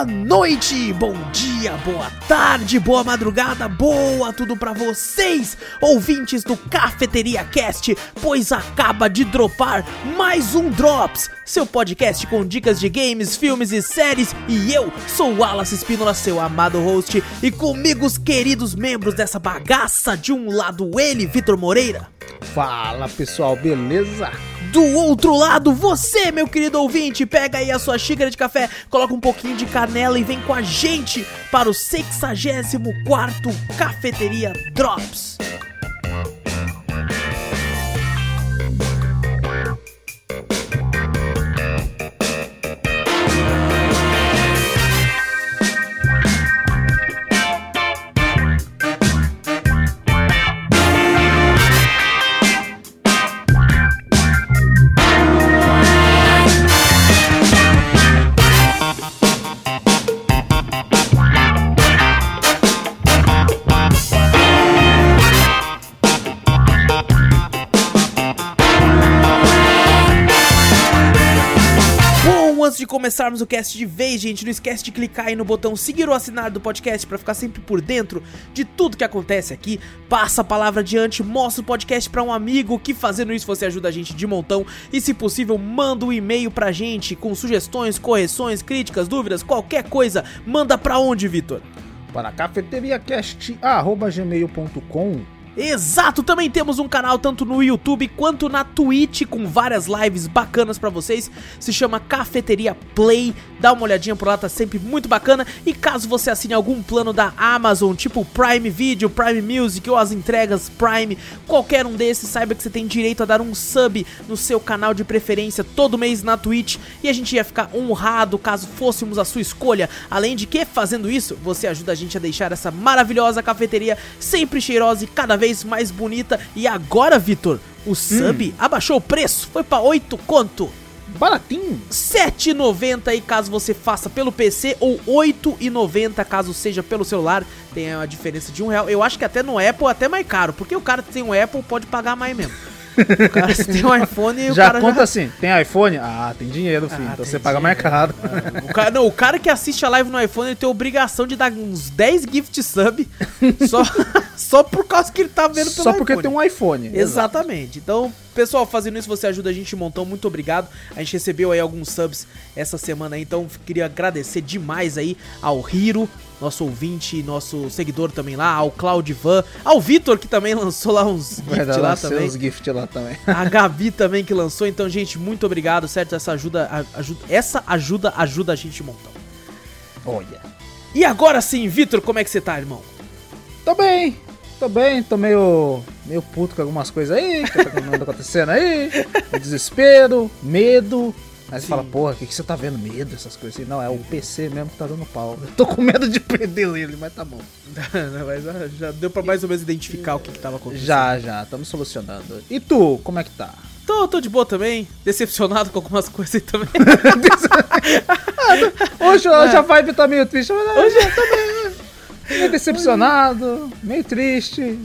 boa noite, bom dia, boa tarde, boa madrugada, boa tudo pra vocês, ouvintes do Cafeteria Cast, pois acaba de dropar mais um Drops, seu podcast com dicas de games, filmes e séries, e eu sou Wallace Espínola, seu amado host, e comigo os queridos membros dessa bagaça, de um lado ele, Vitor Moreira. Fala pessoal, beleza? Do outro lado, você, meu querido ouvinte, pega aí a sua xícara de café, coloca um pouquinho de canela e vem com a gente para o 64 Cafeteria Drops. Começarmos o cast de vez, gente, não esquece de clicar aí no botão seguir ou assinar do podcast para ficar sempre por dentro de tudo que acontece aqui. Passa a palavra adiante, mostra o podcast para um amigo, que fazendo isso você ajuda a gente de montão. E se possível, manda um e-mail pra gente com sugestões, correções, críticas, dúvidas, qualquer coisa. Manda pra onde, Vitor? Para cafeteriacast.gmail.com Exato, também temos um canal tanto no YouTube quanto na Twitch com várias lives bacanas pra vocês. Se chama Cafeteria Play. Dá uma olhadinha por lá, tá sempre muito bacana. E caso você assine algum plano da Amazon, tipo Prime Video, Prime Music ou as entregas Prime, qualquer um desses, saiba que você tem direito a dar um sub no seu canal de preferência todo mês na Twitch. E a gente ia ficar honrado caso fôssemos a sua escolha. Além de que, fazendo isso, você ajuda a gente a deixar essa maravilhosa cafeteria sempre cheirosa e cada vez mais bonita. E agora, Vitor, o sub abaixou o preço, foi pra 8 conto. Baratinho. 7,90 aí caso você faça pelo PC ou 8,90 caso seja pelo celular. Tem a diferença de um real. Eu acho que até no Apple é até mais caro, porque o cara que tem um Apple pode pagar mais mesmo. O cara se tem um iPhone, o Já cara conta assim, tem iPhone? Ah, tem dinheiro, filho. Ah, então você paga mais dinheiro. caro. O cara, não, o cara que assiste a live no iPhone ele tem a obrigação de dar uns 10 gift sub só, só por causa que ele tá vendo pelo Só porque iPhone. tem um iPhone. Exatamente. Então, pessoal, fazendo isso você ajuda a gente montão. Muito obrigado. A gente recebeu aí alguns subs essa semana aí, então queria agradecer demais aí ao Hiro, nosso ouvinte, nosso seguidor também lá, ao Claudivan, ao Vitor que também lançou lá uns Vai gift dar lá também. seus gift lá também. A Gabi também que lançou. Então, gente, muito obrigado, certo? Essa ajuda, ajuda essa ajuda ajuda a gente montão. Olha. E agora sim, Vitor, como é que você tá, irmão? Tô bem. Tô bem, tô meio, meio puto com algumas coisas aí, que tá acontecendo aí. Desespero, medo. Aí você Sim. fala, porra, o que, que você tá vendo? Medo, essas coisas assim. Não, é o PC mesmo que tá dando pau. Eu tô com medo de perder ele, mas tá bom. Mas ah, já deu pra mais ou menos identificar o que, que tava acontecendo. Já, já, estamos solucionando. E tu, como é que tá? Tô, tô de boa também. Decepcionado com algumas coisas aí também. Hoje, É. hoje a vibe tá meio triste, mas hoje eu tô meio, meio decepcionado, meio triste.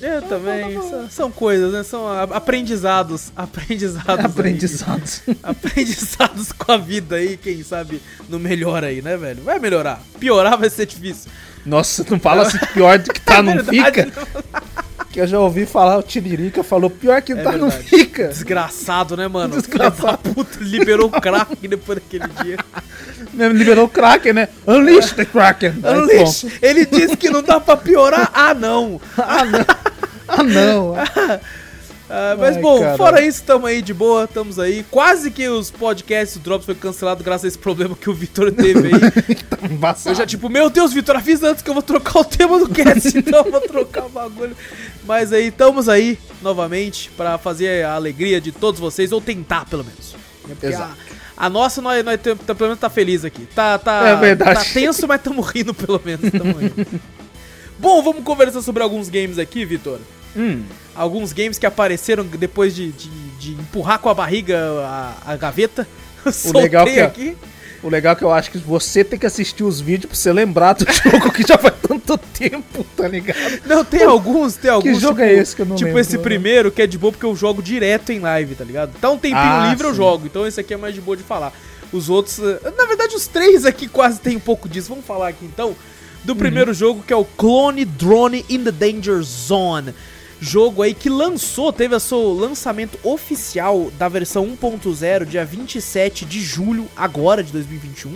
É, Eu também. São, são coisas, né? São aprendizados. Aprendizados. aí. aprendizados. Aprendizados com a vida aí, quem sabe não melhora aí, né, velho? Vai melhorar. Piorar vai ser difícil. Nossa, não fala assim pior do que tá, não Verdade, fica. Que eu já ouvi falar, o Tiririca falou pior que É tá, não verdade. fica. Desgraçado, né, mano? Desgraçado. Puta, liberou o crack depois daquele dia. Liberou o Kraken, né? Unleash the Kraken. Aí, Unleash. pronto. Ele disse que não dá pra piorar. Ah, não. Ah, não. Ah, não. Ah, mas Ai, bom, caralho. fora isso, tamo aí de boa, estamos aí. Quase que os podcasts, o Drops foi cancelado graças a esse problema que o Vitor teve aí. Tá embaçado. Eu já, tipo, meu Deus, Vitor, avisa antes que eu vou trocar o tema do cast, então eu vou trocar o bagulho. Mas aí, estamos aí novamente pra fazer a alegria de todos vocês, ou tentar pelo menos. Exato. A, a nossa, nós, nós tem- tá- pelo menos tá feliz aqui. Tá, tá, É verdade. tá tenso, mas estamos rindo pelo menos. Tamo rindo. Bom, vamos conversar sobre alguns games aqui, Vitor. Hum, Alguns games que apareceram depois de, de, de empurrar com a barriga a, a gaveta. Soltei legal que é- aqui. o legal é que eu acho que você tem que assistir os vídeos pra você lembrar do jogo que já faz tanto tempo, tá ligado? Não, tem alguns, tem alguns. jogo é esse que eu não Tipo lembro, esse né? primeiro, que é de boa porque eu jogo direto em live, tá ligado? Tá um tempinho Ah, livre eu sim. jogo, então esse aqui é mais de boa de falar. Os outros. eh, Na verdade, os três aqui quase tem um pouco disso. Vamos falar aqui então do primeiro jogo que é o Clone Drone in the Danger Zone. Jogo aí que lançou, teve o seu lançamento oficial da versão 1.0 dia 27 de julho, agora de 2021.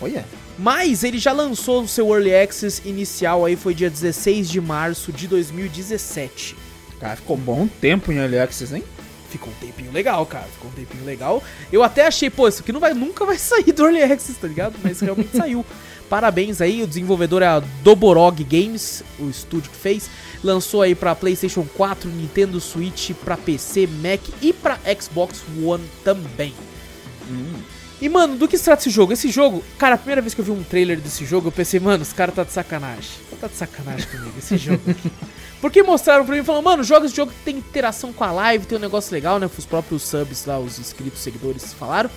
Olha. Mas ele já lançou o seu Early Access inicial aí, foi dia 16 de março de 2017. Cara, ficou bom tempo em Early Access, hein? Ficou um tempinho legal, cara. Ficou um tempinho legal. Eu até achei, pô, isso aqui não vai, nunca vai sair do Early Access, tá ligado? Mas realmente saiu. Parabéns aí, o desenvolvedor é a Doborog Games, o estúdio que fez. Lançou aí pra PlayStation 4, Nintendo Switch, pra PC, Mac e pra Xbox One também. E, mano, do que se trata esse jogo? Esse jogo, cara, a primeira vez que eu vi um trailer desse jogo, eu pensei, mano, os caras tá de sacanagem. Tá de sacanagem comigo, esse jogo aqui. Porque mostraram pra mim, falando, mano, joga esse jogo que tem interação com a live, tem um negócio legal, né? Os próprios subs lá, os inscritos, seguidores falaram.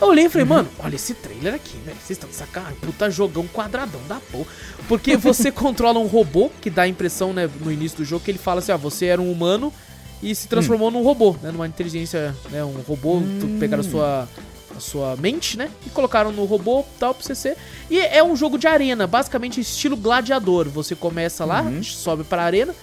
Eu olhei e falei, mano, olha esse trailer aqui, velho. Vocês estão de sacanagem. Puta jogão quadradão da porra. Porque você controla um robô que dá a impressão, né, no início do jogo, que ele fala assim, ó, você era um humano e se transformou num robô, né? Numa inteligência, né? Um robô, tu pegaram a sua, a sua mente, né? E colocaram no robô tal pra você ser. E é um jogo de arena, basicamente estilo gladiador. Você começa lá, sobe pra arena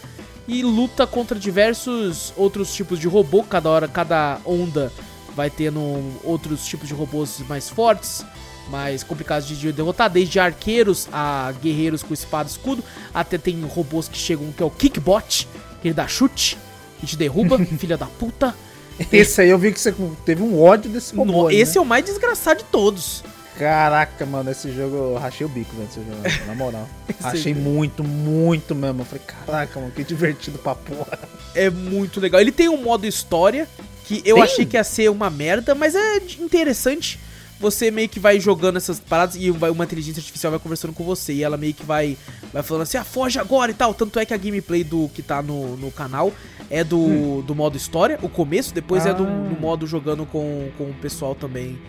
e luta contra diversos outros tipos de robô. Cada hora, cada onda vai tendo outros tipos de robôs mais fortes, mais complicados de de derrotar, desde arqueiros a guerreiros com espada e escudo, até tem robôs que chegam que é o Kickbot, que ele dá chute e te derruba, filha da puta. Esse aí eu vi que você teve um ódio desse robô. No- aí, esse né? é o mais desgraçado de todos. Caraca, mano, esse jogo eu rachei o bico esse jogo, na moral. Achei muito, muito mesmo. Eu falei, caraca, mano, que divertido pra porra. É muito legal. Ele tem um modo história que eu Tem? achei que ia ser uma merda, mas é interessante. Você meio que vai jogando essas paradas e uma inteligência artificial vai conversando com você. E ela meio que vai, vai falando assim, ah, foge agora e tal. Tanto é que a gameplay do que tá no, no canal é do, do modo história, o começo, depois é do, Ah. do modo jogando com, com o pessoal também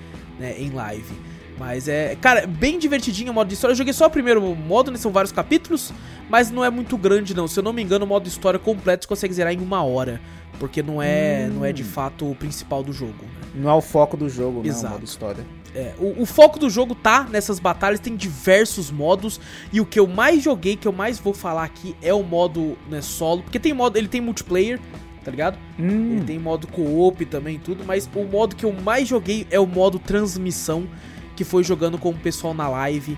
né, em live. Mas é, cara, bem divertidinho o modo de história. Eu joguei só o primeiro modo, né? São vários capítulos, mas não é muito grande, não. Se eu não me engano, o modo história completo você consegue zerar em uma hora. Porque não é, não é de fato o principal do jogo. né? Não é o foco do jogo, né? Exato. O modo história. É, o, o foco do jogo tá nessas batalhas, tem diversos modos. E o que eu mais joguei, que eu mais vou falar aqui, é o modo né, solo. Porque tem modo, ele tem multiplayer, tá ligado? Hum, Ele tem modo co-op também e tudo, mas o modo que eu mais joguei é o modo transmissão, que foi jogando com o pessoal na live,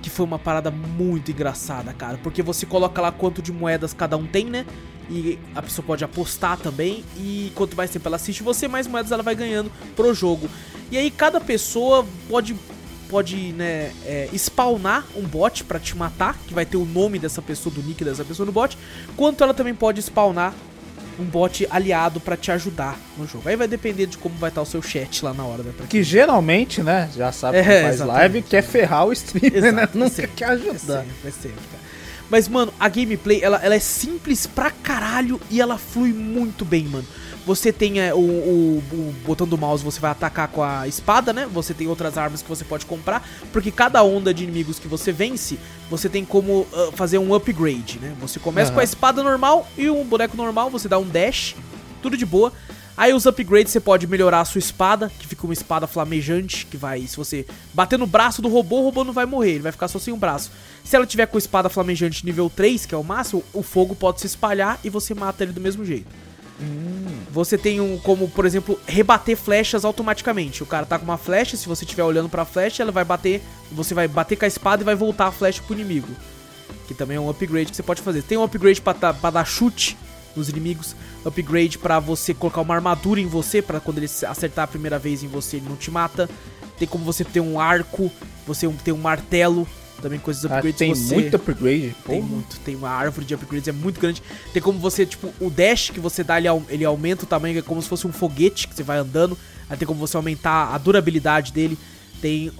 que foi uma parada muito engraçada, cara, porque você coloca lá quanto de moedas cada um tem, né? E a pessoa pode apostar também, e quanto mais tempo ela assiste você, mais moedas ela vai ganhando pro jogo. E aí cada pessoa pode pode, né, é, spawnar um bot pra te matar, que vai ter o nome dessa pessoa, do nick dessa pessoa no bot, quanto ela também pode spawnar um bot aliado pra te ajudar no jogo. Aí vai depender de como vai estar o seu chat lá na hora da. Que geralmente, né, já sabe que É, faz live quer ferrar o streamer, né? Exato, Nunca sempre, quer É ajudar. sempre, é sempre, cara. Mas, mano, a gameplay, ela, ela é simples pra caralho e ela flui muito bem, mano. Você tem é, o, o, o botão do mouse, você vai atacar com a espada, né? Você tem outras armas que você pode comprar, porque cada onda de inimigos que você vence, você tem como ah, fazer um upgrade, né? Você começa Aham. com a espada normal e um boneco normal, você dá um dash, tudo de boa. Aí os upgrades você pode melhorar a sua espada, que fica uma espada flamejante, que vai, se você bater no braço do robô, o robô não vai morrer, ele vai ficar só sem um braço. Se ela tiver com espada flamejante nível 3, que é o máximo, o fogo pode se espalhar e você mata ele do mesmo jeito. Você tem um, como, por exemplo, rebater flechas automaticamente. O cara tá com uma flecha, se você estiver olhando pra flecha, ela vai bater, você vai bater com a espada e vai voltar a flecha pro inimigo. Que também é um upgrade que você pode fazer. Tem um upgrade pra, pra dar chute nos inimigos, upgrade pra você colocar uma armadura em você, pra quando ele acertar a primeira vez em você, ele não te mata. Tem como você ter um arco, você ter um martelo, também coisas Ah, upgrades tem você... muito upgrade. Tem porra. muito, tem uma árvore de upgrades, é muito grande. Tem como você, tipo, o dash que você dá, ele, ele aumenta o tamanho, é como se fosse um foguete que você vai andando. Aí tem como você aumentar a durabilidade dele. Tem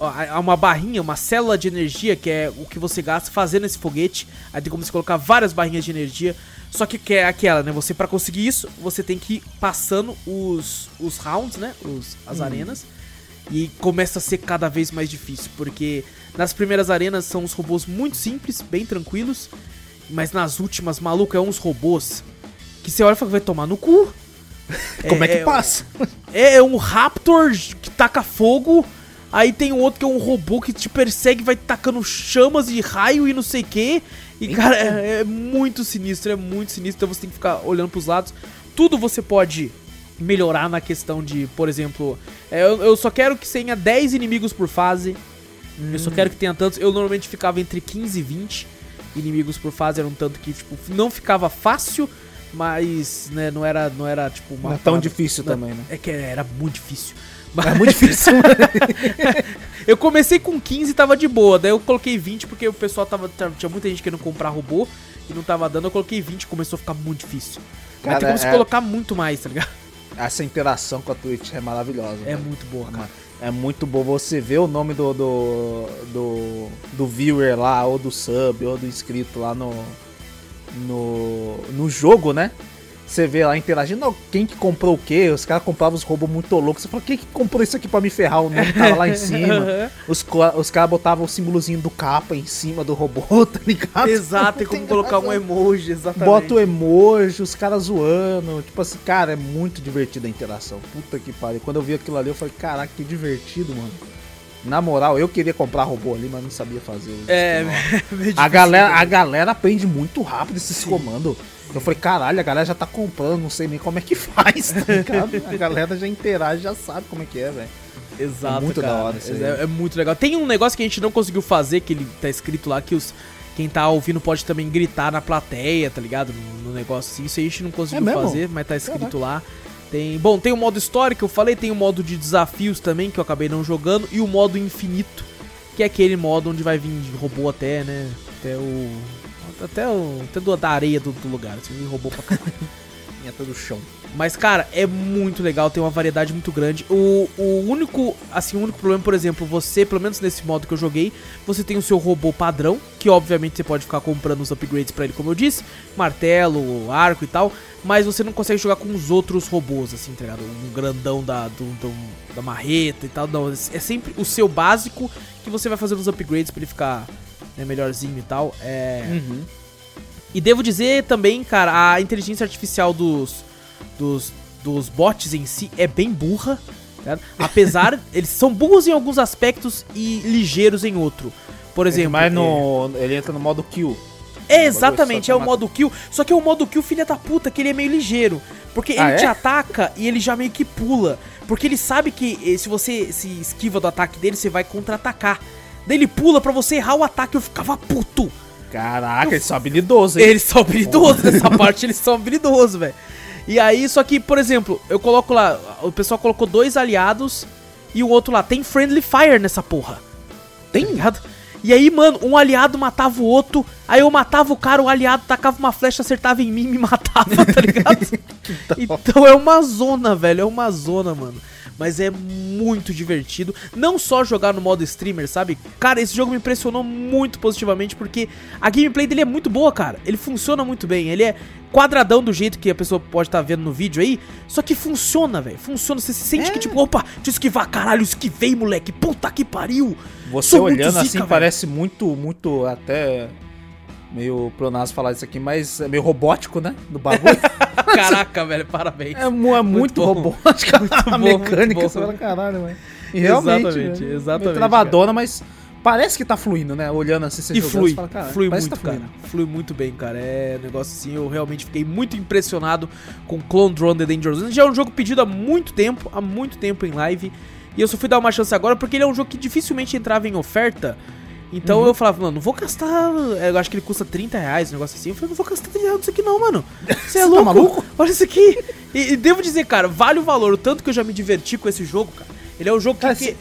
uma barrinha, uma célula de energia, que é o que você gasta fazendo esse foguete. Aí tem como você colocar várias barrinhas de energia. Só que que é aquela, né? Você, pra conseguir isso, você tem que ir passando os, os rounds, né? Os, as arenas. E começa a ser cada vez mais difícil, porque nas primeiras arenas são uns robôs muito simples, bem tranquilos, mas nas últimas, maluco, é uns robôs que você olha e fala, vai tomar no cu. Como é que passa? É, é um Raptor que taca fogo, Aí tem um outro que é um robô que te persegue, vai tacando chamas e raio e não sei o que. E, cara, é, é, muito sinistro, é muito sinistro. Então você tem que ficar olhando pros lados. Tudo você pode melhorar na questão de, por exemplo, é, eu, eu, só quero que tenha 10 inimigos por fase. Hum. Eu só quero que tenha tantos. Eu normalmente ficava entre 15 e 20 inimigos por fase. Era um tanto que, tipo, não ficava fácil, mas, né, não era, não era tipo, uma. Não é tão difícil não, também, né? É que era muito difícil. Mas... É muito difícil. eu comecei com 15 e tava de boa. Daí eu coloquei 20 porque o pessoal tava. Tinha muita gente querendo comprar robô e não tava dando. Eu coloquei 20 e começou a ficar muito difícil. Cara, Mas tem como é... se colocar muito mais, tá ligado? Essa interação com a Twitch é maravilhosa. É né? muito boa, cara. É muito bom você ver o nome do, do, do, do viewer lá, ou do sub, ou do inscrito lá no, no, no jogo, né? Você vê lá interagindo, quem que comprou o quê? Os caras compravam os robôs muito loucos. Você fala, quem que comprou isso aqui pra me ferrar? O nome tava lá em cima. os, os caras botavam o símbolozinho do capa em cima do robô, tá ligado? Exato, tem como colocar um emoji, exatamente. Bota o emoji, os caras zoando. Tipo assim, cara, é muito divertida a interação. Puta que pariu. Quando eu vi aquilo ali, eu falei, caraca, que divertido, mano. Na moral, eu queria comprar robô ali, mas não sabia fazer. É, é a galera, a galera aprende muito rápido esses comandos. Eu falei, caralho, a galera já tá comprando, não sei nem como é que faz, tá ligado? a galera já interage, já sabe como é que é, velho. Exato, é muito cara. da hora isso é, é, muito legal. Tem um negócio que a gente não conseguiu fazer, que ele tá escrito lá, que os quem tá ouvindo pode também gritar na plateia, tá ligado? No, no negócio assim. Isso a gente não conseguiu é fazer, mas tá escrito Caraca. lá. Tem, bom, tem o modo história que eu falei, tem o modo de desafios também, que eu acabei não jogando, e o modo infinito, que é aquele modo onde vai vir robô até, né? Até o até, o, até do, da areia do, do lugar. Assim, me roubou pra caralho. até do chão. Mas, cara, é muito legal, tem uma variedade muito grande. O, o único, assim, o único problema, por exemplo, você, pelo menos nesse modo que eu joguei, você tem o seu robô padrão, que obviamente você pode ficar comprando os upgrades para ele, como eu disse, martelo, arco e tal, mas você não consegue jogar com os outros robôs, assim, tá ligado? Um grandão da, do, do, da marreta e tal, não, é sempre o seu básico que você vai fazer os upgrades para ele ficar né, melhorzinho e tal. É... Uhum. E devo dizer também, cara, a inteligência artificial dos, dos, dos bots em si é bem burra. Tá? Apesar, eles são burros em alguns aspectos e ligeiros em outro. Por exemplo. Mas no, é... ele entra no modo kill. É, exatamente, é o modo kill. Só que é o modo kill, filha da puta, que ele é meio ligeiro. Porque ah, ele é? te ataca e ele já meio que pula. Porque ele sabe que eh, se você se esquiva do ataque dele, você vai contra-atacar. Daí ele pula pra você errar o ataque, eu ficava puto. Caraca, eu... eles são habilidosos, hein? Eles são habilidosos, nessa parte eles são habilidosos, velho. E aí, só que, por exemplo, eu coloco lá, o pessoal colocou dois aliados e o outro lá, tem Friendly Fire nessa porra. Tem? Tá ligado? E aí, mano, um aliado matava o outro, aí eu matava o cara, o aliado tacava uma flecha, acertava em mim e me matava, tá ligado? então é uma zona, velho, é uma zona, mano mas é muito divertido. Não só jogar no modo streamer, sabe? Cara, esse jogo me impressionou muito positivamente porque a gameplay dele é muito boa, cara. Ele funciona muito bem. Ele é quadradão do jeito que a pessoa pode estar tá vendo no vídeo aí, só que funciona, velho. Funciona. Você se sente é. que, tipo, opa, deixa eu esquivar, caralho, esquivei, moleque. Puta que pariu. Você Sou olhando zica, assim, véio. parece muito, muito até meio pronasmo falar isso aqui, mas é meio robótico, né? Do bagulho. Caraca, velho, parabéns. É, é muito, muito robótico. Muito a mecânica, você fala, caralho, velho. Realmente, exatamente, né? exatamente. travadona, mas parece que tá fluindo, né? Olhando assim, você E flui, fala, cara, flui muito, tá cara. Flui muito bem, cara. É um negócio assim, eu realmente fiquei muito impressionado com Clone Drone The Dangerous. Já é um jogo pedido há muito tempo, há muito tempo em live. E eu só fui dar uma chance agora porque ele é um jogo que dificilmente entrava em oferta então uhum. eu falava, mano, não vou gastar. Eu acho que ele custa 30 reais, um negócio assim. Eu falei, não vou gastar 30 reais nisso aqui, não, mano. Você é louco? Tá maluco? Olha isso aqui. E, e, devo dizer, cara, vale o valor. O tanto que eu já me diverti com esse jogo, cara. Ele é um jogo cara, que.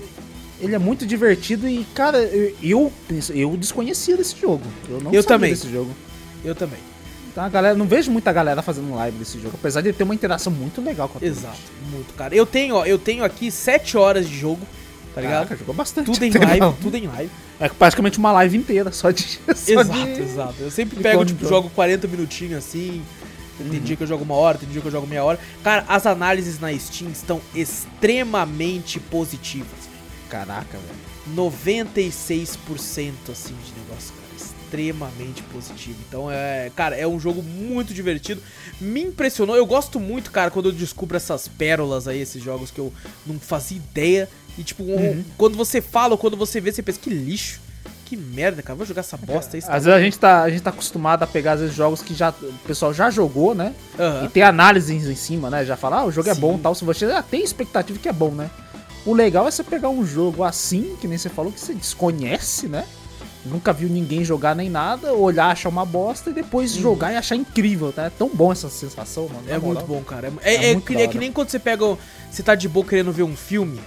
Ele é muito divertido e, cara, eu, eu desconhecia desse jogo. Eu não eu sabia também. desse jogo. Eu também. Então a galera, não vejo muita galera fazendo live desse jogo, apesar de ter uma interação muito legal com a Exato, muito, cara. Eu tenho, ó, eu tenho aqui 7 horas de jogo tá ligado? Caraca, jogou bastante. Tudo em live, tudo em live. É praticamente uma live inteira, só de. Só exato, de... exato. Eu sempre pego, tipo, jogo 40 minutinhos assim. Tem uhum. dia que eu jogo uma hora, tem dia que eu jogo meia hora. Cara, as análises na Steam estão extremamente positivas. Caraca, velho. 96% assim de negócio, cara. Extremamente positivo. Então é. Cara, é um jogo muito divertido. Me impressionou. Eu gosto muito, cara, quando eu descubro essas pérolas aí, esses jogos que eu não fazia ideia E tipo, um- quando você fala ou quando você vê, você pensa, que lixo. Que merda, cara. Vou jogar essa bosta aí. Às vezes a gente, tá, a gente tá acostumado a pegar, às vezes, jogos que já, o pessoal já jogou, né? Aham. E tem análises em cima, né? Já fala, ah, o jogo é Sim. bom e tal. Se você já tem expectativa que é bom, né? O legal é você pegar um jogo assim, que nem você falou, que você desconhece, né? Nunca viu ninguém jogar nem nada, olhar, achar uma bosta e depois jogar e achar incrível, tá? É tão bom essa sensação, mano. É muito moral. bom, cara. É, É é- é muito que, é que nem quando você pega. Você tá de boa querendo ver um filme.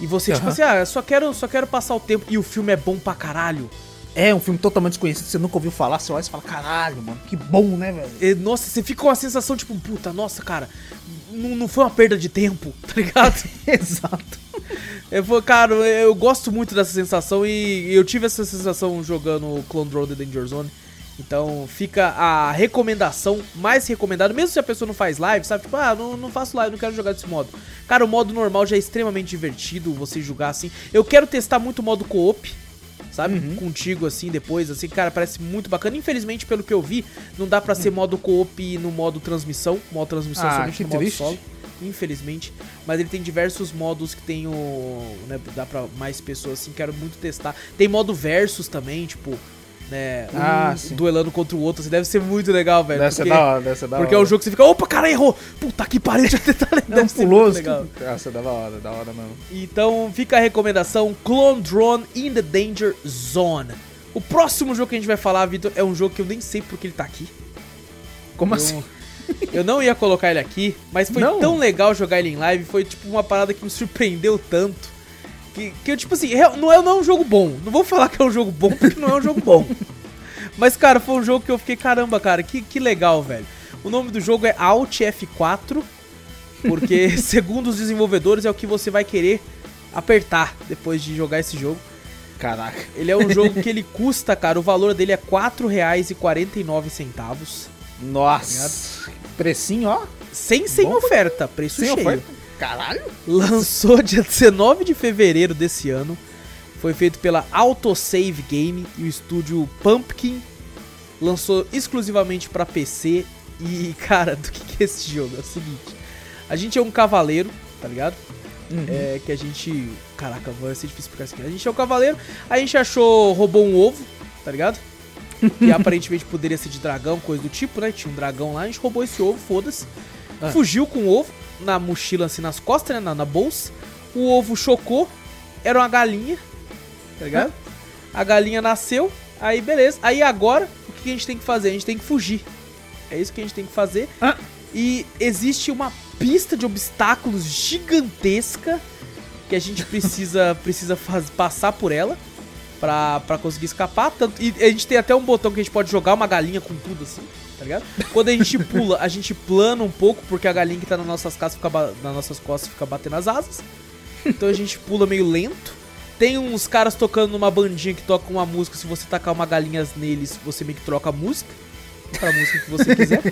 E você, tipo Aham. assim, ah, só quero, só quero passar o tempo. E o filme é bom pra caralho. É um filme totalmente desconhecido, você nunca ouviu falar, você olha e fala, caralho, mano, que bom, né, velho? E, nossa, você fica com uma sensação tipo, puta, nossa, cara, não, não foi uma perda de tempo, tá ligado? Exato. Eu, vou- cara, eu, gosto muito dessa sensação e eu tive essa sensação jogando Clone Drone The Danger Zone. Então fica a recomendação, mais recomendada, mesmo se a pessoa não faz live, sabe? Tipo, ah, não, não faço live, não quero jogar desse modo. Cara, o modo normal já é extremamente divertido você jogar assim. Eu quero testar muito o modo co-op, sabe? Uhum. Contigo assim depois, assim, cara, parece muito bacana. Infelizmente, pelo que eu vi, não dá pra ser modo co-op no modo transmissão, modo transmissão Ah, somente no modo triste. solo. Infelizmente, mas ele tem diversos modos que tem o. Né, dá pra mais pessoas assim, quero muito testar. Tem modo versus também, tipo, né? Um Ah, sim. duelando contra o outro, assim, deve ser muito legal, velho. Deve ser porque da hora, deve ser da porque é hora. um jogo que você fica, opa, cara, errou! Puta que pariu, deixa eu tentar Não, Deve ser pulou, muito legal. Nossa, da hora, da hora mesmo. Então fica a recomendação: Clone Drone in the Danger Zone. O próximo jogo que a gente vai falar, Vitor, é um jogo que eu nem sei porque ele tá aqui. Como Eu- assim? Eu não ia colocar ele aqui, mas foi Não? tão legal jogar ele em live, foi tipo uma parada que me surpreendeu tanto. Que, que tipo assim, não é, não é um jogo bom. Não vou falar que é um jogo bom, porque não é um jogo bom. Mas, cara, foi um jogo que eu fiquei, caramba, cara, que, que legal, velho. O nome do jogo é Alt F4, porque, segundo os desenvolvedores, é o que você vai querer apertar depois de jogar esse jogo. Caraca. Ele é um jogo que ele custa, cara, o valor dele é R$ 4,49. Nossa. Precinho, ó. Sem, sem Bom, oferta, preço Sem cheio. oferta. Caralho. Lançou dia 19 de fevereiro desse ano. Foi feito pela Autosave Game e o estúdio Pumpkin. Lançou exclusivamente pra PC. E, cara, do que, que é esse jogo? É o seguinte: a gente é um cavaleiro, tá ligado? Uhum. É que a gente. Caraca, vai ser difícil explicar isso aqui. A gente é um cavaleiro, a gente achou, roubou um ovo, tá ligado? Que aparentemente poderia ser de dragão, coisa do tipo, né? Tinha um dragão lá, a gente roubou esse ovo, foda-se. Ah. Fugiu com o ovo na mochila, assim, nas costas, né? Na, na bolsa. O ovo chocou, era uma galinha, tá ligado? A galinha nasceu, aí beleza. Aí agora, o que a gente tem que fazer? A gente tem que fugir. É isso que a gente tem que fazer. Ah. E existe uma pista de obstáculos gigantesca que a gente precisa precisa faz- passar por ela pra, pra conseguir escapar. Tanto, e a gente tem até um botão que a gente pode jogar uma galinha com tudo assim, tá ligado? Quando a gente pula, a gente plana um pouco, porque a galinha que tá nas nossas, casas fica nas nossas costas fica batendo as asas. Então a gente pula meio lento. Tem uns caras tocando numa bandinha que toca uma música. Se você tacar uma galinha neles, você meio que troca a música. Pra música que você quiser.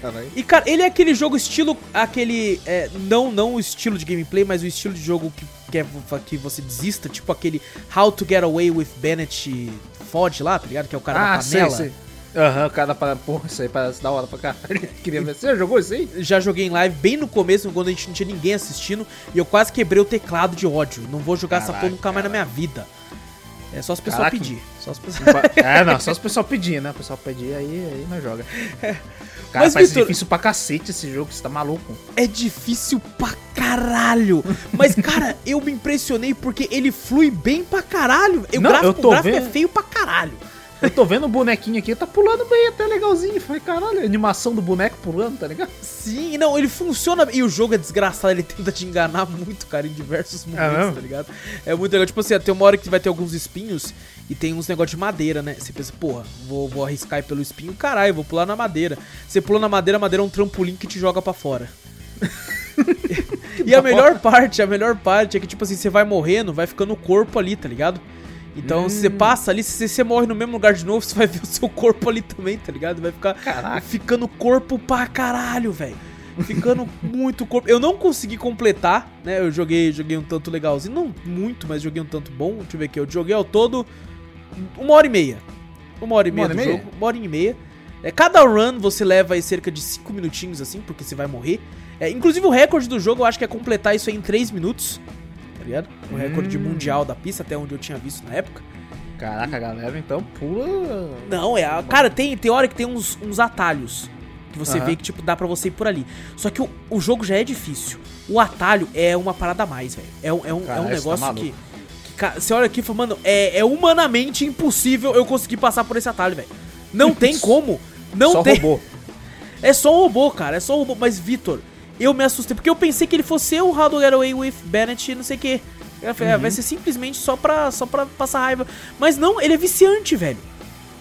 Caralho. E, cara, ele é aquele jogo estilo. Aquele. é, não, não o estilo de gameplay, mas o estilo de jogo que quer que você desista. Tipo aquele How to Get Away with Bennett Fodge lá, tá ligado? Que é o cara da sei, panela. sei. Aham, o cara para. Porra, isso aí parece da hora pra caralho. Queria ver. Você já jogou isso aí? Já joguei em live bem no começo, quando a gente não tinha ninguém assistindo. E eu quase quebrei o teclado de ódio. Não vou jogar essa Caraca, porra nunca mais na minha vida. É só as pessoas pedir. Só as pessoas. É, não, só os pessoal pedir, né? O pessoal pedir aí, aí nós joga. Cara, Mas, Vitor- difícil pra cacete esse jogo, você tá maluco. é difícil pra caralho. Mas, cara, eu me impressionei porque ele flui bem pra caralho. O Não, gráfico, eu tô o gráfico é vendo. feio pra caralho. Eu tô vendo o bonequinho aqui, tá pulando bem, até legalzinho. Falei, caralho, a animação do boneco pulando, tá ligado? Sim, não, ele funciona. E o jogo é desgraçado, ele tenta te enganar muito, cara, em diversos momentos, mesmo? tá ligado? É muito legal. Tipo assim, tem uma hora que vai ter alguns espinhos e tem uns negócios de madeira, né? Você pensa, porra, vou, vou arriscar aí pelo espinho, caralho, vou pular na madeira. Você pula na madeira, a madeira é um trampolim que te joga pra fora. e a melhor parte, a melhor parte é que, tipo assim, você vai morrendo, vai ficando o corpo ali, tá ligado? Então, se você passa ali, se você morre no mesmo lugar de novo, você vai ver o seu corpo ali também, tá ligado? Vai ficar Caraca. ficando corpo pra caralho, velho. Ficando muito corpo. Eu não consegui completar, né? Eu joguei, joguei um tanto legalzinho. Não muito, mas joguei um tanto bom. Deixa eu ver aqui. Eu joguei ao todo uma hora e meia. Uma hora e Uma meia hora do meia? jogo. Uma hora e meia. É, cada run você leva aí cerca de 5 minutinhos, assim, porque você vai morrer. É, inclusive o recorde do jogo eu acho que é completar isso aí em 3 minutos. Tá ligado? O recorde de mundial da pista, até onde eu tinha visto na época. Caraca, a galera então pula. Não, é. a- Cara, tem, tem hora que tem uns, uns atalhos. Que você Aham. vê que, tipo, dá pra você ir por ali. Só que o, o jogo já é difícil. O atalho é uma parada a mais, velho. É, um- é um, é um tá negócio maluco. que, que. Você olha aqui e fala, mano, é, é humanamente impossível eu conseguir passar por esse atalho, velho. Não tem como. Não Só tem. robô. É só um robô, cara. É só um robô. Mas, Vitor, eu me assustei. Porque eu pensei que ele fosse ser o How to Get Away with Bennett e não sei o. Eu falei, ah, Uhum. vai ser simplesmente só pra, só pra passar raiva. Mas não, ele é viciante, velho.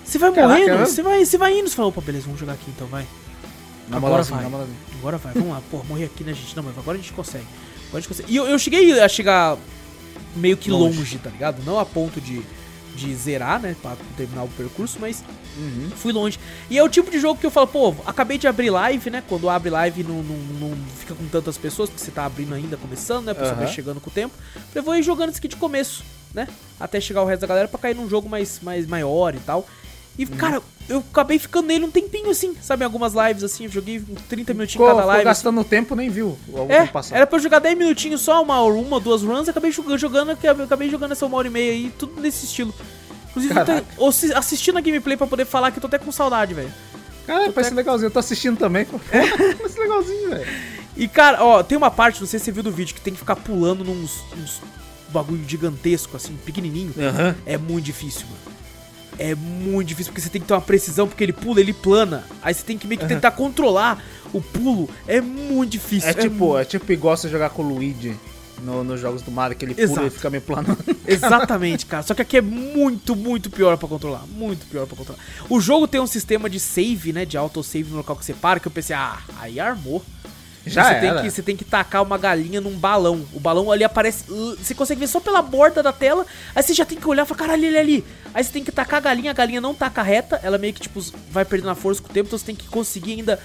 Você vai Caraca, é morrendo, mesmo? você vai, você vai indo. Você fala, opa, beleza, vamos jogar aqui então, vai. Agora moralzinha, vai. Agora vai, vamos lá. Pô, morri aqui, né, gente? Não, mas agora a gente consegue. Agora a gente consegue. E eu, eu cheguei a chegar meio que longe. Longe. tá ligado? Não a ponto de, de zerar, né, pra terminar o percurso, mas Uhum. fui longe. E é o tipo de jogo que eu falo, pô, acabei de abrir live, né? Quando abre live não, não, não fica com tantas pessoas, porque você tá abrindo ainda, começando, né? A pessoa vai Aham. chegando com o tempo. Eu vou ir jogando isso aqui de começo, né? Até chegar o resto da galera pra cair num jogo mais, mais maior e tal. E, Uhum. cara, eu acabei ficando nele um tempinho assim, sabe? Em algumas lives assim, eu joguei uns 30 minutinhos Ficou, cada ficou live. assim. gastando tempo, nem viu É, era pra eu jogar 10 minutinhos só, uma, uma duas runs, acabei jogando, acabei jogando essa uma hora e meia aí, tudo nesse estilo. Inclusive, eu tô assistindo a gameplay pra poder falar que eu tô até com saudade, velho. Cara, parece até- legalzinho. Eu tô assistindo também. É. parece legalzinho, velho. E, cara, ó, tem uma parte, não sei se você viu do vídeo, que tem que ficar pulando nos, uns bagulho gigantesco, assim, pequenininho. Aham. É muito difícil, mano. É muito difícil, porque você tem que ter uma precisão, porque ele pula, ele plana. Aí você tem que meio que tentar controlar o pulo. É muito difícil. É tipo, mu- é tipo igual você jogar com o Luigi no- nos jogos do Mario, que ele Exato. pula e fica meio plano. Exatamente, cara. Só que aqui é muito, muito pior pra controlar. Muito pior pra controlar. O jogo tem um sistema de save, né? De autosave no local que você para, que eu pensei, ah, aí armou. Já você era. Tem que, você tem que tacar uma galinha num balão. O balão ali aparece. uh, Você consegue ver só pela borda da tela. Aí você já tem que olhar e falar, caralho, ele é ali. Aí você tem que tacar a galinha, a galinha não taca reta. Ela meio que, tipo, vai perdendo a força com o tempo. Então você tem que conseguir ainda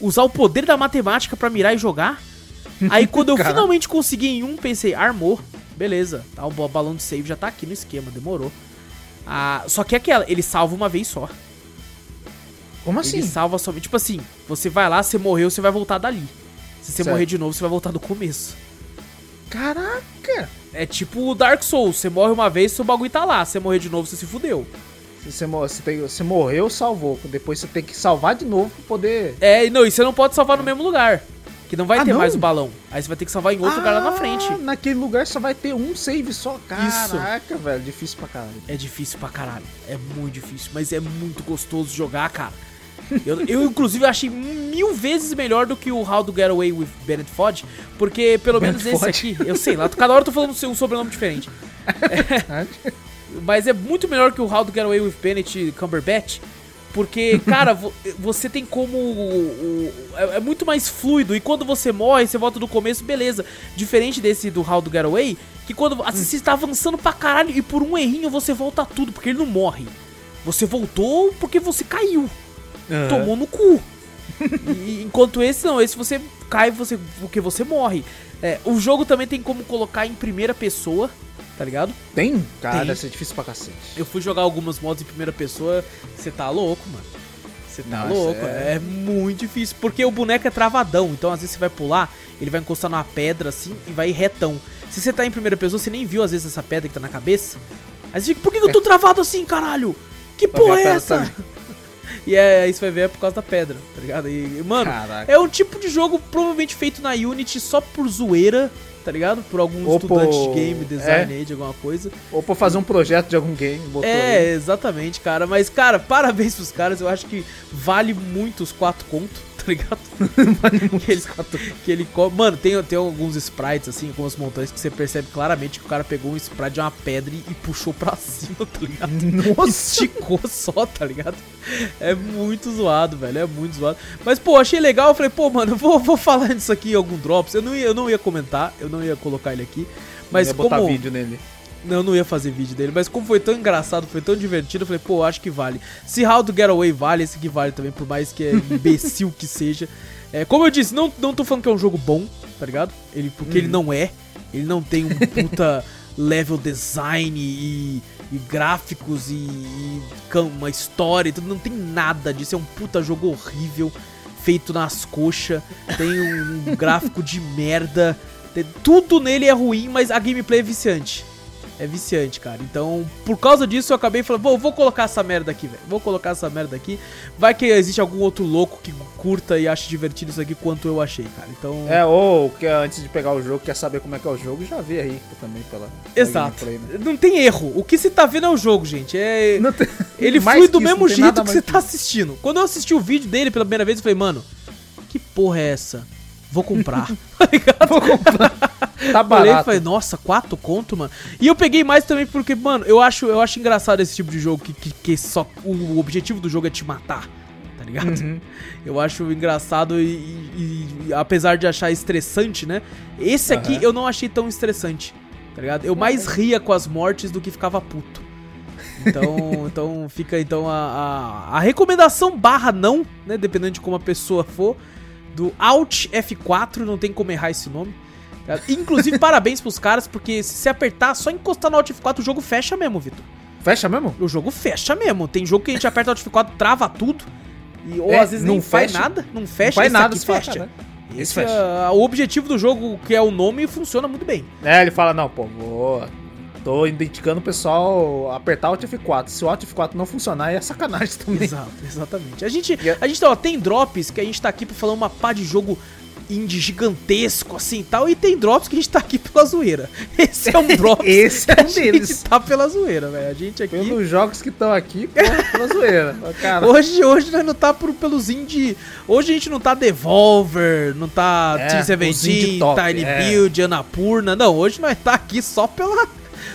usar o poder da matemática pra mirar e jogar. Aí quando eu finalmente consegui em um, pensei, armou. Beleza, tá, o ba- balão de save já tá aqui no esquema, demorou. Ah, só que é aquela, ele salva uma vez só. Como Ele assim? salva somente. Tipo assim, você vai lá, você morreu, você vai voltar dali. Se você Certo. morrer de novo, você vai voltar do começo. Caraca! É tipo o Dark Souls, você morre uma vez, seu bagulho tá lá. Se você morrer de novo, você se fudeu. Você, você, tem- você morreu, salvou. Depois você tem que salvar de novo pra poder. É, e não, e você não pode salvar no mesmo lugar. Que não vai Ah, ter não? mais o balão. Aí você vai ter que salvar em outro lugar lá na frente. Ah, Naquele lugar só vai ter um save só. Caraca, velho. Difícil pra caralho. É difícil pra caralho. É muito difícil, mas é muito gostoso jogar, cara. Eu, eu, inclusive, achei mil vezes melhor do que o How to Get Away with Bennett Foddy, porque pelo menos Bennett esse aqui, eu sei lá, cada hora eu tô falando um sobrenome diferente. Mas é muito melhor que o How to Get Away with Bennett Cumberbatch. Porque, cara, vo- você tem como. é, é muito mais fluido. E quando você morre, você volta do começo, beleza. Diferente desse do How to Get Away, que quando assim, você tá avançando pra caralho e por um errinho você volta tudo, porque ele não morre. Você voltou porque você caiu. Aham. Tomou no cu. E, enquanto esse não, esse você cai você, porque você morre. É, o jogo também tem como colocar em primeira pessoa, tá ligado? Tem? Cara, Tem. deve ser difícil pra cacete. Eu fui jogar algumas mods em primeira pessoa, você tá louco, mano. Você tá Nossa, louco, é- é... muito difícil. Porque o boneco é travadão, então às vezes você vai pular, ele vai encostar numa pedra assim e vai ir retão. Se você tá em primeira pessoa, você nem viu às vezes essa pedra que tá na cabeça. Aí você fica, por que, que eu tô travado assim, caralho? Que porra é essa? também. E é, isso vai ver é por causa da pedra, tá ligado? E, mano, Caraca. é um tipo de jogo provavelmente feito na Unity só por zoeira, tá ligado? Por algum Ou estudante por- de game, design é. aí, de alguma coisa. Ou pra fazer um projeto de algum game. Botou É, ali. exatamente, cara. Mas, cara, parabéns pros caras. Eu acho que vale muito os quatro contos, tá ligado? que ele, que ele Mano, tem, tem alguns sprites, assim, algumas montanhas que você percebe claramente que o cara pegou um sprite de uma pedra e, e puxou pra cima, tá ligado? Nossa! Esticou só, tá ligado? É muito zoado, velho. É muito zoado. Mas, pô, achei legal. Eu falei, pô, mano, eu vou, vou falar disso aqui em algum Drops. Eu não, ia, eu não ia comentar, eu não ia colocar ele aqui. Mas Ia botar como. vídeo nele. Não, eu não ia fazer vídeo dele, mas como foi tão engraçado, foi tão divertido, eu falei, pô, acho que vale. Se How to Get Away vale, esse aqui vale também, por mais que é imbecil que seja. É, como eu disse, não, não tô falando que é um jogo bom, tá ligado? Ele, porque ele não é. Ele não tem um puta level design e, e gráficos e, e uma história e tudo. Não tem nada disso. É um puta jogo horrível, feito nas coxas. Tem um gráfico de merda. Te- Tudo nele é ruim, mas a gameplay é viciante. É viciante, cara. Então, por causa disso, eu acabei falando, vou, vou colocar essa merda aqui, velho. Vou colocar essa merda aqui. Vai que existe algum outro louco que curta e ache divertido isso aqui quanto eu achei, cara. Então. É, ou que antes de pegar o jogo, quer saber como é que é o jogo, já vê aí também pela. Exato. gameplay, né? Não tem erro. O que você tá vendo é o jogo, gente. É. Tem- Ele flui do isso, mesmo jeito que você tá assistindo. Quando eu assisti o vídeo dele pela primeira vez, eu falei, mano, que porra é essa? Vou comprar. tá ligado? Vou comprar. Tá Falei, barato. falei, nossa, quatro conto, mano. E eu peguei mais também porque, mano, eu acho, eu acho engraçado esse tipo de jogo que, que, que só o objetivo do jogo é te matar, tá ligado? Uhum. Eu acho engraçado e, e- e apesar de achar estressante, né? Esse aqui Aham. eu não achei tão estressante, tá ligado? Eu mais ria com as mortes do que ficava puto. Então, então fica então a, a, a recomendação barra não, né? Dependendo de como a pessoa for, do Alt F4, não tem como errar esse nome. Tá? Inclusive, parabéns pros caras, porque se apertar, só encostar no Alt F4, o jogo fecha mesmo, Vitor. Fecha mesmo? O jogo fecha mesmo. Tem jogo que a gente aperta o Alt F4, trava tudo. E, ou É, às vezes não nem faz fecha. nada, não fecha. Não faz nada aqui fala, fecha. né? Esse Esse fecha. é, o objetivo do jogo, que é o nome, funciona muito bem. É, ele fala, não, pô, vou. Tô indicando o pessoal apertar o Alt F4. Se o Alt F4 não funcionar, é sacanagem também. Exato, exatamente. A gente, E a- a gente ó, tem drops que a gente tá aqui pra falar uma pá de jogo indie gigantesco assim e tal, e tem drops que a gente tá aqui pela zoeira. Esse é um drop. Esse é que a um gente deles. tá pela zoeira, velho. A gente aqui. Pelos jogos que estão aqui, pela zoeira. Cara, Hoje, hoje nós não tá por, pelos indie. Hoje a gente não tá Devolver, não tá É, Team os indie 17, top, Tiny é. Build, Anapurna. Não, hoje nós tá aqui só pela,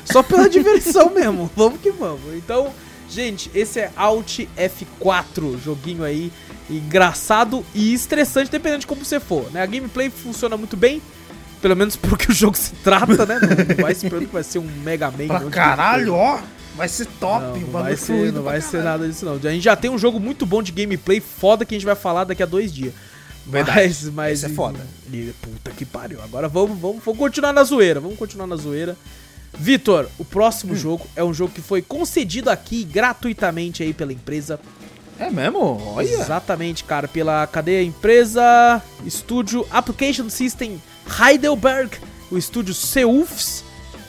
só pela diversão mesmo. Vamos que vamos. Então, gente, esse é Alt F4, joguinho aí engraçado e estressante, dependendo de como você for. Né? A gameplay funciona muito bem. Pelo menos porque o jogo se trata, né? Não, não vai esperando que vai ser um Mega Man. pra caralho, ó. Vai ser top, Não, não vai ser, não vai ser nada disso não. A gente já tem um jogo muito bom de gameplay foda que a gente vai falar daqui a dois dias. Verdade. Mas, mas Esse é foda. e- Puta que pariu. Agora vamos, vamos, vamos continuar na zoeira. Vamos continuar na zoeira. Vitor, o próximo Hum. jogo é um jogo que foi concedido aqui gratuitamente aí pela empresa. É mesmo? Olha. Exatamente, cara, pela cadeia empresa Estúdio Application System Heidelberg, o estúdio Seufs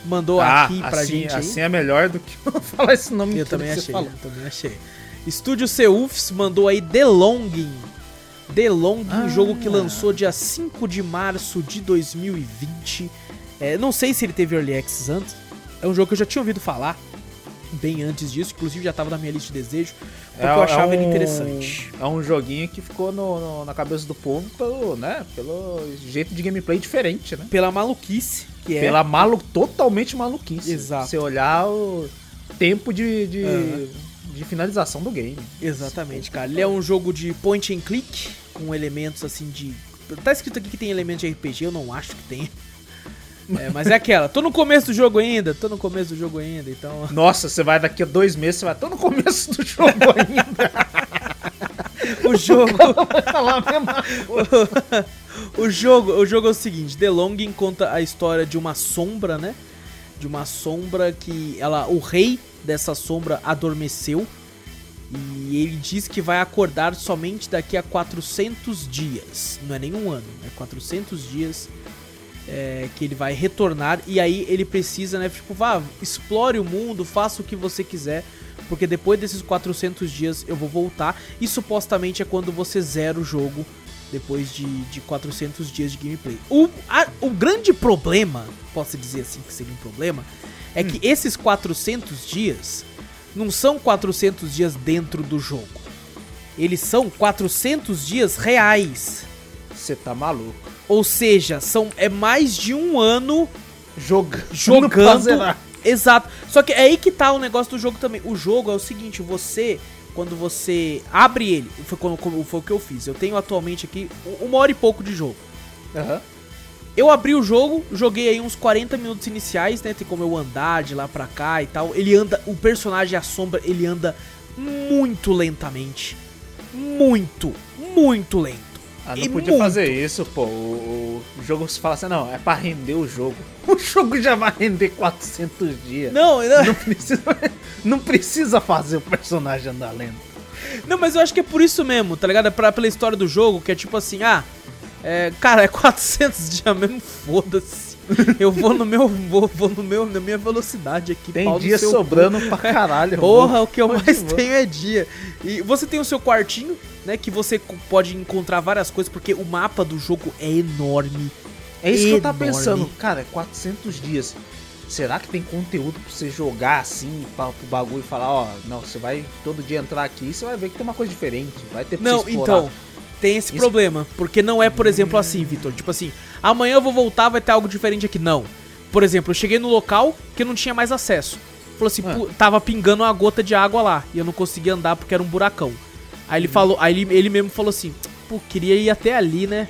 mandou aqui pra assim, gente aí. assim é melhor do que eu falar esse nome Eu também achei, falou. eu também achei. Estúdio Seufs mandou aí The Longing. The Longing, Ah. jogo que lançou dia 5 de março de 2020. É, não sei se ele teve Early Access antes. É um jogo que eu já tinha ouvido falar bem antes disso. Inclusive já tava na minha lista de desejo. Porque eu achava ele interessante. É um joguinho que ficou no- no- na cabeça do povo pelo, né, pelo jeito de gameplay diferente, né? Pela maluquice que é. Pela malu totalmente maluquice. Exato. Se olhar o tempo de, de, Aham. de finalização do game. Exatamente, cara. Ele é um jogo de point and click, com elementos assim de. Tá escrito aqui que tem elementos de RPG, eu não acho que tem. É, mas é aquela, tô no começo do jogo ainda, tô no começo do jogo ainda, então. Nossa, você vai daqui a dois meses, você vai estar no começo do jogo ainda. O jogo. o jogo, o jogo é o seguinte, The Longing conta a história de uma sombra, né? De uma sombra que ela, o rei dessa sombra adormeceu e ele diz que vai acordar somente daqui a 400 dias. Não é nenhum ano, é 400 dias é, que ele vai retornar e aí ele precisa, né, tipo, vá, explore o mundo, faça o que você quiser, porque depois desses 400 dias eu vou voltar e supostamente é quando você zera o jogo depois de, de 400 dias de gameplay. O, a- o grande problema, posso dizer assim que seria um problema, é que esses 400 dias não são 400 dias dentro do jogo. Eles são 400 dias reais. Você tá maluco. Ou seja, são, é mais de um ano Joga, jogando. Exato. Só que é aí que tá o negócio do jogo também. O jogo é o seguinte, você, quando você abre ele, foi, quando, foi o que eu fiz. Eu tenho atualmente aqui uma hora e pouco de jogo. Aham. Eu abri o jogo, joguei aí uns 40 minutos iniciais, né? Tem como eu andar de lá pra cá e tal. Ele anda, o personagem a sombra, ele anda muito lentamente. Muito, muito lento. Ah, não E podia muito. fazer isso, pô. O, o jogo se fala assim, não, é pra render o jogo. O jogo já vai render 400 dias. Não, não, Não precisa, não precisa fazer o personagem andar lento. Não, mas eu acho que é por isso mesmo, tá ligado? É pra, pela história do jogo, que é tipo assim, ah, É, cara, é 400 dias mesmo, foda-se. Eu vou no meu, vou, vou no meu, na minha velocidade aqui. Tem dia sobrando pra caralho. eu Porra, o que eu mais tenho é dia. E você tem o seu quartinho, né? Que você pode encontrar várias coisas, porque o mapa do jogo é enorme. É isso que eu tava enorme. pensando. Cara, 400 dias. Será que tem conteúdo pra você jogar assim, pra, pro bagulho e falar, ó, não, você vai todo dia entrar aqui, você vai ver que tem uma coisa diferente. Vai ter pra Não, então, tem esse Isso- problema. Porque não é, por exemplo, assim, Vitor. Tipo assim, amanhã eu vou voltar, vai ter algo diferente aqui. Não. Por exemplo, eu cheguei no local que não tinha mais acesso. Falou assim. "Pu- tava pingando uma gota de água lá. E eu não conseguia andar porque era um buracão. Aí ele falou, aí ele, ele mesmo falou assim, pô, queria ir até ali, né?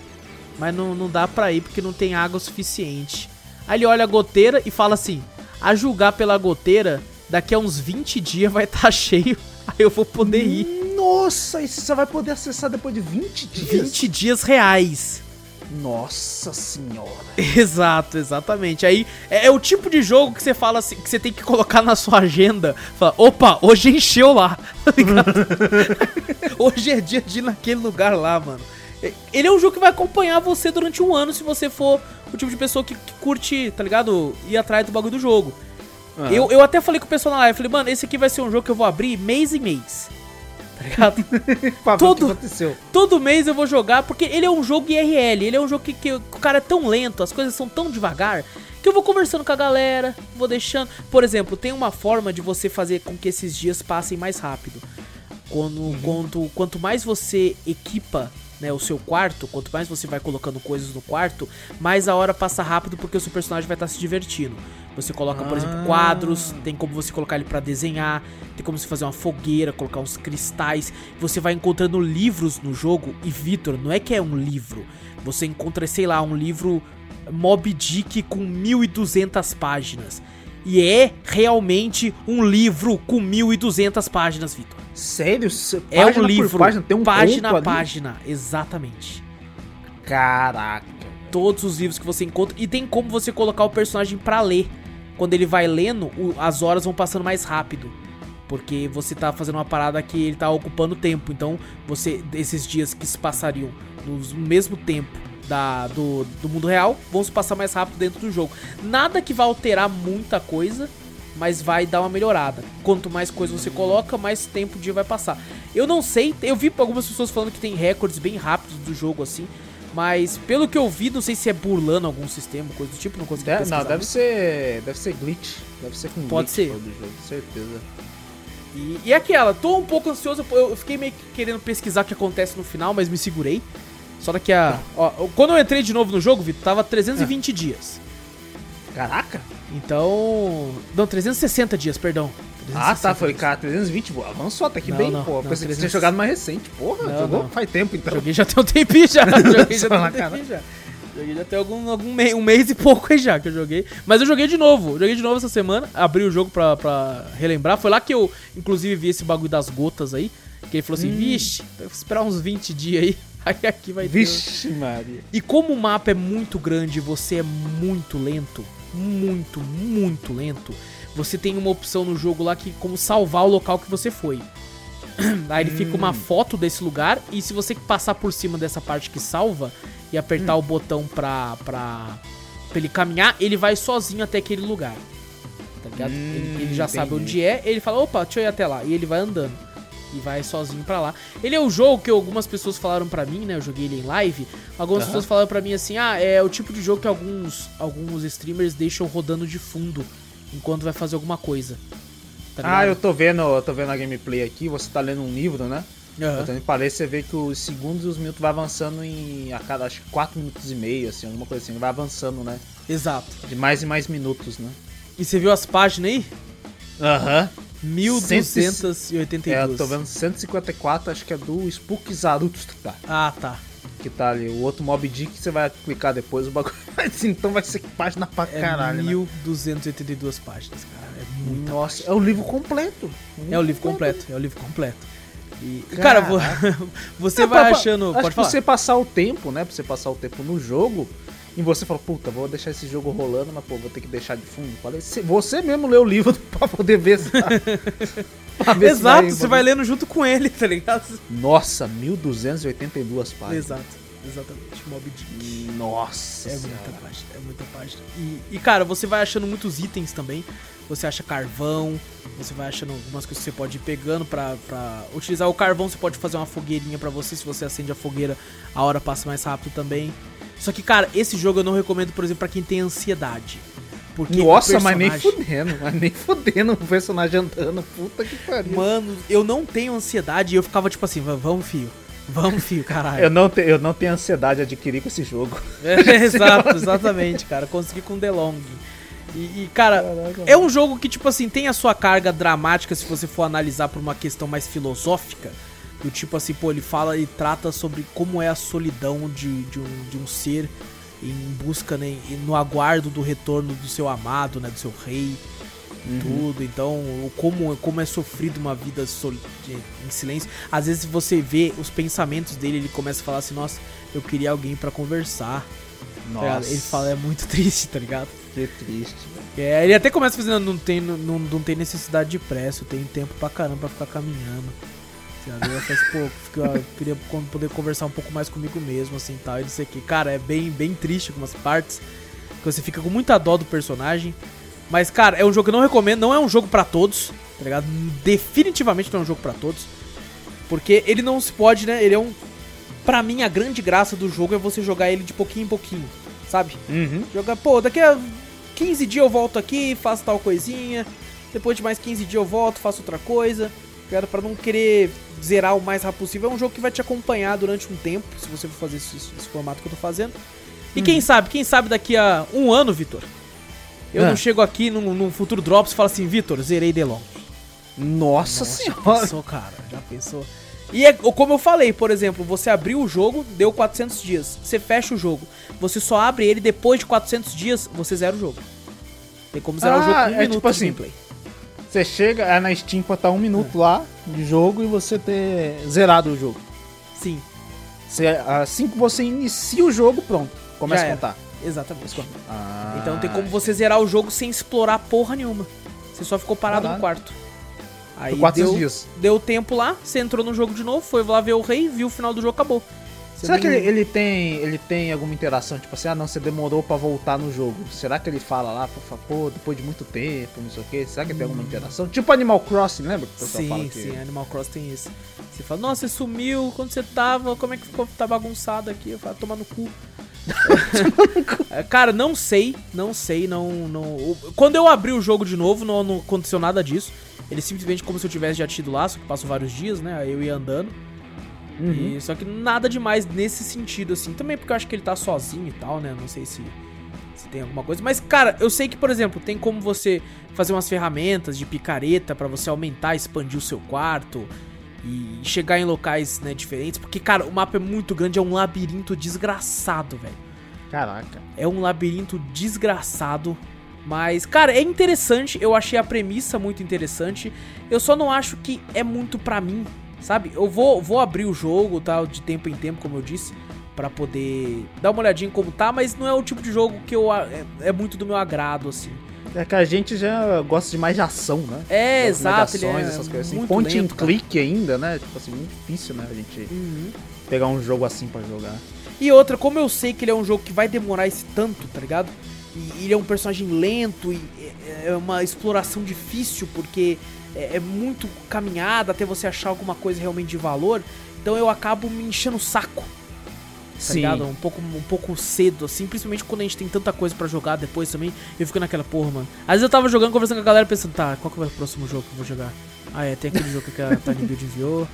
Mas não, não dá pra ir porque não tem água suficiente. Aí ele olha a goteira e fala assim: a julgar pela goteira, daqui a uns 20 dias vai estar cheio. Aí eu vou poder ir. Nossa, e você só vai poder acessar depois de 20 dias? 20 dias reais. Nossa senhora. Exato, exatamente. Aí é, é o tipo de jogo que você fala assim, que você tem que colocar na sua agenda. Fala, opa, hoje encheu lá. tá ligado? hoje é dia de ir naquele lugar lá, mano. É, Ele é um jogo que vai acompanhar você durante um ano se você for o tipo de pessoa que, que curte, tá ligado? Ir atrás do bagulho do jogo. Ah. Eu, eu até falei com o pessoal na live, falei, mano, esse aqui vai ser um jogo que eu vou abrir mês em mês. Tá ligado? Pra todo- o que aconteceu. Todo mês eu vou jogar, porque ele é um jogo IRL, ele é um jogo que, que o cara é tão lento, as coisas são tão devagar, que eu vou conversando com a galera, vou deixando. Por exemplo, tem uma forma de você fazer com que esses dias passem mais rápido. Quando, quanto, quanto mais você equipa né, o seu quarto, quanto mais você vai colocando coisas no quarto, mais a hora passa rápido porque o seu personagem vai estar se divertindo. Você coloca, por exemplo, Ah. quadros, tem como você colocar ele pra desenhar, tem como você fazer uma fogueira, colocar uns cristais. Você vai encontrando livros no jogo e Vitor, não é que é um livro. Você encontra, sei lá, um livro Mob Dick com 1200 páginas. E é realmente um livro com 1200 páginas, Vitor. Sério? É um livro, página, tem um página a ali? página, exatamente. Caraca. Todos os livros que você encontra e tem como você colocar o personagem pra ler. Quando ele vai lendo, as horas vão passando mais rápido. Porque você tá fazendo uma parada que ele tá ocupando tempo. Então, você esses dias que se passariam no mesmo tempo da, do, do mundo real, vão se passar mais rápido dentro do jogo. Nada que vai alterar muita coisa, mas vai dar uma melhorada. Quanto mais coisa você coloca, mais tempo o dia vai passar. Eu não sei, eu vi algumas pessoas falando que tem recordes bem rápidos do jogo assim. Mas pelo que eu vi, não sei se é burlando algum sistema, coisa do tipo, não consegui Deve- pesquisar não, deve muito. ser. Deve ser glitch. Deve ser com Pode glitch ser. todo jogo, certeza. E, e aquela, tô um pouco ansioso, eu fiquei meio que querendo pesquisar o que acontece no final, mas me segurei. Só daqui a. Ó, quando eu entrei de novo no jogo, Vitor, tava 320 dias. Caraca! Então. Não, 360 dias, perdão. Ah, 360 tá. Falei, dias. cara, 320, pô, avançou até que Não, bem, não, pô. não, Pensei que você 300. tinha jogado mais recente. Porra, Não, jogou não. faz tempo então. Joguei já tem um tempinho já. Joguei já tem um tempinho já. Joguei já tem algum, algum mês, um mês e pouco aí já que eu joguei. Mas eu joguei de novo. Joguei de novo essa semana. Abri o jogo pra, pra relembrar. Foi lá que eu, inclusive, vi esse bagulho das gotas aí. Que ele falou assim: Hum. vixe, vou esperar uns 20 dias aí. Aí aqui vai ter. Vixe, Maria. E como o mapa é muito grande e você é muito lento, muito, muito lento, você tem uma opção no jogo lá que como salvar o local que você foi. Aí ele fica uma foto desse lugar e se você passar por cima dessa parte que salva e apertar o botão pra, pra, pra ele caminhar, ele vai sozinho até aquele lugar. Tá ligado? Hum, ele, ele já sabe entendi. onde é, ele fala, opa, deixa eu ir até lá. E ele vai andando. E vai sozinho pra lá. Ele é o jogo que algumas pessoas falaram pra mim, né? Eu joguei ele em live. Algumas Aham. pessoas falaram pra mim assim: ah, é o tipo de jogo que alguns, alguns streamers deixam rodando de fundo enquanto vai fazer alguma coisa. Tá Ah, eu tô vendo, eu tô vendo a gameplay aqui, você tá lendo um livro, né? Aham. Então parece você vê que os segundos e os minutos vai avançando em a cada acho que 4 minutos e meio, assim, alguma coisa assim, vai avançando, né? Exato. De mais e mais minutos, né? E você viu as páginas aí? Aham. 1282. É, eu tô vendo 154, acho que é do Spook Zarutstra, Ah, tá. que tá ali. O outro Mob Dick você vai clicar depois, o bagulho vai assim, então vai ser página pra É caralho, né? 1282 páginas, cara. É muita Nossa, é o livro completo. É o livro completo, é o livro completo. E, cara, vo- você Não, vai pra- pra- achando. Acho Pode falar. você passar o tempo, né? Pra você passar o tempo no jogo. E você fala, puta, vou deixar esse jogo rolando, mas pô, vou ter que deixar de fundo. Falei, "Cê- você mesmo leu o livro pra poder ver se. tá- pra ver se Exato, você vai lendo junto com ele, tá ligado? Nossa, 1282 páginas. Exato. exatamente. Mob Dick. Nossa É senhora. muita página, é muita página. E, e, cara, você vai achando muitos itens também. Você acha carvão, você vai achando algumas coisas que você pode ir pegando pra, pra utilizar o carvão. Você pode fazer uma fogueirinha pra você. Se você acende a fogueira, a hora passa mais rápido também. Só que, cara, esse jogo eu não recomendo, por exemplo, pra quem tem ansiedade. Porque Nossa, mas nem personagem- fudendo, mas nem fudendo o personagem andando. Puta que pariu. Mano, eu não tenho ansiedade e eu ficava tipo assim, "Va- vamos, fio. Vamos, fio, caralho. Eu não, te- eu não tenho ansiedade adquirir com esse jogo. É, exato, exatamente, cara. Consegui com The Long. E, e, cara, Caraca, é um jogo que, tipo assim, tem a sua carga dramática se você for analisar por uma questão mais filosófica. Do tipo assim, pô, ele fala e trata sobre como é a solidão de, de, um, de um ser em busca, né, no aguardo do retorno do seu amado, né, do seu rei. Tudo, então, como, como é sofrido uma vida de- em silêncio. Às vezes você vê os pensamentos dele, ele começa a falar assim: Nossa, eu queria alguém pra conversar. tá? Nossa, Ele fala, é muito triste, tá ligado? que triste. velho. É, ele até começa fazendo, não tem, não, não tem necessidade de pressa, eu tenho tempo pra caramba pra ficar caminhando. Sabe? Eu pô, fico- eu queria poder conversar um pouco mais comigo mesmo, assim, tal, e não sei o que. Cara, é bem, bem triste algumas partes, que você fica com muita dó do personagem. Mas, cara, é um jogo que eu não recomendo, não é um jogo pra todos, tá ligado? Definitivamente não é um jogo pra todos. Porque ele não se pode, né? Ele é um. Pra mim, a grande graça do jogo é você jogar ele de pouquinho em pouquinho, sabe? Uhum. Jogar, pô, daqui a 15 dias eu volto aqui, faço tal coisinha. Depois de mais 15 dias eu volto, faço outra coisa. Cara, pra não querer zerar o mais rápido possível. É um jogo que vai te acompanhar durante um tempo, se você for fazer esse, esse formato que eu tô fazendo. E quem sabe, quem sabe daqui a um ano, Vitor, eu Ah. não chego aqui num, num futuro Drops e falo assim, Vitor, zerei The Long. Nossa, Já senhora. pensou, cara? Já pensou? E é como eu falei, por exemplo, você abriu o jogo, deu 400 dias. Você fecha o jogo. Você só abre ele depois de 400 dias, você zera o jogo. Tem como zerar o Ah, jogo com um é minuto tipo de assim, gameplay. Você chega é na Steam pra estar um minuto lá de jogo e você ter zerado o jogo. Sim, Você, assim que você inicia o jogo, pronto. Começa Já a era. contar. exatamente. Ah, Então tem como você zerar o jogo sem explorar porra nenhuma. Você só ficou parado Caralho. no quarto. Aí Por 400 deu, dias. deu tempo lá, você entrou no jogo de novo, foi lá ver o rei, viu o final do jogo, acabou. Você Será que ele, ele tem ele tem alguma interação? Tipo assim, ah não, você demorou pra voltar no jogo. Será que ele fala lá, pô, fala, depois de muito tempo, não sei o quê? Será que tem alguma interação? Tipo Animal Crossing, lembra? Que o pessoal fala Sim, que- sim, Animal Cross tem isso. Você fala, nossa, você sumiu, quando você tava, como é que ficou, tá bagunçado aqui? Eu falo, toma no cu. É, Cara, não sei, não sei, não, não. Quando eu abri o jogo de novo, não, não aconteceu nada disso. Ele simplesmente como se eu tivesse já tido lá, só que passou vários dias, né? Aí eu ia andando. Uhum. E, só que nada demais nesse sentido, assim. Também porque eu acho que ele tá sozinho e tal, né? Não sei se, se tem alguma coisa. Mas, cara, eu sei que, por exemplo, tem como você fazer umas ferramentas de picareta pra você aumentar, expandir o seu quarto e chegar em locais, né, diferentes. Porque, cara, o mapa é muito grande, é um labirinto desgraçado, velho. Caraca. É um labirinto desgraçado. Mas, cara, é interessante. Eu achei a premissa muito interessante. Eu só não acho que é muito pra mim, sabe? Eu vou, vou abrir o jogo, tal, de tempo em tempo, como eu disse, Pra poder dar uma olhadinha em como tá. Mas não é o tipo de jogo que eu é, é muito do meu agrado, assim. É que a gente já gosta de mais de ação, né? É, mais exato. de Ele é essas coisas assim. and lento, cara. click ainda, né? Tipo assim, muito difícil, né? A gente Uhum. pegar um jogo assim pra jogar. E outra, como eu sei que ele é um jogo que vai demorar esse tanto, tá ligado? E ele é um personagem lento e é- é uma exploração difícil porque é, é muito caminhada até você achar alguma coisa realmente de valor. Então eu acabo me enchendo o saco, tá ligado? Um pouco, um pouco cedo, assim, principalmente quando a gente tem tanta coisa pra jogar depois também. Eu fico naquela porra, mano. Às vezes eu tava jogando, conversando com a galera, pensando, tá, qual que vai o próximo jogo que eu vou jogar? Ah, é, tem aquele jogo que a Tiny Build enviou.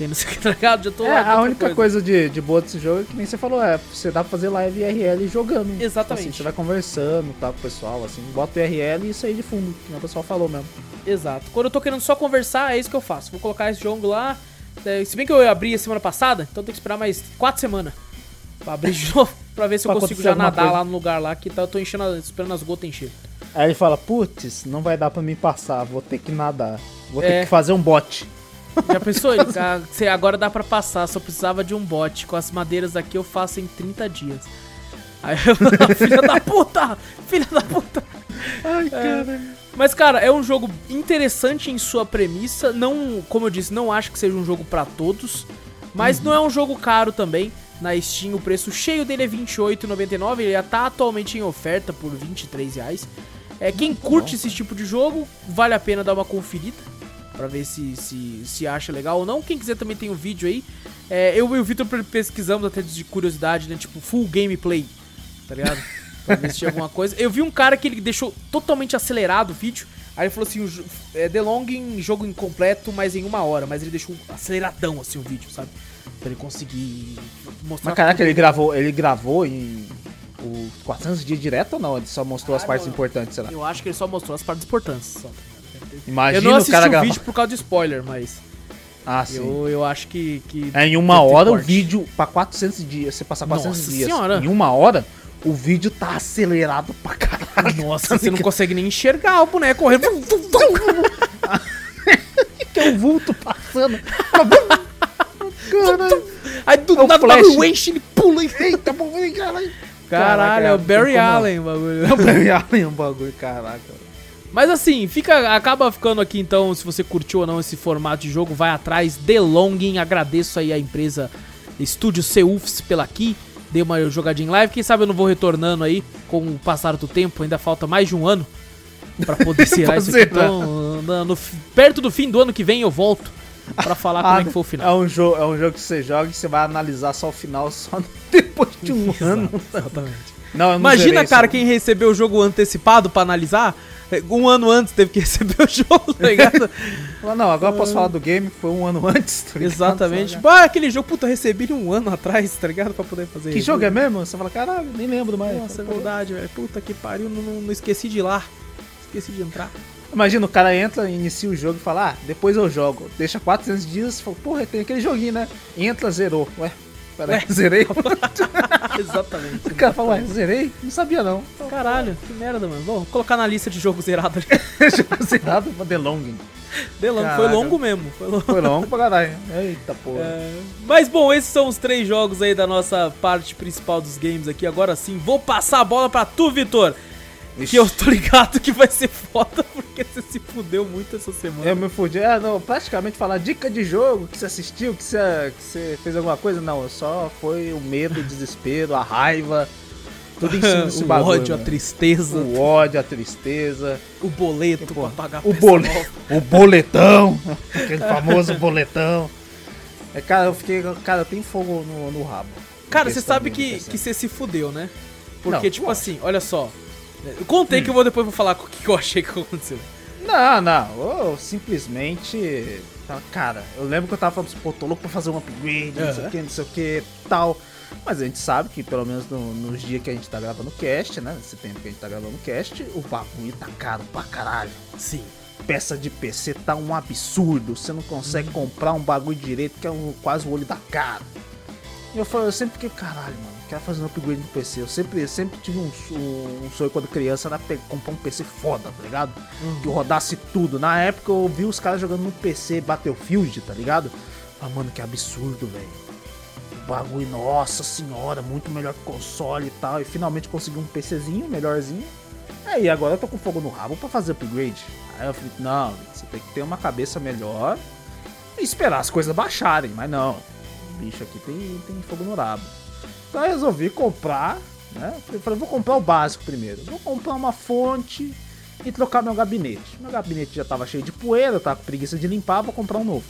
Tem não sei o que, tá ligado? Já tô É, a única coisa, de, de boa desse jogo é que nem você falou, é você dá pra fazer live IRL jogando. Exatamente. Assim, você vai conversando, tá, com o pessoal, assim, bota o IRL e isso aí de fundo, que o pessoal falou mesmo. Exato. Quando eu tô querendo só conversar, é isso que eu faço. Vou colocar esse jogo lá. é, Se bem que eu abri a semana passada, então tem que esperar mais quatro semanas pra abrir de novo. Pra ver se eu consigo já nadar coisa. lá no lugar lá, que tá, eu tô enchendo, esperando as gotas encher. Aí ele fala, putz, não vai dar pra mim passar, vou ter que nadar. Vou É. ter que fazer um bot. Já pensou? Ah, agora dá pra passar, só precisava de um bot. Com as madeiras aqui eu faço em 30 dias. Aí eu, filha da puta! Filha da puta! Ai, cara. Mas, cara, é um jogo interessante em sua premissa. Não, como eu disse, não acho que seja um jogo pra todos. Mas não é um jogo caro também. Na Steam o preço cheio dele é R$28,99. Ele já tá atualmente em oferta por 23,00 reais. É, quem curte esse tipo de jogo, vale a pena dar uma conferida. Pra ver se, se, se acha legal ou não. Quem quiser também tem um vídeo aí. É, eu e o Vitor pesquisamos até de curiosidade, né? Tipo, full gameplay, tá ligado? pra ver se tinha alguma coisa. Eu vi um cara que ele deixou totalmente acelerado o vídeo. Aí ele falou assim, o, é, The Long em jogo incompleto, mas em uma hora. Mas ele deixou aceleradão assim o vídeo, sabe? Pra ele conseguir mostrar... Mas caraca, ele gravou, ele gravou em os 400 dias direto ou não? Ele só mostrou ah, as partes não, importantes, será? Eu acho que ele só mostrou as partes importantes. Só. Tá Imagina eu não assisti o, cara o vídeo por causa de spoiler, mas... Ah, sim. Eu, eu acho que, que... É, em uma hora o vídeo, pra 400 dias, você passar 400 Nossa dias senhora. em uma hora, o vídeo tá acelerado pra caralho. Nossa, você não consegue nem enxergar o boneco correndo. que é o vulto passando. Caralho. Aí do é nada o enche, ele pula e. Eita, caralho. Caralho, é o Barry Allen o bagulho. É o Barry Allen o bagulho, caraca. Mas assim, fica, acaba ficando aqui então, se você curtiu ou não esse formato de jogo, vai atrás, The Longing, agradeço aí a empresa Estúdio Seufs pela aqui, dei uma jogadinha em live, quem sabe eu não vou retornando aí com o passar do tempo, ainda falta mais de um ano para poder zerar isso aqui, então, no, no, perto do fim do ano que vem eu volto para falar ah, como é que foi o final. É um, jogo, é um jogo que você joga e você vai analisar só o final só depois de um ano. Exatamente. Não, Imagina, cara, quem recebeu o jogo antecipado para analisar, um ano antes teve que receber o jogo, tá ligado? não, agora eu posso falar do game, foi um ano antes, tá ligado? Exatamente. Ah, aquele jogo, puta, eu recebi um ano atrás, tá ligado? Pra poder fazer Que jogo é mesmo? Você fala, caralho, nem lembro mais. Nossa, é verdade, velho. Puta que pariu, não, não, não, esqueci de ir lá. Esqueci de entrar. Imagina, o cara entra, inicia o jogo e fala, ah, depois eu jogo. Deixa 400 dias e fala, porra, tem aquele joguinho, né? Entra, zerou. Ué, Peraí, zerei? Exatamente. O cara falou, ué, zerei? Não sabia não. Caralho, que merda, mano. Vou colocar na lista de jogo zerado ali. jogo zerado pra The Longing. The Long, foi longo mesmo. Foi longo, foi longo pra caralho. Eita porra. É... Mas bom, esses são os três jogos aí da nossa parte principal dos games aqui. Agora sim, vou passar a bola pra tu, Vitor. Ixi. Que eu tô ligado que vai ser foda, porque você se fudeu muito essa semana. Eu me fudi. É, não, praticamente falar dica de jogo, que você assistiu, que você, que você fez alguma coisa. Não, só foi o medo, o desespero, a raiva. Tudo em cima desse o bagulho. O ódio, mano. a tristeza. O ódio, a tristeza. O boleto que, pra pagar o, bole... o boletão. aquele famoso boletão. É, cara, eu fiquei. Cara, tenho fogo no, no rabo. Cara, você sabe que, que você se fudeu, né? Porque, não, tipo assim, olha só. Eu contei hum. que eu vou depois vou falar o que eu achei que aconteceu. Não, não. Eu simplesmente. Cara, eu lembro que eu tava falando, pô, tô louco pra fazer um upgrade, uhum. não sei o que, não sei o que, tal. Mas a gente sabe que, pelo menos no, nos dias que a gente tá gravando o cast, né? Nesse tempo que a gente tá gravando o cast, o bagulho tá caro pra caralho. Sim. Peça de PC tá um absurdo. Você não consegue hum. comprar um bagulho direito que é um, quase o olho da cara. E eu, falo, eu sempre fiquei, caralho, mano quero fazer um upgrade no PC. Eu sempre, sempre tive um, um, um sonho quando criança era comprar um PC foda, tá ligado? Uhum. Que rodasse tudo. Na época eu vi os caras jogando no PC Battlefield, tá ligado? Ah, mano, que absurdo, velho. Bagulho, nossa senhora, muito melhor que console e tal. E finalmente consegui um PCzinho, melhorzinho. Aí agora eu tô com fogo no rabo para fazer upgrade. Aí eu falei, não, você tem que ter uma cabeça melhor e esperar as coisas baixarem. Mas não, o bicho aqui tem, tem fogo no rabo. Então eu resolvi comprar, né? Eu falei, vou comprar o básico primeiro. Vou comprar uma fonte e trocar meu gabinete. Meu gabinete já tava cheio de poeira, com preguiça de limpar, vou comprar um novo.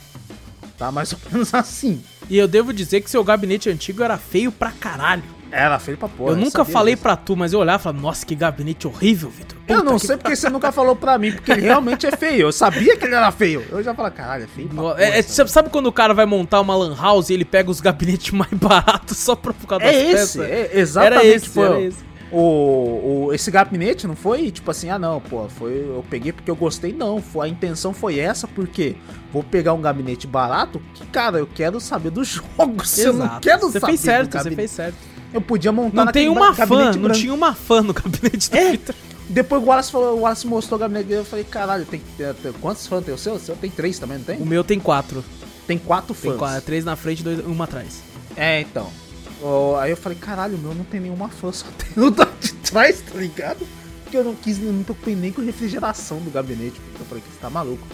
Tá mais ou menos assim. E eu devo dizer que seu gabinete antigo era feio pra caralho. Era feio pra porra. Eu nunca falei disso. pra tu, mas eu olhava e falava, nossa, que gabinete horrível, Vitor. Eu não sei porque você nunca falou pra mim, porque ele realmente é feio. Eu sabia que ele era feio. Eu já falei, caralho, é feio porra, é, é, Sabe quando o cara vai montar uma lan house e ele pega os gabinetes mais baratos só pra ficar das é esse, É exatamente. Era esse, era esse. O, o, esse gabinete não foi tipo assim, ah não, pô, foi, eu peguei porque eu gostei, não. Foi, a intenção foi essa, porque vou pegar um gabinete barato que, cara, eu quero saber dos jogos. Exato. Eu não quero você saber. Fez certo, você fez certo. Eu podia montar Não tem uma fã, não tinha uma fã no gabinete do é. Peter. Depois o Wallace, falou, o Wallace mostrou o gabinete dele, eu falei, caralho, tem, tem, quantos fãs tem o seu? O seu tem três também, não tem? O meu tem quatro. Tem quatro fãs. Tem quatro, três na frente e uma atrás. É, então. Oh, aí eu falei, caralho, o meu não tem nenhuma fã, só tem o de trás, tá ligado? Porque eu não quis, não me preocupei nem com refrigeração do gabinete, porque eu falei que você tá maluco.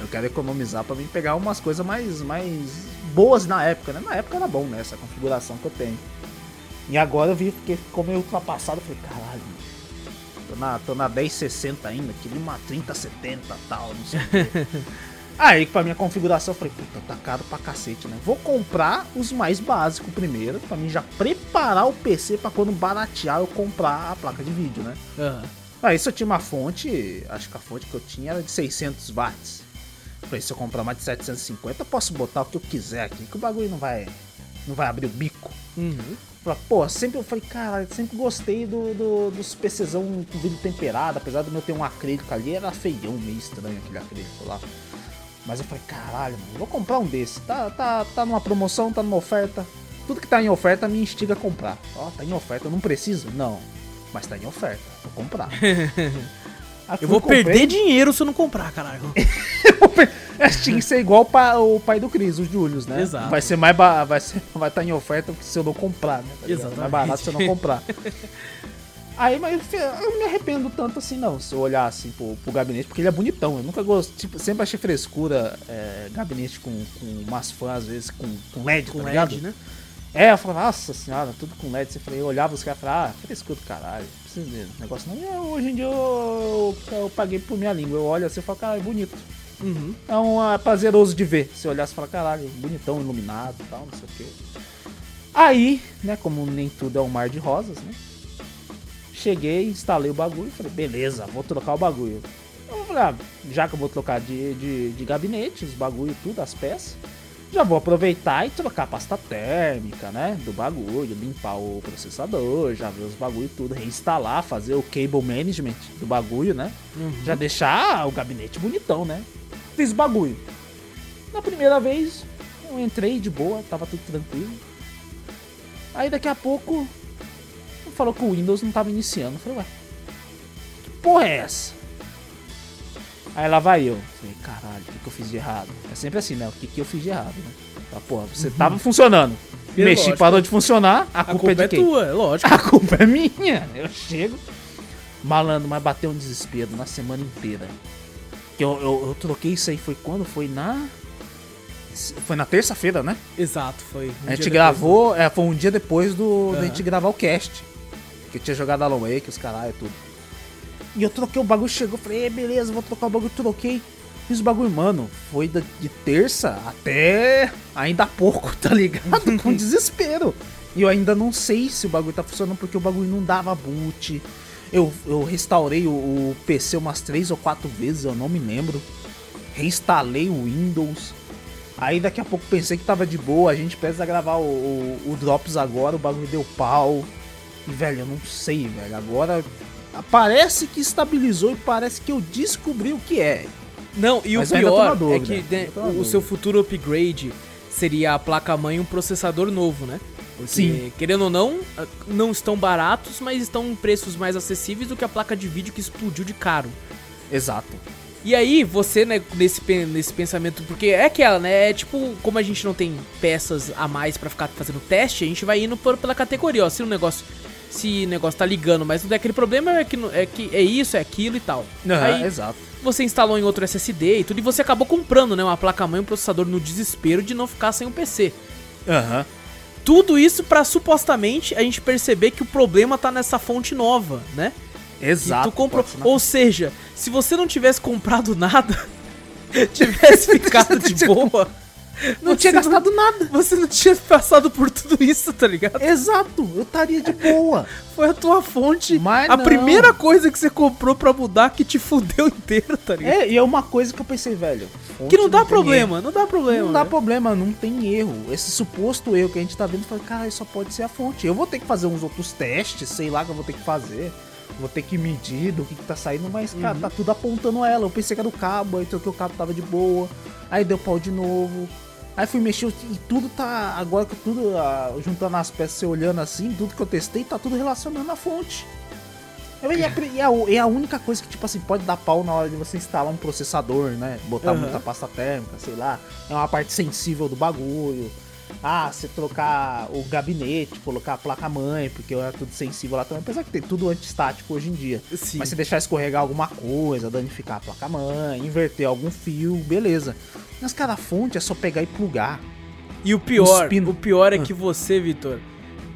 Eu quero economizar para mim pegar umas coisas mais, mais boas na época, né? Na época era bom, né? Essa configuração que eu tenho. E agora eu vi que ficou meio ultrapassado. Eu falei, caralho, tô na, tô na 1060 ainda, queria uma 3070 e tal, não sei o quê. Aí, pra minha configuração, eu falei, puta, tá caro pra cacete, né? Vou comprar os mais básicos primeiro, pra mim já preparar o PC pra quando baratear eu comprar a placa de vídeo, né? Aham. Aí só tinha uma fonte, acho que a fonte que eu tinha era de 600 watts. Falei, se eu comprar uma de 750, eu posso botar o que eu quiser aqui, que o bagulho não vai, não vai abrir o bico. Uhum. Pô, sempre eu falei, cara, sempre gostei do, do- dos PCzão com vidro temperado, apesar do meu ter um acrílico ali, era feião, meio estranho aquele acrílico lá. Mas eu falei, caralho, mano, vou comprar um desse. Tá, tá, tá numa promoção, tá numa oferta. Tudo que tá em oferta me instiga a comprar. Ó, tá em oferta, eu não preciso? Não. Mas tá em oferta, vou comprar. Fui, Eu vou comprei. perder dinheiro se eu não comprar, caralho. Tinha que ser igual o pa- o pai do Cris, o Julius, né? Exato. Vai ser mais ba... vai ser vai estar em oferta se eu não comprar, né? Tá ligado? Exatamente. Mais barato se eu não comprar. Aí, mas eu não me arrependo tanto assim, não, se eu olhar assim pro, pro gabinete, porque ele é bonitão. Eu nunca gostei, tipo, sempre achei frescura é, gabinete com, com umas fãs, às vezes, com, com LED, Com tá LED, ligado? né? É, eu falava, nossa senhora, tudo com LED. Você falei, eu olhava os caras e falava, ah, frescura do caralho, de negócio não. Eu, hoje em dia eu, eu, paguei por minha língua. Eu olho assim e falo, cara, é bonito. Uhum. É um é prazeroso de ver. Você olhar e falar, caralho, bonitão, iluminado e tal, não sei o quê. Aí, né, como nem tudo é um mar de rosas, né? Cheguei, instalei o bagulho e falei, beleza, vou trocar o bagulho. Eu falei, ah, já que eu vou trocar de, de, de gabinete, os bagulho tudo, as peças, já vou aproveitar e trocar a pasta térmica, né? Do bagulho, limpar o processador, já ver os bagulho tudo, reinstalar, fazer o cable management do bagulho, né? Uhum. Já deixar o gabinete bonitão, né? Fiz o bagulho. Na primeira vez, eu entrei de boa, tava tudo tranquilo. Aí daqui a pouco, falou que o Windows não tava iniciando. Eu falei, ué, que porra é essa? Aí lá vai eu. Falei, caralho, o que, que eu fiz de errado? É sempre assim, né? O que, que eu fiz de errado, né? Porra, você tava funcionando. É Mexi, lógico. parou de funcionar, a, A culpa, culpa é de é quem? tua, é lógico. A culpa é minha. Eu chego. Malandro, mas bateu um desespero na semana inteira. Que eu, eu, eu troquei isso aí, foi quando? Foi na. Foi na terça-feira, né? Exato, foi. um a gente depois. gravou, é, foi um dia depois do, da Aham. gente gravar o cast. Que tinha jogado Alan Wake, os caralho, tudo. E eu troquei o bagulho, chegou, falei, "É, beleza, vou trocar o bagulho, troquei. Fiz o bagulho, mano, foi de terça até ainda há pouco, tá ligado? Com desespero. E eu ainda não sei se o bagulho tá funcionando porque o bagulho não dava boot. Eu, eu restaurei o, o PC umas três ou quatro vezes, eu não me lembro. Reinstalei o Windows. Aí daqui a pouco pensei que tava de boa, a gente precisa gravar o, o, o Drops agora, o bagulho deu pau. E velho, eu não sei, velho. Agora parece que estabilizou e parece que eu descobri o que é. Não, e Mas o pior é dúvida, que né, o seu futuro upgrade seria a placa-mãe e um processador novo, né? Porque, Sim. querendo ou não, não estão baratos, mas estão em preços mais acessíveis do que a placa de vídeo que explodiu de caro. Exato. E aí, você, né, nesse, nesse pensamento, porque é aquela, né? É tipo, como a gente não tem peças a mais pra ficar fazendo teste, a gente vai indo por, pela categoria, ó. Se o negócio. Se o negócio tá ligando, mas não der aquele problema, é que, é que é isso, é aquilo e tal. aí exato. você instalou em outro SSD e tudo, e você acabou comprando, né? Uma placa-mãe e um processador no desespero de não ficar sem o PC. Aham. Tudo isso pra supostamente a gente perceber que o problema tá nessa fonte nova, né? Exato. Comprou. Ou seja, se você não tivesse comprado nada, tivesse ficado de boa, Não tinha você gastado nada. Você não tinha passado por tudo isso, tá ligado? Exato, eu estaria de boa. Foi a tua fonte. Mas a não. primeira coisa que você comprou pra mudar que te fudeu inteiro, tá ligado? É, e é uma coisa que eu pensei, velho. que não dá problema, não dá problema. erro. Não dá né? problema, não tem erro. Esse suposto erro que a gente tá vendo, fala, cara, isso só pode ser a fonte. Eu vou ter que fazer uns outros testes, sei lá que eu vou ter que fazer. Vou ter que medir do que, que tá saindo, mas, cara, Uhum. tá tudo apontando ela. Eu pensei que era o cabo, aí troquei o cabo, tava de boa. Aí deu pau de novo. Aí fui mexer e tudo tá. Agora que tudo. juntando as peças, você olhando assim, tudo que eu testei, tá tudo relacionando à fonte. E é, e a, a única coisa que, tipo assim, pode dar pau na hora de você instalar um processador, né? Botar Aham. muita pasta térmica, sei lá. É uma parte sensível do bagulho. Ah, você trocar o gabinete, colocar a placa-mãe, porque é tudo sensível lá também. Apesar que tem tudo antistático hoje em dia. Sim. Mas se deixar escorregar alguma coisa, danificar a placa-mãe, inverter algum fio, beleza. Mas, cara, a fonte é só pegar e plugar. E o pior, o pior é Ah. que você, Vitor,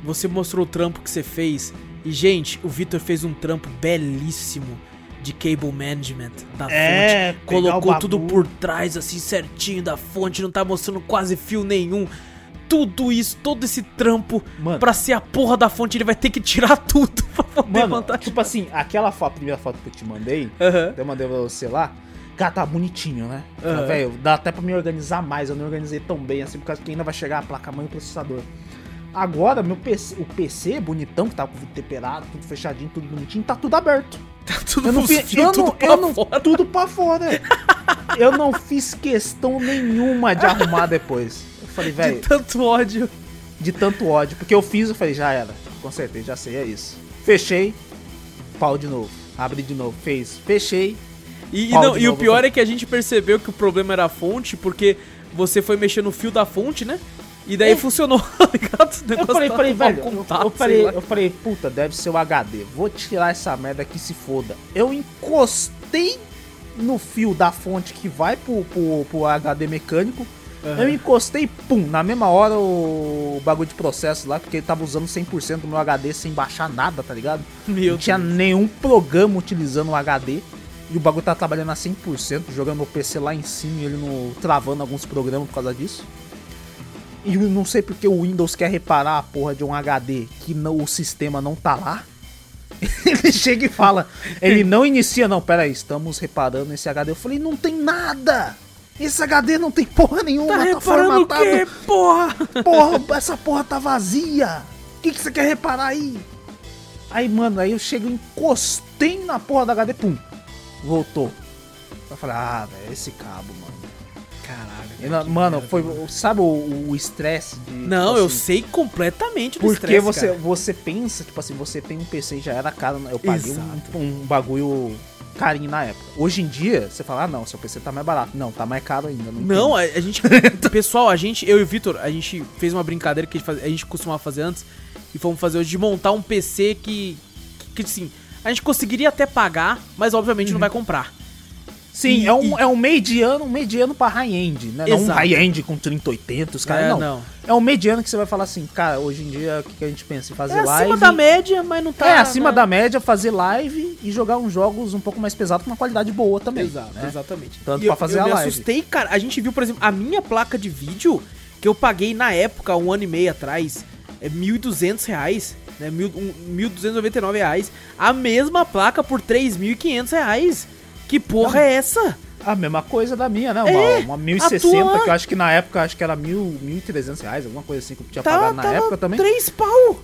você mostrou o trampo que você fez. E, gente, o Vitor fez um trampo belíssimo de cable management da É, fonte. Colocou tudo por trás, assim, certinho da fonte, não tá mostrando quase fio nenhum. Tudo isso, todo esse trampo Mano. pra ser a porra da fonte, ele vai ter que tirar tudo pra poder Mano, tipo assim, aquela foto, a primeira foto que eu te mandei, Aham. eu mandei pra você lá, cara, tá bonitinho, né? Aham. Velho, dá até pra me organizar mais, eu não organizei tão bem assim, por causa que ainda vai chegar a placa-mãe e o processador. Agora, meu PC, o PC bonitão, que tava com vidro temperado, tudo fechadinho, tudo bonitinho, tá tudo aberto. Tá tudo Eu não fiz, eu tudo não, pra eu não, fora. tudo pra fora. Eu não fiz questão nenhuma de arrumar depois. Eu falei, De velho, tanto ódio. de tanto ódio. Porque eu fiz, eu falei, já era. Consertei, já sei, é isso. Fechei, pau de novo. Abri de novo, fez. Fechei. E, não, de e o pior é que a gente percebeu que o problema era a fonte, porque você foi mexer no fio da fonte, né? E daí É. funcionou, tá ligado? O Eu falei, tava falei, velho, eu, contado, eu sei falei, eu falei, puta, deve ser o HD. Vou tirar essa merda que se foda. Eu encostei no fio da fonte que vai pro, pro, pro HD mecânico. Aham. Eu encostei, pum, na mesma hora o bagulho de processo lá, porque ele tava usando 100% do meu HD sem baixar nada, tá ligado? Meu não tinha Deus. nenhum programa utilizando o HD. E o bagulho tá trabalhando a 100%, jogando o PC lá em cima e ele no, travando alguns programas por causa disso. E eu não sei porque o Windows quer reparar a porra de um HD que não, o sistema não tá lá. Ele chega e fala, ele não inicia, não, pera aí, estamos reparando esse HD. Eu falei, não tem nada! Esse HD não tem porra nenhuma, Tá tá, reparando o formatado. quê, porra? Porra, essa porra tá vazia. O que, que você quer reparar aí? Aí, mano, aí eu chego, encostei na porra da HD, pum. Voltou. Eu falei, ah, velho, esse cabo, mano. Caralho. Na- mano, foi. Sabe o o estresse de. Não, tipo eu assim, sei completamente do Porque estresse, você, cara. você pensa, tipo assim, você tem um PC e já era caro. Eu paguei um, um bagulho carinho na época. Hoje em dia, você fala, ah, não, seu PC tá mais barato. Não, tá mais caro ainda. Não, Não, a, a gente. pessoal, a gente, eu e o Vitor, a gente fez uma brincadeira que a gente, faz- a gente costumava fazer antes. E fomos fazer hoje de montar um PC que. Que, que assim. A gente conseguiria até pagar, mas obviamente Uhum. não vai comprar. Sim, E- é, um, e- é um mediano, um mediano pra high-end, né? Não um high-end com 3080, os caras, É, não. não. É um mediano que você vai falar assim, cara, hoje em dia, o que, que a gente pensa? Em fazer É live... acima da média, mas não tá. É, acima né? da média, fazer live e jogar uns jogos um pouco mais pesados com uma qualidade boa também. Exato, né? exatamente. Tanto E pra eu- fazer eu a me live. assustei, cara. A gente viu, por exemplo, a minha placa de vídeo que eu paguei na época, um ano e meio atrás, é 1.200 reais, né? Mil- um- 1.299 reais. A mesma placa por 3.500 reais. Que porra é essa? A mesma coisa da minha, né? Uma, É, uma a 1060, tua- que eu acho que na época, acho que era mil, 1.300 reais, alguma coisa assim que eu tinha Tá, pagado na tava época também. Três pau.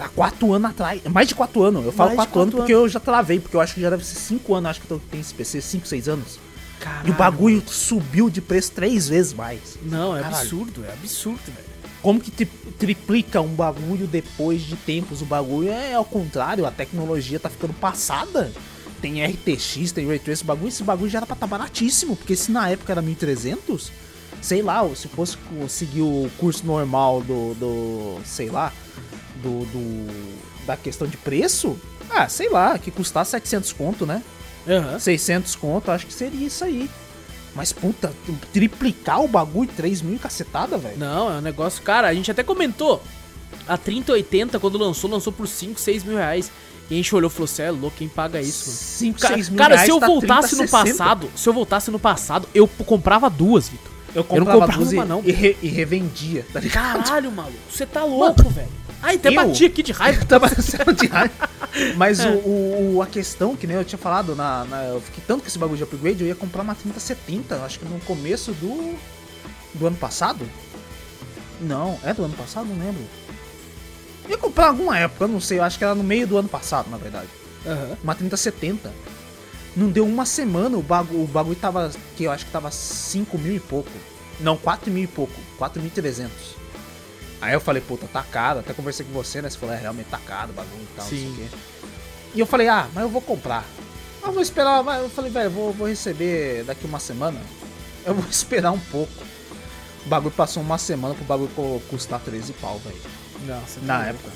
Há quatro anos atrás. Mais de quatro anos. Eu falo Mais de quatro, anos quatro porque eu já travei, porque eu acho que já deve ser cinco anos, acho que tenho esse PC, cinco, seis anos. Caralho. E o bagulho subiu de preço três vezes mais. Não, é Caralho. absurdo, é absurdo, velho. Como que tri- triplica um bagulho depois de tempos? O bagulho é ao contrário, a tecnologia tá ficando passada. Tem RTX, tem Ray Tracing, bagulho, esse bagulho já era pra estar baratíssimo, porque se na época era 1300, sei lá, se fosse seguir o curso normal do, do sei lá, do, do- da questão de preço, ah, sei lá, que custar 700 conto, né? Aham. 600 conto, acho que seria isso aí. Mas puta, triplicar o bagulho, 3 mil e cacetada, velho. Não, é um negócio. Cara, a gente até comentou. A 3080, quando lançou, lançou por 5, 6 mil reais. E a gente olhou e falou: Você é louco, quem paga isso, mano? 5, Ca- 6 mil Cara, reais se eu tá voltasse 30, no 60. passado, se eu voltasse no passado, eu comprava duas, Vitor. eu eu comprava, não comprava duas e, uma, não. E, re- e revendia, tá ligado? Caralho, maluco, você tá louco, velho. Ai, até eu- bati aqui de raiva. Tava sendo de raiva. Mas É. o, o- o- a questão, que nem eu tinha falado, na, na- eu fiquei tanto com esse bagulho de upgrade, eu ia comprar uma 3070, acho que no começo do, do ano passado. Não, é do ano passado? Não lembro. Ia comprar alguma época, eu não sei, eu acho que era no meio do ano passado, na verdade. Aham. Uma 3070. Não deu uma semana, o bagulho, o bagulho tava, que eu acho que tava 5 mil e pouco. Não, 4 mil e pouco, 4.300. Aí eu falei, puta, tá caro. Até conversei com você, né? Você falou, é, realmente tá caro o bagulho e tal, não sei Sim. o quê. E eu falei, ah, mas eu vou comprar. Eu vou esperar, eu falei, velho, vou, vou receber daqui uma semana. Eu vou esperar um pouco. O bagulho passou uma semana pro bagulho custar 13 pau, velho. Nossa, Na tá época.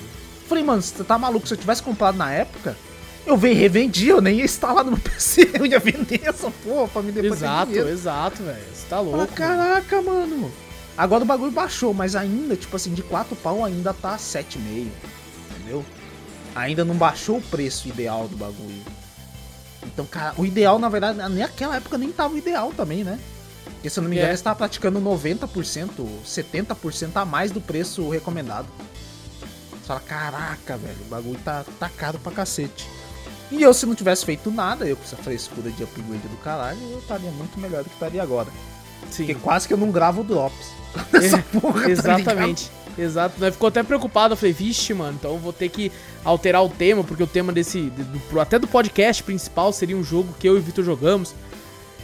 Falei, mano, você tá maluco? Se eu tivesse comprado na época, eu veio e revendi, eu nem ia instalar no meu PC, eu ia vender essa porra pra me depois Exato, exato, velho. Você tá louco. mano. caraca, mano. Agora o bagulho baixou, mas ainda, tipo assim, de 4 pau ainda tá 7,5. Entendeu? Ainda não baixou o preço ideal do bagulho. Então, cara, o ideal, na verdade, nem naquela época nem tava o ideal também, né? Porque se eu não me engano, É. eles estavam praticando 90%, 70% a mais do preço recomendado. Você fala, caraca, velho, o bagulho tá, tá caro pra cacete. E eu, se não tivesse feito nada, eu com essa frescura de upgrade do caralho, eu estaria muito melhor do que estaria agora. Sim. Porque quase que eu não gravo drops. Essa porra, tá Exatamente. Exato. Nós ficou até preocupado. Eu falei, vixe, mano, então eu vou ter que alterar o tema, porque o tema desse. de- do- até do podcast principal seria um jogo que eu e o Vitor jogamos.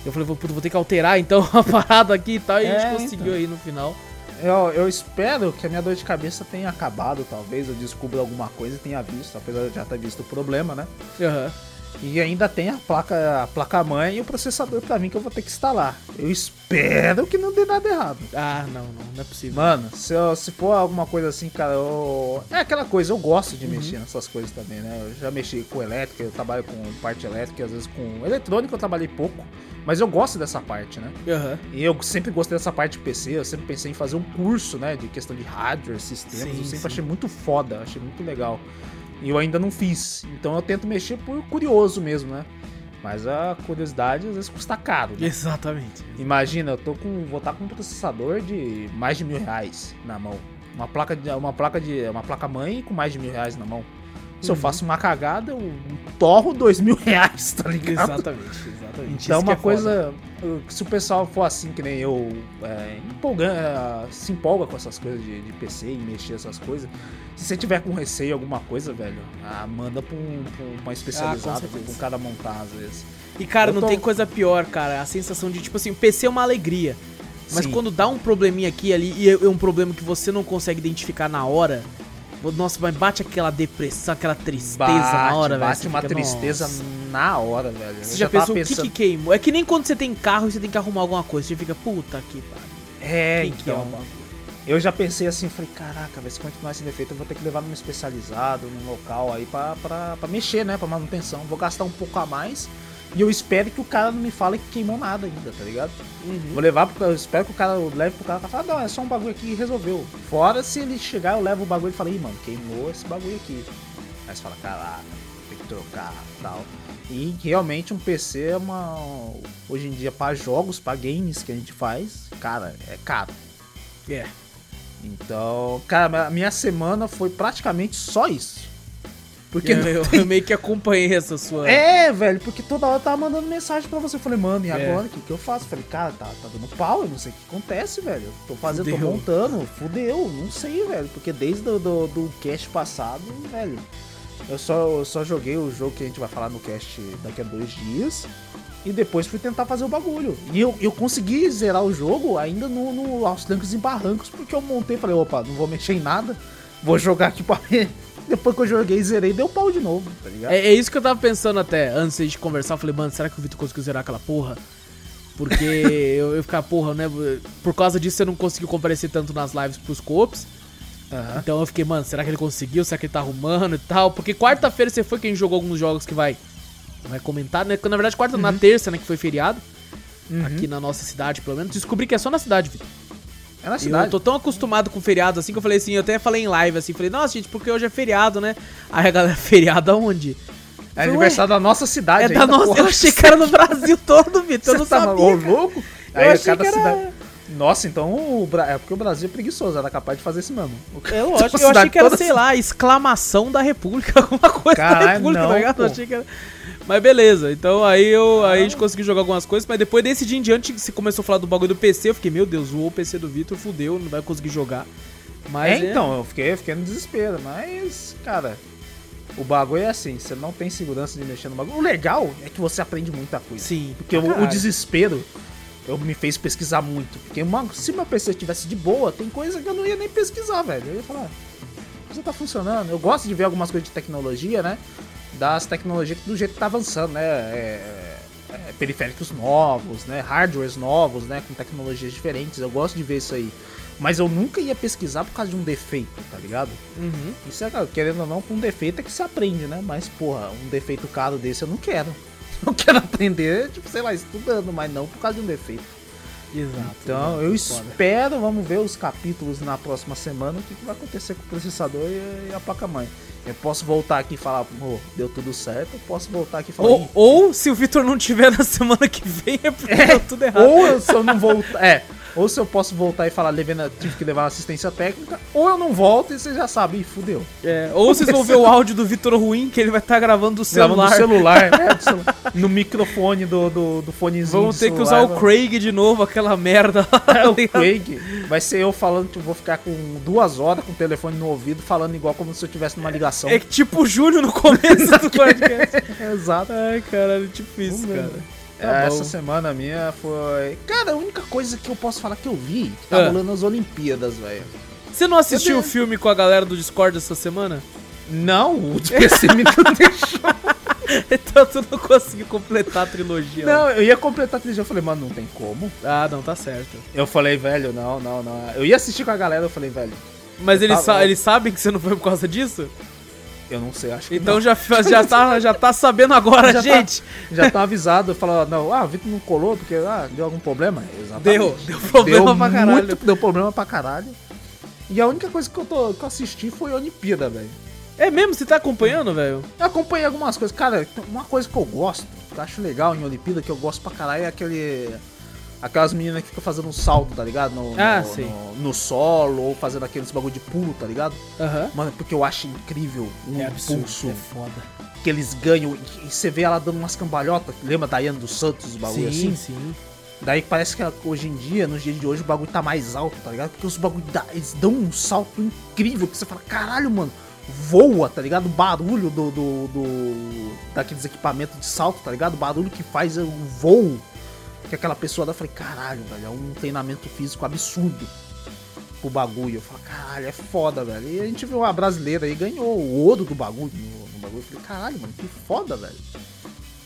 Eu falei, vou, vou ter que alterar então a parada aqui e tal. E a É, gente conseguiu então. aí no final. Eu, eu espero que a minha dor de cabeça tenha acabado, talvez eu descubra alguma coisa e tenha visto, apesar de eu já ter visto o problema, né? Aham. E ainda tem a placa, a placa mãe e o processador pra mim que eu vou ter que instalar. Eu espero que não dê nada errado. Ah, não, não, não é possível. Mano, se, eu- se for alguma coisa assim, cara, eu... É aquela coisa, eu gosto Uhum. de mexer nessas coisas também, né? Eu já mexi com elétrica, eu trabalho com parte elétrica, às vezes com eletrônica eu trabalhei pouco, mas eu gosto dessa parte, né? Aham. E eu sempre gostei dessa parte de PC, eu sempre pensei em fazer um curso, né, de questão de hardware, sistemas, Sim, eu sempre sim. achei muito foda, achei muito legal. E eu ainda não fiz, então eu tento mexer por curioso mesmo, né? Mas a curiosidade às vezes custa caro, né? Exatamente. Imagina, eu tô com. vou estar com um processador de mais de mil reais na mão. Uma placa de. Uma placa de. Uma placa mãe com mais de mil reais na mão. Se eu Uhum. faço uma cagada, eu torro dois mil reais, tá ligado? Exatamente, exatamente. Então Isso que uma é foda. coisa. Se o pessoal for assim que nem eu, é, empolga- é, se empolga com essas coisas de, de PC e mexer essas coisas. Se você tiver com receio alguma coisa, velho, ah, manda pra, um, pra uma especializada, pra certeza. um cara montar às vezes. E cara, Eu não tô- tem coisa pior, cara. A sensação de, tipo assim, o PC é uma alegria. Mas Sim. quando dá um probleminha aqui ali, e é é um problema que você não consegue identificar na hora, nossa, mas bate aquela depressão, aquela tristeza na hora, velho. bate uma fica, tristeza nossa. na hora, velho. Você já tava pensou o que, que queimou? É que nem quando você tem carro e você tem que arrumar alguma coisa. Você fica, puta que pariu. É, que que é então. bagulho? eu já pensei assim, falei, caraca, velho, se continuar esse defeito, eu vou ter que levar num especializado, num local aí pra, pra, pra mexer, né? Pra manutenção. Vou gastar um pouco a mais. E eu espero que o cara não me fale que queimou nada ainda, tá ligado? Uhum. Vou levar pro eu espero que o cara leve pro cara e fala, não, é só um bagulho aqui e resolveu. Fora se ele chegar, eu levo o bagulho e falo, ih, mano, queimou esse bagulho aqui. Aí você fala, caraca, tem que trocar tal. E realmente um PC é uma. Hoje em dia, pra jogos, pra games que a gente faz, cara, é caro. É. Então, cara, a minha semana foi praticamente só isso. Porque Eu, tem- eu meio que acompanhei essa sua. É, velho, porque toda hora eu tava mandando mensagem pra você. Eu falei, mano, e É. agora? O que, que eu faço? Eu falei, cara, tá, tá dando pau, eu não sei o que acontece, velho. Eu Tô fazendo, tô Fudeu. montando, fudeu, não sei, velho. Porque desde o do, do cast passado, velho, eu só, eu só joguei o jogo que a gente vai falar no cast daqui a dois dias. E depois fui tentar fazer o bagulho. E eu, eu consegui zerar o jogo ainda no, no, aos trancos e barrancos, porque eu montei e falei, opa, não vou mexer em nada, vou jogar aqui pra ver. Depois que eu joguei, zerei, deu pau de novo, tá ligado? É, é isso que eu tava pensando até antes de conversar. Eu falei, mano, será que o Vitor conseguiu zerar aquela porra? Porque eu, eu ficar, porra, né? Por causa disso você não conseguiu comparecer tanto nas lives pros copos. Aham. Então eu fiquei, mano, será que ele conseguiu? Será que ele tá arrumando e tal? Porque quarta-feira você foi quem jogou alguns jogos que vai, vai comentar, né? Na verdade, quarta, na terça, né? Que foi feriado. Uhum. Aqui na nossa cidade, pelo menos. Descobri que é só na cidade, Vitor. É na Eu cidade. tô tão acostumado com feriado assim que eu falei assim, eu até falei em live assim, falei, nossa, gente, porque hoje é feriado, né? Aí a galera, feriado aonde? É aniversário da nossa cidade. É da ainda, nossa. porra. Eu achei que era no Brasil todo, Vitor. Eu não tá sabia. cara. louco? Eu Aí achei cada que era- cidade. Nossa, então o Bra... é porque o Brasil é preguiçoso, era capaz de fazer isso mesmo. É lógico, eu achei que era, sei lá, exclamação da República, alguma coisa da República, não, tá ligado? Eu achei que era... Mas beleza, então aí, eu, aí a gente conseguiu jogar algumas coisas, mas depois desse dia em diante, se começou a falar do bagulho do PC, eu fiquei, meu Deus, o PC do Vitor, fudeu, não vai conseguir jogar. Mas é, então, eu fiquei, eu fiquei no desespero, mas, cara, o bagulho é assim, você não tem segurança de mexer no bagulho. O legal é que você aprende muita coisa. Sim. Porque o, o desespero eu me fez pesquisar muito. Porque uma- se meu PC estivesse de boa, tem coisa que eu não ia nem pesquisar, velho. Eu ia falar, você tá funcionando. Eu gosto de ver algumas coisas de tecnologia, né? Das tecnologias do jeito que tá avançando, né? É, é, periféricos novos, né? Hardwares novos, né? Com tecnologias diferentes. Eu gosto de ver isso aí. Mas eu nunca ia pesquisar por causa de um defeito, tá ligado? Uhum. Isso é, querendo ou não, com um defeito é que se aprende, né? Mas, porra, um defeito caro desse eu não quero. Eu quero aprender, tipo, sei lá, estudando, mas não por causa de um defeito. Exato. Então eu espero, vamos ver os capítulos na próxima semana, o que, que vai acontecer com o processador e, e a placa-mãe. Eu posso voltar aqui e falar, pô, deu tudo certo, eu posso voltar aqui e falar. Ou, "Ih, ou se o Vitor não tiver na semana que vem, é porque deu tudo errado. Ou eu- se eu não voltar. É. Ou se eu posso voltar e falar, na- tive que levar na assistência técnica, ou eu não volto e você já sabe, ih, fudeu. É, ou vocês vão ver o áudio do Vitor ruim, que ele vai estar gravando do Gravando celular. no celular, é, do celular. no microfone do, do, do fonezinho. Vamos do ter que celular, usar o Craig de novo, aquela merda lá. É, o tá ligado? Craig. Vai ser eu falando que eu vou ficar com duas horas com o telefone no ouvido, falando igual como se eu tivesse numa ligação. É tipo o Júnior no começo do podcast. Exato. Ai, caralho, Vamos ver. cara. Tá essa bom. semana minha foi. Cara, a única coisa que eu posso falar que eu vi que tá Ah. rolando nas Olimpíadas, velho. Você não assistiu o filme com a galera do Discord essa semana? Não, o PC me não deixou. então tu não conseguiu completar a trilogia. Não, eu ia completar a trilha, eu falei, mano, não tem como. Ah, não, tá certo. Eu falei, velho, não, não, não. Eu ia assistir com a galera, eu falei, velho, Mas eles, Tá sa- eles sabem que você não foi por causa disso? Eu não sei, acho que Então não. já, já, tá, já tá sabendo agora, Já tá. gente. Já estão avisados, falaram, não, ah, o Vitor não colou porque ah, deu algum problema? Exatamente. Deu, deu problema pra caralho. Muito, deu problema pra caralho. E a única coisa que eu, tô, que eu assisti foi a Olimpíada, velho. É mesmo? Você tá acompanhando, velho? Eu acompanhei algumas coisas. Cara, uma coisa que eu gosto, que eu acho legal em Olimpíada, que eu gosto pra caralho, é aquele. Aquelas meninas que ficam fazendo um salto, tá ligado? No, Ah, no, sim. no, no solo, ou fazendo aqueles bagulho de pulo, tá ligado? Aham. Mano, porque eu acho incrível o É absurdo, é foda. que eles ganham. E você vê ela dando umas cambalhotas. Lembra da Daiane dos Santos, o bagulho Sim, assim? sim. Daí parece que hoje em dia, nos dias de hoje, o bagulho tá mais alto, tá ligado? Porque os bagulho dá- eles dão um salto incrível que você fala, caralho, mano, voa, tá ligado? O barulho do, do, do- daqueles equipamentos de salto, tá ligado? O barulho que faz o voo que aquela pessoa dá. Eu falei, caralho, velho, é um treinamento físico absurdo pro bagulho. Eu falei, caralho, é foda, velho. E a gente viu uma brasileira aí, ganhou o ouro do bagulho no, no bagulho. Eu falei, caralho, mano, que foda, velho.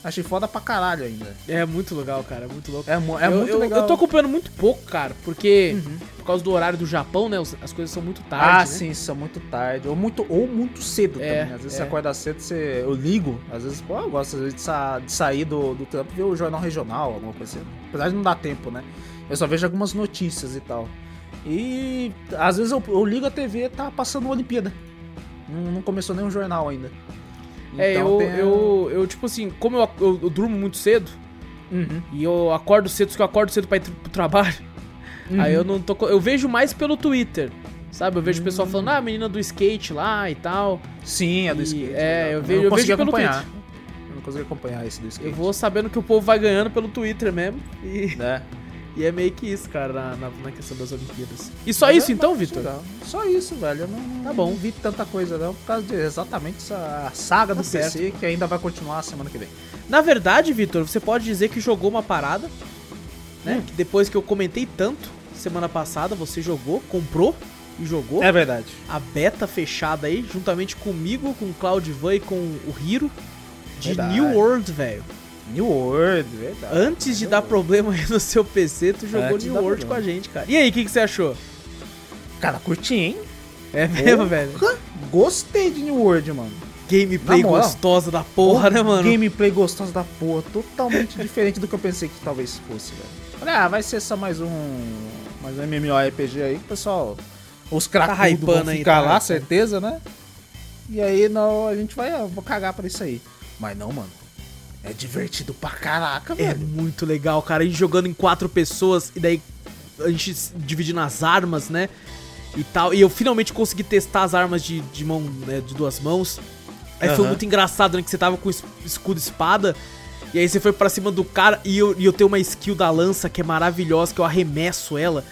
Achei foda pra caralho ainda. É muito legal, cara. É muito louco. É, é eu, muito eu, legal. eu tô acompanhando muito pouco, cara, porque Uhum. por causa do horário do Japão, né? As coisas são muito ah, tarde. né? sim, são muito tarde. Ou muito, ou muito cedo É, também. Às vezes é. você acorda cedo, você, eu ligo. Às vezes, pô, eu gosto às vezes, de, sa- de sair do, do trampo e ver o jornal regional, alguma coisa assim. Apesar de não dar tempo, né? Eu só vejo algumas notícias e tal. E às vezes eu, eu ligo a TV e tá passando Olimpíada. Não, não começou nenhum jornal ainda. É, Então eu, tem a- eu, eu, tipo assim, como eu, eu, eu durmo muito cedo Uhum, e eu acordo cedo, porque eu acordo cedo pra ir pro trabalho, uhum. aí eu não tô. Eu vejo mais pelo Twitter. Sabe, eu vejo o pessoal Hum. falando, ah, a menina do skate lá e tal. Sim, é do skate. é, legal. eu vejo- eu consegui vejo pelo acompanhar. Eu não consegui acompanhar esse do skate. Eu vou sabendo que o povo vai ganhando pelo Twitter mesmo. E, né? E é meio que isso, cara, na, na, na questão das Olimpíadas. E só Mas isso é- então, mas Vitor? Só isso, velho. Eu não, Tá bom. não vi tanta coisa não, por causa de exatamente essa saga Tá do PC que ainda vai continuar a semana que vem. Na verdade, Vitor, você pode dizer que jogou uma parada, né? Hum. Que depois que eu comentei tanto, semana passada, você jogou, comprou e jogou. É verdade. A beta fechada aí, juntamente comigo, com o Claudivan e com o Hiro, de Verdade. New World, velho. New World, verdade. Antes de New dar World. problema aí no seu PC, tu jogou Antes New World com a gente, cara. E aí, o que, que você achou? Cara, curti, hein? É mesmo, velho? Gostei de New World, mano. Gameplay moral. gostosa da porra, né, mano? Gameplay gostoso da porra. Totalmente diferente do que eu pensei que talvez fosse, velho. Ah, vai ser só mais um. Mais um MMORPG aí pessoal. Os cracudos hypando vão aí, ficar tá lá, certeza, né? E aí não, a gente vai. ah, vou cagar pra isso aí. Mas não, mano. É divertido pra caraca, É velho. muito legal, cara. A gente jogando em quatro pessoas e daí a gente dividindo as armas, né? E tal. E eu finalmente consegui testar as armas de, de mão, né, de duas mãos. Aí foi Aham. muito engraçado, né? Que você tava com es- escudo e espada. E aí você foi pra cima do cara e eu, e eu tenho uma skill da lança que é maravilhosa, que eu arremesso ela.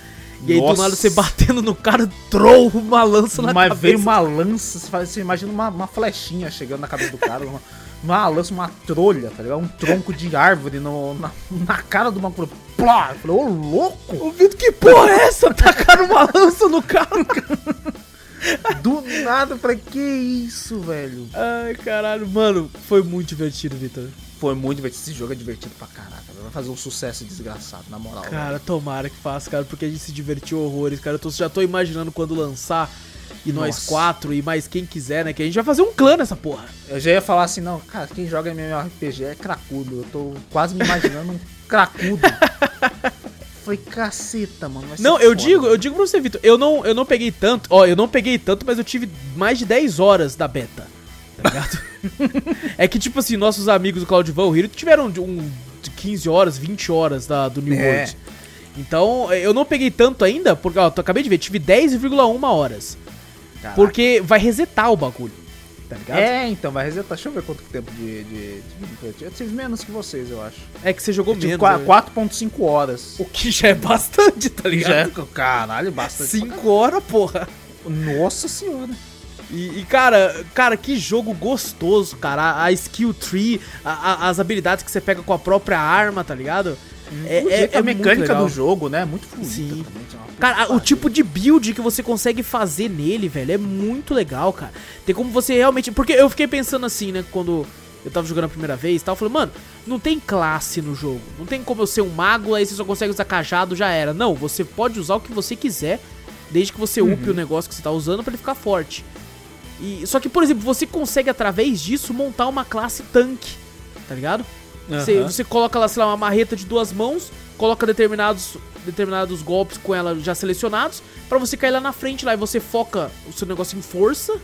E aí do Nossa. nada você batendo no cara, troll uma lança na Mas cabeça. veio uma lança, você imagina uma, uma flechinha chegando na cabeça do cara, uma, uma lança, uma trolha, tá ligado? Um tronco de árvore no, na, na cara do maluco. Plá! Eu falei, ô louco! O Vitor, que porra é essa? Tacaram uma lança no cara. Do nada, eu falei, que isso, velho? Ai, caralho. Mano, foi muito divertido, Vitor. Foi muito divertido. Esse jogo é divertido pra caraca. velho. Vai fazer um sucesso desgraçado, na moral. Cara, tomara que faça, cara, porque a gente se divertiu horrores, cara. Eu tô- já tô imaginando quando lançar. E nós Nossa. quatro, e mais quem quiser, né? Que a gente vai fazer um clã nessa porra. Eu já ia falar assim, não, cara, quem joga MMORPG é cracudo. Eu tô quase me imaginando um cracudo falei, caceta, mano. Não, eu foda. digo, eu digo pra você, Vitor, eu não, eu não peguei tanto, ó, eu não peguei tanto, mas eu tive mais de 10 horas da beta, tá ligado? é que, tipo assim, nossos amigos do Claudivan, o Hiro, tiveram de um, de 15 horas, 20 horas da, do New É. World. Então, eu não peguei tanto ainda, porque, ó, eu acabei de ver, tive 10,1 horas. Caraca. Porque vai resetar o bagulho, tá ligado? É, então, vai resetar. Deixa eu ver quanto tempo de, de, de- Eu tive menos que vocês, eu acho. É que você jogou Eu tive menos. qua- né? 4.5 horas. O que já é bastante, tá ligado? Já é, caralho, bastante. 5 horas, porra. Nossa senhora. E, e, cara, cara, que jogo gostoso, cara. A, a skill tree, a- a- as habilidades que você pega com a própria arma, tá ligado? É, é, jeito, é a mecânica do jogo, né? é Muito fluida. Sim. Cara, a- o tipo de build que você consegue fazer nele, velho, é muito legal, cara. Tem como você realmente. Porque eu fiquei pensando assim, né, quando eu tava jogando a primeira vez e tal, eu falei, mano, não tem classe no jogo. Não tem como eu ser um mago, aí você só consegue usar cajado, já era. Não, você pode usar o que você quiser, desde que você upe o negócio que você tá usando pra ele ficar forte. E, só que, por exemplo, você consegue, através disso, montar uma classe tanque, tá ligado? Você, Aham. você coloca lá, sei lá, uma marreta de duas mãos, coloca determinados, determinados golpes com ela já selecionados, pra você cair lá na frente lá e você foca o seu negócio em força,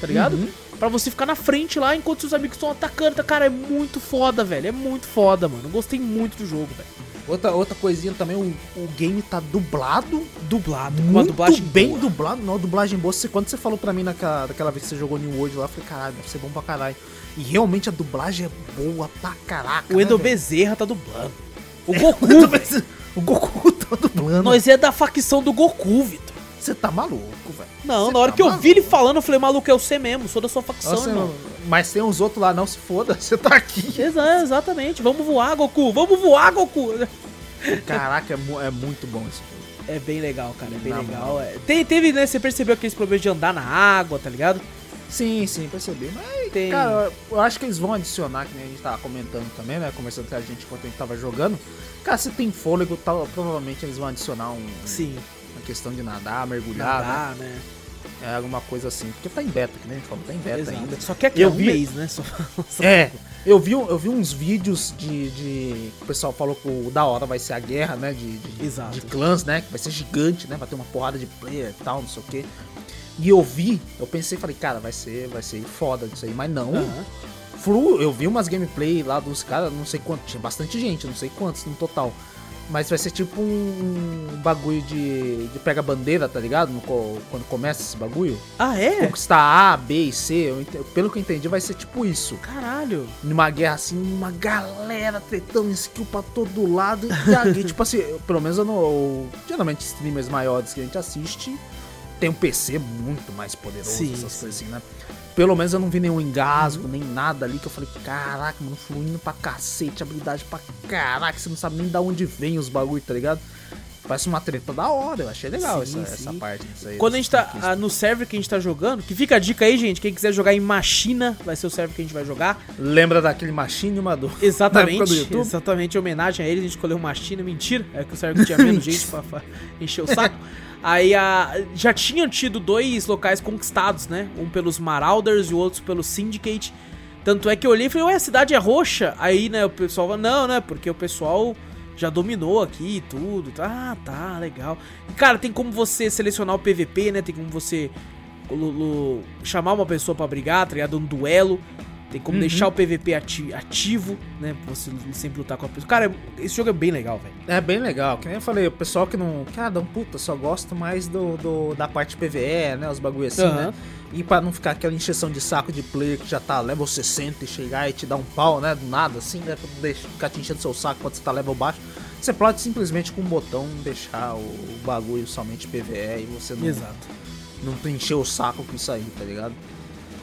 tá ligado? Uhum. Pra você ficar na frente lá enquanto seus amigos estão atacando. Tá, Cara, é muito foda, velho. É muito foda, mano. Gostei muito do jogo, velho. Outra, outra coisinha também, o, o game tá dublado. Dublado, com uma Muito dublagem bem boa. dublado. Não, dublagem boa. Você, quando você falou pra mim naquela, daquela vez que você jogou New World lá, eu falei, caralho, deve ser bom pra caralho. E realmente a dublagem é boa pra caraca. O né, Endo velho? Bezerra tá dublando. O Goku, O Goku tá dublando. Nós é da facção do Goku, Vitor. Você tá maluco, velho. Não, Você na hora tá que eu maluco. vi ele falando, eu falei, maluco, é você mesmo, sou da sua facção, Nossa, irmão. mas tem uns outros lá, não se foda, você tá aqui. Exa- exatamente, vamos voar, Goku, vamos voar, Goku. Caraca, é, é muito bom esse jogo. É bem legal, cara, é bem legal. É. Tem- teve, né, você percebeu aqueles problemas de andar na água, tá ligado? Sim, sim, percebi. Mas, Tem. cara, eu acho que eles vão adicionar, que nem a gente tava comentando também, né? Conversando com a gente enquanto a gente tava jogando. Cara, se tem fôlego, tal, provavelmente eles vão adicionar um, Sim, questão de nadar, mergulhar, né? nadar, né? É alguma coisa assim. Porque tá em beta, que nem a gente falou, tá em beta Exato. ainda. Só que aqui Eu é um vi- mês, né? Só... É, eu vi, eu vi uns vídeos de, de. O pessoal falou que o da hora vai ser a guerra, né? De, de, Exato. de clãs, né? Que vai ser gigante, né? Vai ter uma porrada de player e tal, não sei o quê. E eu vi, eu pensei, falei, cara, vai ser, vai ser foda isso aí, mas não. Flu, eu vi umas gameplay lá dos caras, não sei quanto, tinha bastante gente, não sei quantos no total. Mas vai ser tipo um bagulho de, de pega bandeira, tá ligado? No quando começa esse bagulho. Ah, é? Conquistar A, B e C, eu pelo que eu entendi, vai ser tipo isso. Caralho. Numa guerra assim, uma galera tretando skill pra todo lado. E aí, tipo assim, pelo menos eu não. eu- geralmente, streamers maiores que a gente assiste tem um PC muito mais poderoso, Sim, essas sim. coisas assim, né? Pelo menos eu não vi nenhum engasgo, nem nada ali que eu falei, caraca, mano, fluindo pra cacete, habilidade pra caraca, você não sabe nem da onde vem os bagulho, tá ligado? Parece uma treta da hora, eu achei legal Sim, essa, sim. essa parte. aí, Quando a gente tá dessa ah, no server que a gente tá jogando, que fica a dica aí, gente, quem quiser jogar em Machina, vai ser o server que a gente vai jogar. Lembra daquele machinho, Madu? Na Exatamente, do exatamente, em homenagem a ele, a gente escolheu Machina, mentira, é que o server tinha menos gente pra, pra encher o saco. Aí a, já tinham tido dois locais conquistados, né? Um pelos Marauders e o outro pelo Syndicate. Tanto é que eu olhei e falei, ué, a cidade é roxa? Aí, né, o pessoal falou, não, né, porque o pessoal já dominou aqui e tudo. Ah, tá, legal. E, cara, tem como você selecionar o PVP, né? Tem como você chamar uma pessoa pra brigar, tá ligado? Um duelo. Tem como Uhum. deixar o PVP ati- ativo, né? Pra você sempre lutar com a pessoa. Cara, esse jogo é bem legal, velho. É bem legal, que nem eu falei, o pessoal que não. Cara, um puta, só gosta mais do, do- da parte PVE, né? Os bagulho assim, Aham. né? E pra não ficar aquela encheção de saco de player que já tá level 60 e chegar e te dar um pau, né? Do nada, assim, né? Pra não deixar, ficar te enchendo seu saco quando você tá level baixo. Você pode simplesmente com um botão deixar o, o bagulho somente PVE e você não, Exato. não encher o saco com isso aí, tá ligado?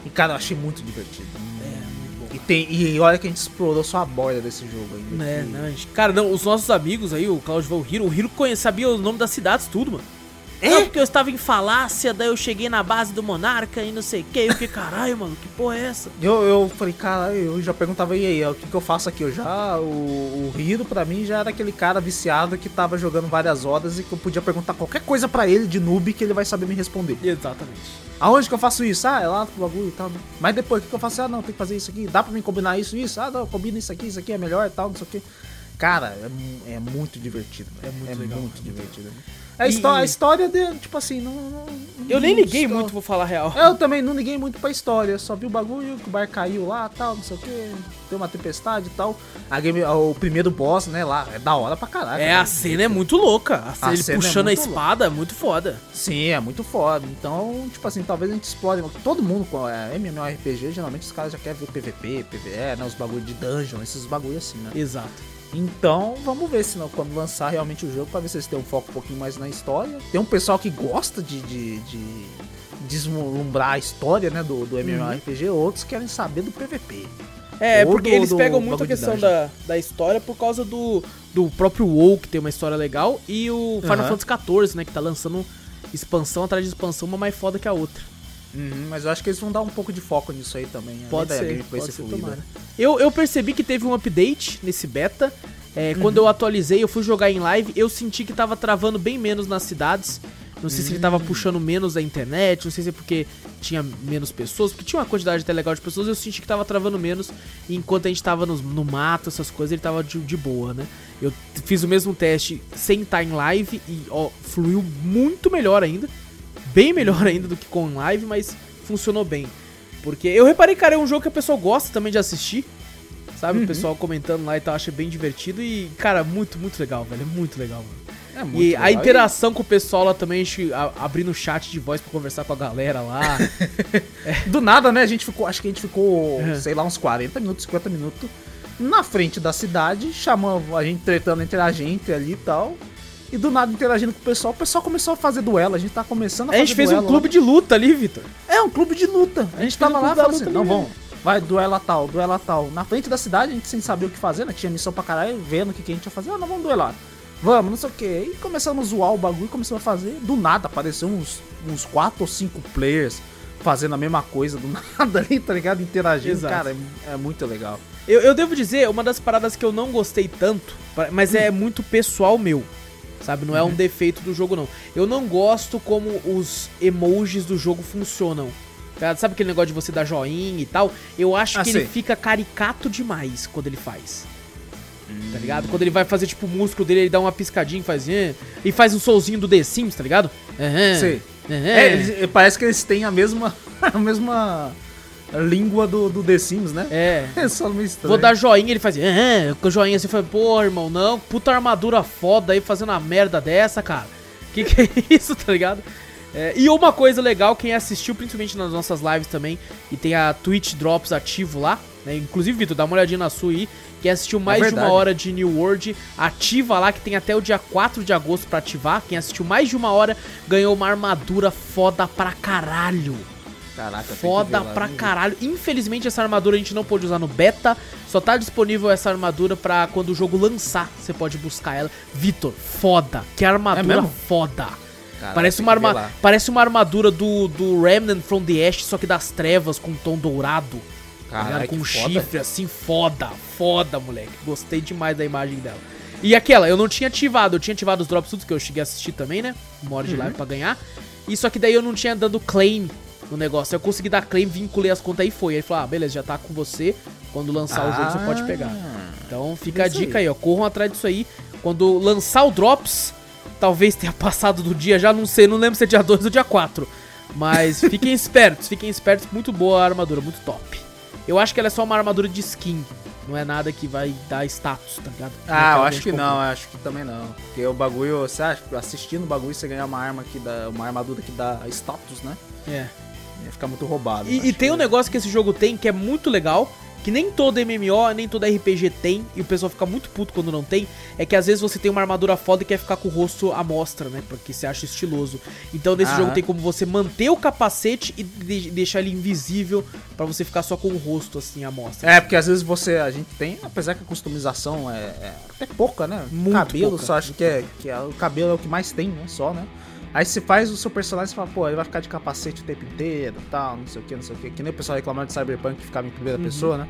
E cara, eu achei muito divertido. É, muito bom. E, tem, e olha que a gente explorou só a borda desse jogo ainda. É, que- não, gente- cara, não, os nossos amigos aí, o Claudio Van Hero, o Hiro conhe- sabia o nome das cidades, tudo, mano. É? Não, porque eu estava em falácia, daí eu cheguei na base do Monarca e não sei o que. Eu fiquei, caralho, mano, que porra é essa? Eu, eu falei, cara, eu já perguntava, e aí, o que, que eu faço aqui? Eu já, o, o Hiro pra mim já era aquele cara viciado que tava jogando várias horas e que eu podia perguntar qualquer coisa pra ele de noob que ele vai saber me responder. Exatamente. Aonde que eu faço isso? Ah, é lá pro bagulho e tal. Mas depois, o que, que eu faço? Ah, não, tem que fazer isso aqui. Dá pra mim combinar isso e isso? Ah, não, combina isso aqui, isso aqui é melhor e tal, não sei o que. Cara, é, é muito divertido. É muito é legal, muito é muito divertido. A, E- a história de, tipo assim, não. não- Eu nem liguei muito, vou falar a real. Eu também não liguei muito pra história, só vi o bagulho, que o bar caiu lá tal, não sei o que, deu uma tempestade e tal. A game, o primeiro boss, né, lá, é da hora pra caraca. É, a né? cena é muito louca. A cena, A ele cena é puxando a muito espada é muito foda. Sim, é muito foda. Então, tipo assim, talvez a gente explore. Todo mundo com é, MMORPG, geralmente os caras já querem ver PVP, PVE, né? Os bagulho de dungeon, esses bagulho assim, né? Exato. Então, vamos ver se não, quando lançar realmente o jogo, pra ver se eles têm um foco um pouquinho mais na história. Tem um pessoal que gosta de, de, de deslumbrar a história, né, do, do MMORPG, outros querem saber do PVP. É, Ou porque do- eles pegam muito a questão da, da história por causa do, do próprio WoW, que tem uma história legal, e o Final Aham. Fantasy XIV, né, que tá lançando expansão atrás de expansão, uma mais foda que a outra. Uhum, mas eu acho que eles vão dar um pouco de foco nisso aí também. além Pode ser, pode ser ser, tomara. Eu, eu percebi que teve um update nesse beta. É, Uhum. Quando eu atualizei, eu fui jogar em live, eu senti que tava travando bem menos nas cidades. Não sei se ele Hum. tava puxando menos a internet, não sei se é porque tinha menos pessoas, porque tinha uma quantidade até legal de pessoas, eu senti que tava travando menos. E enquanto a gente tava nos- no, mato, essas coisas, ele tava de, de boa, né? Eu fiz o mesmo teste sem estar em live e ó, fluiu muito melhor ainda. Bem melhor ainda do que com live, mas funcionou bem. Porque eu reparei, cara, é um jogo que a pessoa gosta também de assistir. Sabe? Uhum. O pessoal comentando lá e tal, acha bem divertido. E, cara, muito, muito legal, velho. É muito legal, mano. É muito E a legal. interação com o pessoal lá também, a gente a- abrindo chat de voz pra conversar com a galera lá. Do nada, né? A gente ficou, acho que a gente ficou, É. sei lá, uns 40 minutos, 50 minutos na frente da cidade, chamando a gente tretando entre a gente ali e tal. E do nada interagindo com o pessoal, o pessoal começou a fazer duelo, a gente tá começando a a fazer gente fez um clube de luta ali, Vitor. lá. É um clube de luta. A gente fez tava um lá e falou assim, não, vamos, vai, duela tal, duela tal. Na frente da cidade, a gente sem saber o que fazer, né? Tinha missão pra caralho, vendo o que, que a gente ia fazer. Ah, não, vamos duelar. Vamos, não sei o que. E começamos a zoar o bagulho, começamos a fazer. Do nada, apareceu uns, uns 4 ou 5 players fazendo a mesma coisa, do nada ali, tá ligado? Interagindo. Exato. Cara, é, é muito legal. Eu, eu devo dizer, uma das paradas que eu não gostei tanto, mas é muito pessoal meu. Sabe? Não é Uhum. um defeito do jogo, não. Eu não gosto como os emojis do jogo funcionam. tá? Sabe aquele negócio de você dar joinha e tal? Eu acho Ah, que sei. ele fica caricato demais quando ele faz. Tá ligado? Quando ele vai fazer, tipo, o músculo dele, ele dá uma piscadinha e faz. "Eh", E faz um solzinho do The Sims, tá ligado? Sei. aham. É, eles- parece que eles têm a mesma, a mesma língua do, do The Sims, né? É. É só meio estranho. Vou dar joinha, ele faz. "Ah", com joinha você fala, pô, irmão, não, puta armadura foda aí fazendo uma merda dessa, cara. Que que é isso, tá ligado? É, e uma coisa legal, quem assistiu, principalmente nas nossas lives também, e tem a Twitch Drops ativo lá, né? Inclusive, Vitor, dá uma olhadinha na sua aí. Quem assistiu mais de uma hora de New World, ativa lá, que tem até o dia 4 de agosto pra ativar. Quem assistiu mais de uma hora ganhou uma armadura foda pra caralho. Caraca, Foda lá, pra caralho. Infelizmente essa armadura a gente não pôde usar no beta. Só tá disponível essa armadura pra quando o jogo lançar. Você pode buscar ela. Vitor, foda. Que armadura É foda. Caraca, parece, uma arma... parece uma armadura do, do Remnant from the Ash, só que das trevas com tom dourado. tá? Caralho, com um chifre assim, foda. Foda, moleque. Gostei demais da imagem dela. E aquela, eu não tinha ativado. Eu tinha ativado os drops tudo que eu cheguei a assistir também, né? Uma hora de Uhum. live pra ganhar. E só que daí eu não tinha dado claim no negócio. Eu consegui dar claim, vinculei as contas aí e foi. Aí falou, ah, beleza, já tá com você. Quando lançar o jogo você pode pegar. Ah. Então fica a dica aí. aí. ó. Corram atrás disso aí. Quando lançar o Drops, talvez tenha passado do dia, já não sei, não lembro se é dia 2 ou dia 4. Mas fiquem espertos, fiquem espertos. Muito boa a armadura, muito top. Eu acho que ela é só uma armadura de skin. Não é nada que vai dar status, tá ligado? Ah, eu acho que não, acho que também não. Porque o bagulho, você acha, assistindo o bagulho, você ganhar uma arma que dá. Uma armadura que dá status, né? É. Ia ficar muito roubado. E, Acho e tem que- um negócio que esse jogo tem que é muito legal, que nem todo MMO, nem todo RPG tem, e o pessoal fica muito puto quando não tem, é que às vezes você tem uma armadura foda e quer ficar com o rosto à mostra, né? Porque você acha estiloso. Então nesse Aham. jogo tem como você manter o capacete e de- deixar ele invisível pra você ficar só com o rosto assim à mostra. É, porque às vezes você, a gente tem, apesar que a customização é, é até pouca, né? Muito cabelo, pouca, só acho que, é, que é- o cabelo é o que mais tem, né? Só, né? Aí você faz o seu personagem e fala, pô, ele vai ficar de capacete o tempo inteiro tal, não sei o que, não sei o que. Que nem o pessoal reclamando de Cyberpunk que ficava em primeira Uhum. pessoa, né?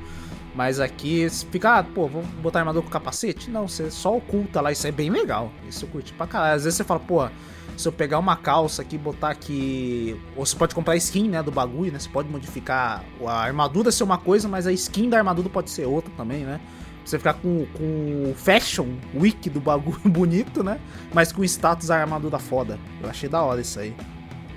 Mas aqui fica, ah, pô, vou botar armador com capacete? Não, você só oculta lá, isso é bem legal. Isso eu curti pra caralho. Às vezes você fala, pô, se eu pegar uma calça aqui e botar aqui. Ou você pode comprar skin, né? Do bagulho, né? Você pode modificar a armadura ser uma coisa, mas a skin da armadura pode ser outra também, né? Você ficar com, com o fashion week do bagulho bonito, né? Mas com status armadura foda. Eu achei da hora isso aí.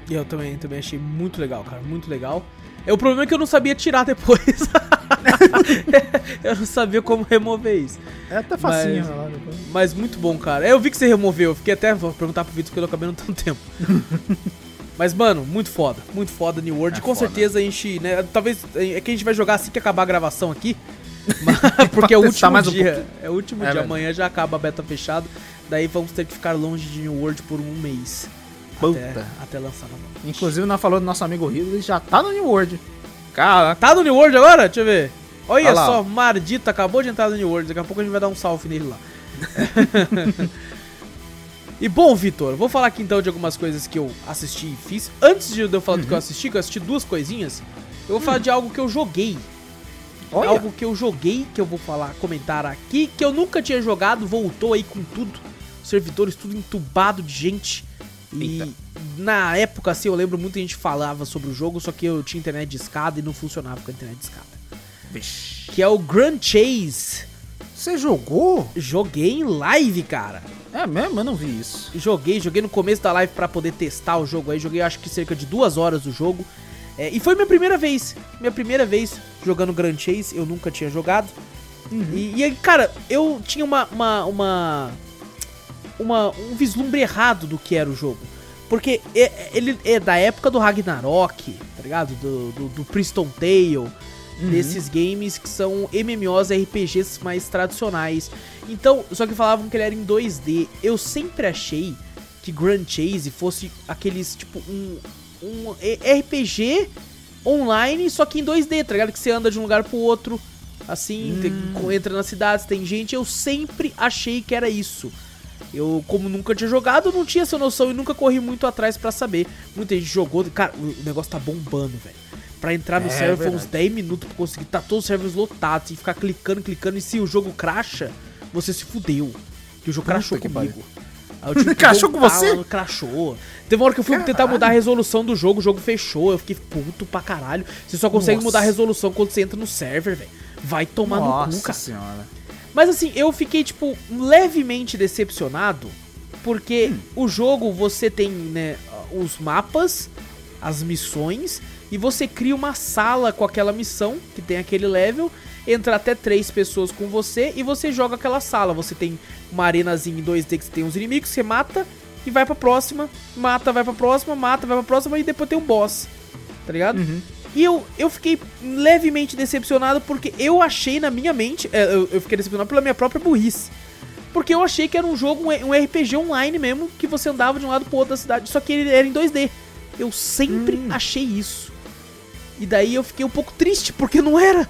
Eu também, também achei muito legal, cara, muito legal. É, o problema é que eu não sabia tirar depois. eu não sabia como remover isso. É até facinho, mas, depois. mas muito bom, cara. Eu vi que você removeu, eu fiquei até vou perguntar pro Vitor porque eu acabei não tendo tempo. mas, mano, muito foda. Muito foda New World. É Com foda. certeza a gente, né? Talvez. É que a gente vai jogar assim que acabar a gravação aqui. Porque é o último mais um dia. é o último É dia. verdade. Amanhã já acaba a beta fechada. Daí vamos ter que ficar longe de New World por um mês. Puta. Até, até lançar novamente. Inclusive, nós falamos do nosso amigo Rio, ele já tá no New World. Caraca. Tá no New World agora? Deixa eu ver. Olha só. Mardito acabou de entrar no New World. Daqui a pouco a gente vai dar um salve nele lá. e bom, Vitor, vou falar aqui então de algumas coisas que eu assisti e fiz. Antes de eu falar do que eu Uhum. assisti, que eu assisti duas coisinhas, eu vou falar de algo que eu joguei. Olha. Algo que eu joguei, que eu vou falar, comentar aqui, que eu nunca tinha jogado, voltou aí com tudo. Servidores tudo entubado de gente. E Eita. na época, assim, eu lembro muita gente falava sobre o jogo, só que eu tinha internet de escada e não funcionava com a internet de escada. Vixe. Que é o Grand Chase. Você jogou? Joguei em live, cara. É mesmo? Eu não vi isso. Joguei, joguei no começo da live pra poder testar o jogo aí. Joguei acho que cerca de duas horas o jogo. É, e foi minha primeira vez. Minha primeira vez jogando Grand Chase. Eu nunca tinha jogado. E, e aí, cara, eu tinha uma, uma, uma, uma- um vislumbre errado do que era o jogo. Porque é- ele é da época do Ragnarok, tá ligado? Do, do, do Priston Tale, desses games que são MMOs RPGs mais tradicionais. Então, só que falavam que ele era em 2D. Eu sempre achei que Grand Chase fosse aqueles, tipo, um, um RPG online, só que em 2D, tá ligado? Que você anda de um lugar pro outro, assim, tem- entra nas cidades, tem gente. Eu sempre achei que era isso. Eu, como nunca tinha jogado, não tinha essa noção e nunca corri muito atrás pra saber. Muita gente jogou, cara, o negócio tá bombando, velho. Pra entrar no É, server foi uns verdade. 10 minutos pra conseguir. Tá todos os servers lotados e ficar clicando, clicando. E se o jogo cracha, você se fudeu. Que o jogo Puta crashou comigo. Aí eu tive que Crashou com você? Crashou. Teve uma hora que eu fui tentar Caralho. mudar a resolução do jogo, o jogo fechou. Eu fiquei puto pra caralho. Você só consegue Nossa. mudar a resolução quando você entra no server, velho. Vai tomar no Nossa cu, cara. senhora. Mas assim, eu fiquei, tipo, levemente decepcionado. Porque Hum. o jogo você tem, né, os mapas, as missões, e você cria uma sala com aquela missão, que tem aquele level, entra até três pessoas com você e você joga aquela sala. Você tem uma arenazinha em 2D que você tem os inimigos, você mata e vai pra próxima, mata, vai pra próxima, mata, vai pra próxima e depois tem um boss. Tá ligado? Uhum. E eu, eu fiquei levemente decepcionado porque eu achei na minha mente. é, Eu, eu fiquei decepcionado pela minha própria burrice. Porque eu achei que era um jogo, um, um RPG online mesmo, que você andava de um lado pro outro da cidade. Só que ele era em 2D. Eu sempre Hum. achei isso. E daí eu fiquei um pouco triste, porque não era.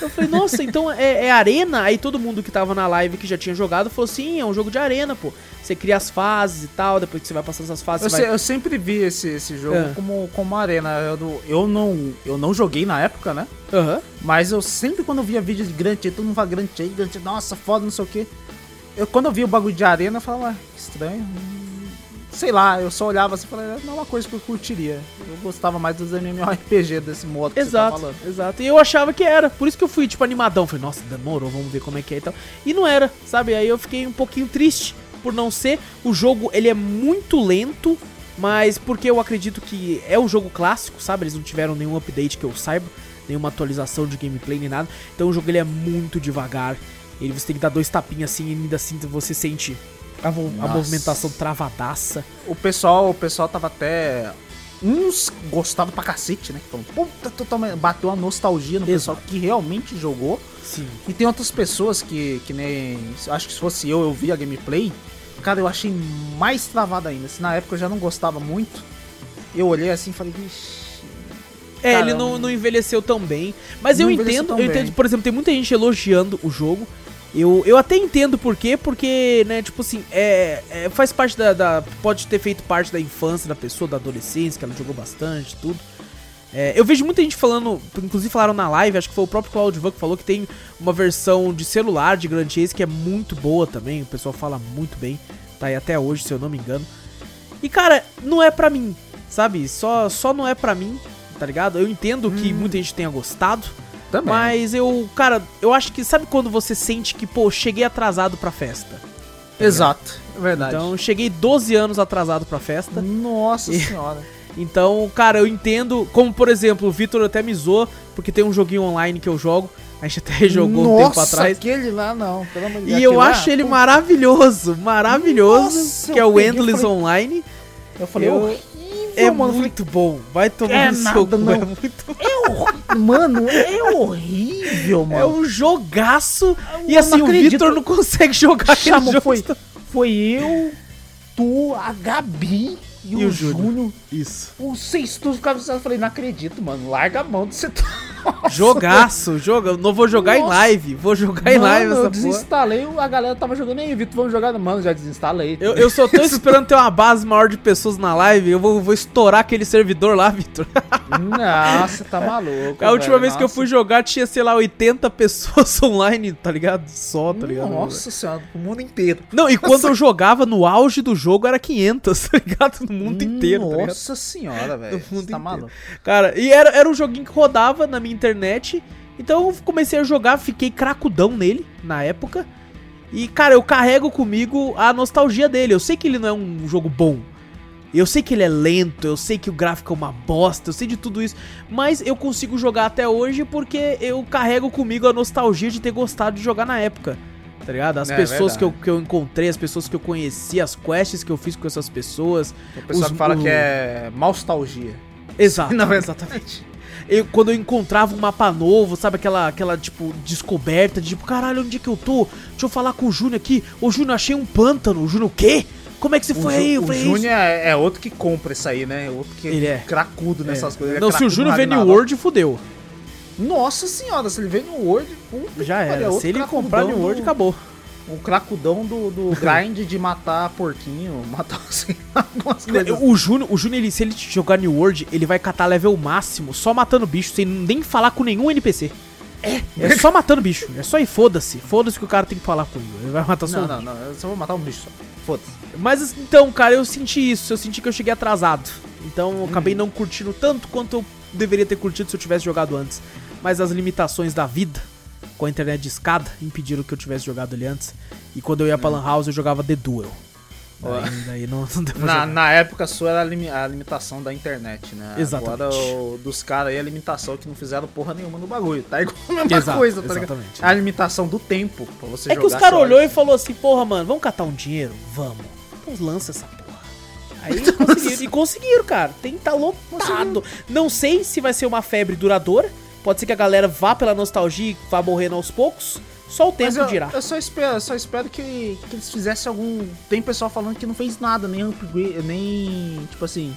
Eu falei, nossa, então é, é arena? Aí todo mundo que tava na live que já tinha jogado falou, sim, é um jogo de arena, pô. Você cria as fases e tal, depois que você vai passando essas fases, Eu, se- vai... eu sempre vi esse, esse jogo É. como, como arena. Eu, não- eu, não, eu não joguei na época, né? Aham. Mas eu sempre quando eu via vídeo de Grand Chase, todo mundo fala Grand Chase, Grand Chase, nossa, foda, não sei o que. Eu, quando eu vi o bagulho de arena, eu falava, que estranho. Hum, Sei lá, eu só olhava assim e falei, não é uma coisa que eu curtiria. Eu gostava mais dos MMORPG desse modo que você tá Exato, falando. exato. E eu achava que era. Por isso que eu fui, tipo, animadão. Falei, nossa, demorou, vamos ver como é que é e tal. E não era, sabe? Aí eu fiquei um pouquinho triste por não ser. O jogo, ele é muito lento, mas porque eu acredito que é um jogo clássico, sabe? Eles não tiveram nenhum update que eu saiba, nenhuma atualização de gameplay nem nada. Então o jogo, ele é muito devagar. Ele você tem que dar dois tapinhas assim e ainda assim você sente a, a movimentação travadaça. O pessoal, o pessoal tava até. Uns gostavam pra cacete, né? Falando, puta, totalmente. Bateu uma nostalgia no Exato. pessoal que realmente jogou. Sim. E tem outras pessoas que, que nem. Acho que se fosse eu, eu vi a gameplay. Cara, eu achei mais travado ainda. Se na época eu já não gostava muito, eu olhei assim e falei, vixi. É, ele Caramba. não, não envelheceu tão bem. Mas Não eu entendo, eu entendo, bem. por exemplo, tem muita gente elogiando o jogo. Eu, eu até entendo por quê, porque, né, tipo assim, é, é, faz parte da, da- Pode ter feito parte da infância da pessoa, da adolescência, que ela jogou bastante, tudo. É, eu vejo muita gente falando, inclusive falaram na live, acho que foi o próprio Claudio que falou que tem uma versão de celular de Grand Chase que é muito boa também, o pessoal fala muito bem, tá aí até hoje, se eu não me engano. E cara, não é pra mim, sabe? Só, só não é pra mim, tá ligado? Eu entendo que muita gente tenha gostado, Também. Mas eu, cara, eu acho que sabe quando você sente que, pô, cheguei atrasado pra festa? Exato, é verdade. Então, cheguei 12 anos atrasado pra festa. Nossa E- senhora. Então, cara, eu entendo, como por exemplo, o Vitor até me zoou, porque tem um joguinho online que eu jogo, a gente até jogou um tempo atrás. aquele lá não, pelo amor de Deus. E eu aquele lá, acho ele pô, maravilhoso, maravilhoso, Nossa, que é o peguei Endless falei- Online. Eu falei, eu- horrível, É mano. Muito bom, vai tomar É no seu cu, é muito é horrível, mano, é horrível, mano. É um jogaço. E Eu assim, não o. Vitor não consegue jogar jogo. foi, foi eu, tu, a Gabi e, E o o Júnior. Júnior. Isso. Vocês todos ficavam eu falei, não acredito, mano. Larga a mão de você. Jogaço, joga. Eu não vou jogar em Nossa. live. Vou jogar em Mano, live eu essa porra. desinstalei, a galera tava jogando aí, Vitor, vamos jogar. Mano, já desinstalei. Eu, eu só tô esperando ter uma base maior de pessoas na live. Eu vou, vou estourar aquele servidor lá, Vitor. Nossa, tá maluco. A última velho, vez que eu nossa. fui jogar tinha, sei lá, 80 pessoas online, tá ligado? Só, tá ligado? Nossa senhora, o mundo inteiro. Não, e quando eu jogava no auge do jogo era 500, tá ligado? No mundo inteiro, tá ligado? Nossa senhora, velho. Tá inteiro. maluco. Cara, e era, era um joguinho que rodava na minha internet. Então eu comecei a jogar, fiquei cracudão nele na época. E, cara, eu carrego comigo a nostalgia dele. Eu sei que ele não é um jogo bom. Eu sei que ele é lento, eu sei que o gráfico é uma bosta, eu sei de tudo isso. Mas eu consigo jogar até hoje porque eu carrego comigo a nostalgia de ter gostado de jogar na época. Tá ligado? As É, pessoas que eu, que eu encontrei, as pessoas que eu conheci, as quests que eu fiz com essas pessoas. O pessoal Os- que fala o- que é nostalgia. Exato, Não, é- exatamente. Eu, quando eu encontrava um mapa novo, sabe, aquela, aquela, tipo, descoberta de, tipo, caralho, onde é que eu tô? Deixa eu falar com o Júnior aqui. Ô, Júnior, achei um pântano. O Júnior, o quê? Como é que você O, foi Ju- aí? Eu o falei, Júnior é, é outro que compra isso aí, né? Outro que Ele é. cracudo nessas É. coisas. Ele é Não, se o Júnior vê New. World, fudeu. Nossa senhora, se ele vem no Word, puta Já que era. Se ele comprar New World, do- acabou. Um cracudão do, do grind de matar porquinho, matar assim, algumas coisas. O Júnior, o Júnior ele, se ele jogar New World, ele vai catar level máximo, só matando bicho, sem nem falar com nenhum NPC. É, é só matando bicho. É só ir, foda-se. Foda-se que o cara tem que falar comigo. Ele vai matar só Não, um não, não, eu só vou matar um bicho só. Foda-se. Mas então, cara, eu senti isso. Eu senti que eu cheguei atrasado. Então eu acabei Uhum. não curtindo tanto quanto eu deveria ter curtido se eu tivesse jogado antes. Mas as limitações da vida, com a internet de escada, impediram que eu tivesse jogado ele antes. E quando eu ia pra Lan House, eu jogava The Duel. Daí, daí não, não Na, na época sua era a, limi- a limitação da internet, né? Exatamente. Agora o, dos caras aí a limitação que não fizeram porra nenhuma no bagulho. Tá igual a mesma Exato, coisa, tá ligado? exatamente. A limitação do tempo pra você É jogar. que os caras olhou e falou assim, porra, mano, vamos catar um dinheiro? Vamos. Então lança essa porra. Aí conseguiram, e conseguiram, cara. Tem que tá lotado. Não sei se vai ser uma febre duradoura. Pode ser que a galera vá pela nostalgia e vá morrendo aos poucos. Só o tempo Mas eu, dirá. eu só espero, eu só espero que, que eles fizessem algum. Tem pessoal falando que não fez nada, nem upgrade, nem. Tipo assim.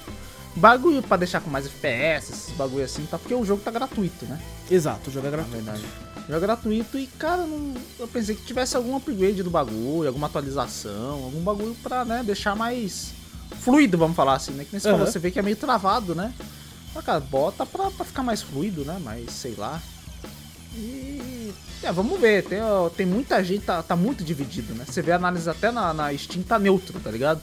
Bagulho pra deixar com mais FPS, esses bagulho assim, tá? Porque o jogo tá gratuito, né? Exato, o jogo é Na gratuito. verdade. O jogo é gratuito e, cara, não- eu pensei que tivesse algum upgrade do bagulho, alguma atualização, algum bagulho pra, né, deixar mais fluido, vamos falar assim, né? Que nem você Aham. falou, você vê que é meio travado, né? Cara, bota pra, pra ficar mais fluido, né? Mas sei lá. E. É, vamos ver. Tem, tem muita gente, tá, tá muito dividido, né? Você vê a análise até na, na Steam, tá neutro, tá ligado?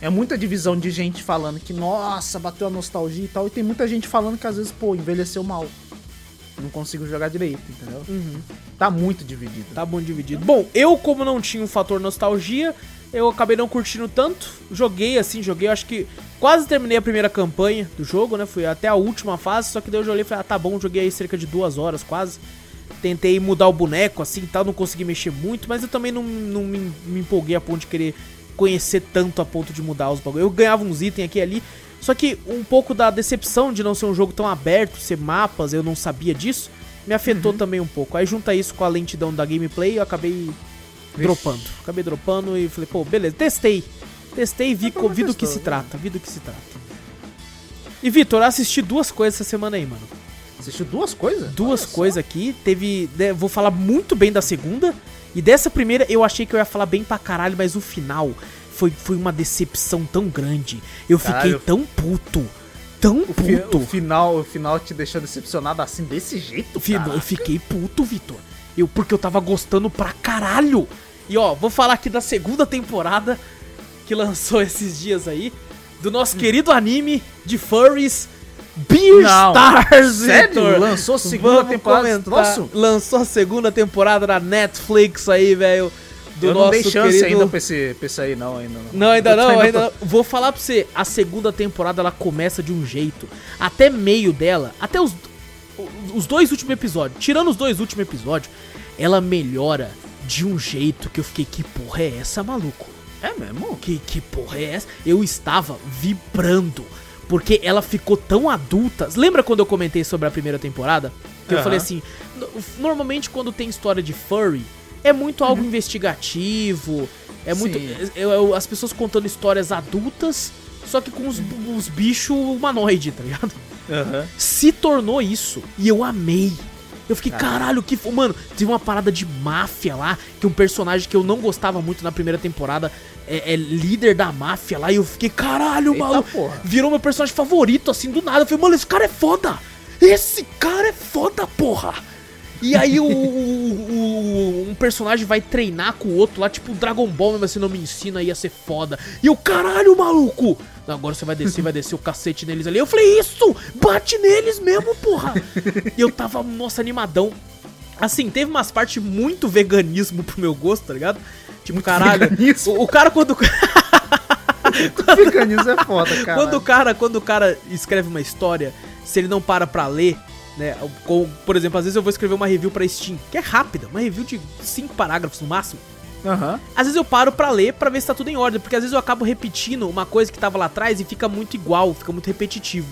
É muita divisão de gente falando que, nossa, bateu a nostalgia e tal. E tem muita gente falando que às vezes, pô, envelheceu mal. Não consigo jogar direito, entendeu? Uhum, Tá muito dividido. tá bom dividido. Bom, eu como não tinha um fator nostalgia, eu acabei não curtindo tanto. Joguei assim, joguei, eu acho que quase terminei a primeira campanha do jogo, né? Fui até a última fase, só que daí eu olhei e falei, ah, tá bom, joguei aí cerca de duas horas quase. Tentei mudar o boneco assim e tal, não consegui mexer muito, mas eu também não, não me, me empolguei a ponto de querer conhecer tanto a ponto de mudar os bagulhos. Eu ganhava uns itens aqui e ali, só que um pouco da decepção de não ser um jogo tão aberto, ser mapas, eu não sabia disso, me afetou também um pouco. Aí junta isso com a lentidão da gameplay, eu acabei dropando. Acabei dropando e falei, pô, beleza, testei. Testei, vi, vi do que se trata, vi do que se trata. E Vitor, assisti duas coisas essa semana aí, mano. Assistiu duas coisas? Duas coisas aqui. Teve. né, vou falar muito bem da segunda. E dessa primeira eu achei que eu ia falar bem pra caralho, mas o final foi, foi uma decepção tão grande. Eu fiquei Caralho. tão puto. Tão O, fi- puto. o final, o final te deixou decepcionado assim, desse jeito, Fi- cara? Eu fiquei puto, Vitor. Eu, porque eu tava gostando pra caralho. E ó, vou falar aqui da segunda temporada que lançou esses dias aí. Do Hum. nosso querido anime de furries, Beer Não. Stars, Sério? Lançou a segunda Vamos temporada. Nossa. Lançou a segunda temporada na Netflix aí, velho. Do eu nosso não dei chance querido... ainda pra esse, pra esse aí, não, ainda não. Não, ainda Eu não, ainda tô- não. Vou falar pra você, a segunda temporada ela começa de um jeito. Até meio dela, até os, os dois últimos episódios, tirando os dois últimos episódios, ela melhora de um jeito que eu fiquei, que porra é essa, maluco? É mesmo? Que, que porra é essa? Eu estava vibrando. Porque ela ficou tão adulta. Lembra quando eu comentei sobre a primeira temporada? Que eu Aham. falei assim: no- normalmente quando tem história de furry, é muito algo investigativo. É muito. Sim. é- é- as pessoas contando histórias adultas, só que com os, os bichos humanoide, tá ligado? Aham. se tornou isso. E eu amei. Eu fiquei, caralho, que. fo- Mano, teve uma parada de máfia lá, que um personagem que eu não gostava muito na primeira temporada é, é líder da máfia lá, e eu fiquei, caralho, Eita maluco. porra. Virou meu personagem favorito, assim, do nada. Eu falei, mano, esse cara é foda. Esse cara é foda, porra. E aí o, o- o- um personagem vai treinar com o outro lá, tipo Dragon Ball, mas você não me ensina, ia ser foda. E eu, caralho, maluco! Agora você vai descer, vai descer o cacete neles ali. Eu falei, isso! Bate neles mesmo, porra! E eu tava, nossa, animadão. Assim, teve umas partes muito veganismo pro meu gosto, tá ligado? Tipo, caralho. veganismo? O, o cara quando. Veganismo é foda, cara. Quando o cara, quando o cara escreve uma história, se ele não para pra ler, né? por exemplo, às vezes eu vou escrever uma review pra Steam, que é rápida, uma review de cinco parágrafos no máximo. Aham. Às vezes eu paro pra ler pra ver se tá tudo em ordem, porque às vezes eu acabo repetindo uma coisa que tava lá atrás e fica muito igual, fica muito repetitivo.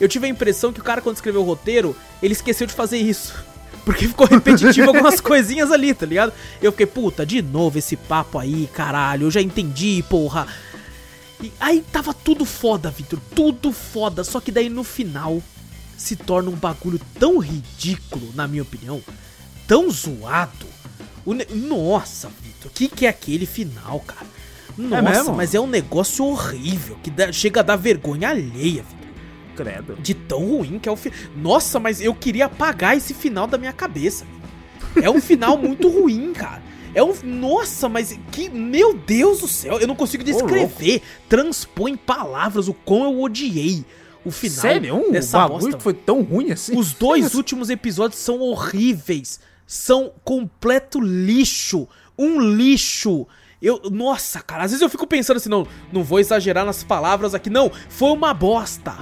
Eu tive a impressão que o cara quando escreveu o roteiro, ele esqueceu de fazer isso. Porque ficou repetitivo algumas coisinhas ali, tá ligado? Eu fiquei, puta, de novo esse papo aí, caralho, eu já entendi, porra. E aí tava tudo foda, Victor, tudo foda. Só que daí no final se torna um bagulho tão ridículo, na minha opinião, tão zoado. O ne- Nossa, Victor, o que, que é aquele final, cara? Nossa, mesmo? mas é um negócio horrível, que dá- chega a dar vergonha alheia, Victor. Credo. De tão ruim que é o final. Nossa, mas eu queria apagar esse final da minha cabeça. É um final muito ruim, cara. É um. Nossa, mas que. Meu Deus do céu, eu não consigo descrever. Transpor em palavras o quão eu odiei o final Sério? Dessa bagulho bosta. foi tão ruim assim? Os dois últimos episódios são horríveis. São completo lixo. Um lixo. Eu, nossa, cara, às vezes eu fico pensando assim, não, não vou exagerar nas palavras aqui, não. Foi uma bosta.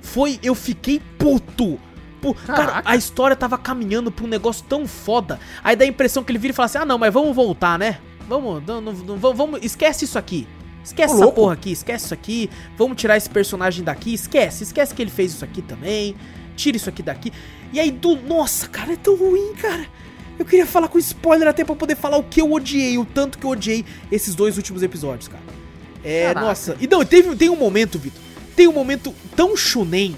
Foi, eu fiquei puto. Pu- Cara, a história tava caminhando pra um negócio tão foda. Aí dá a impressão que ele vira e fala assim: ah, não, mas vamos voltar, né? Vamos, não, não, não, vamos, vamos- esquece isso aqui. Esquece Ô, essa porra aqui, esquece isso aqui. Vamos tirar esse personagem daqui, esquece, esquece que ele fez isso aqui também. Tira isso aqui daqui. E aí, do. Nossa, cara, é tão ruim, cara. Eu queria falar com spoiler até pra poder falar o que eu odiei, o tanto que eu odiei esses dois últimos episódios, cara. É, Caraca. nossa. E não, teve, tem um momento, Vitor. Tem um momento tão shunen,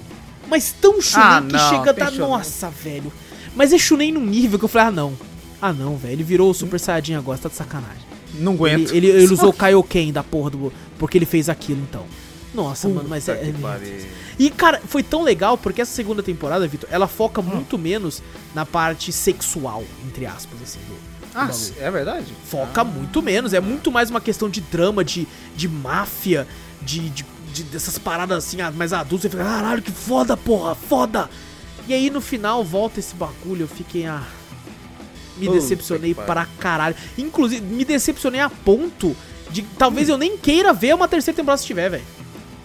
mas tão shunen Ah, que não, chega a tem dar. Nossa, velho. Mas é shunen num nível que eu falei, ah, não. Ah, não, velho. Ele virou o Super Saiyajin agora, tá de sacanagem. Não Ele, aguento. ele, ele usou o Kaioken da porra do. Porque ele fez aquilo, então. Nossa, mano, mas é. Puta é- e, cara, foi tão legal porque essa segunda temporada, Vitor, ela foca Hum. muito menos na parte sexual, entre aspas, assim, do, Ah, é verdade? Foca muito menos, é muito mais uma questão de drama, de, de máfia, de, de, de- dessas paradas assim, ah, mais adultas. Você fica, caralho, que foda, porra, foda! E aí no final volta esse bagulho, eu fiquei, ah. Me decepcionei que pra caralho. Inclusive, me decepcionei a ponto de talvez eu nem queira ver uma terceira temporada se tiver, velho.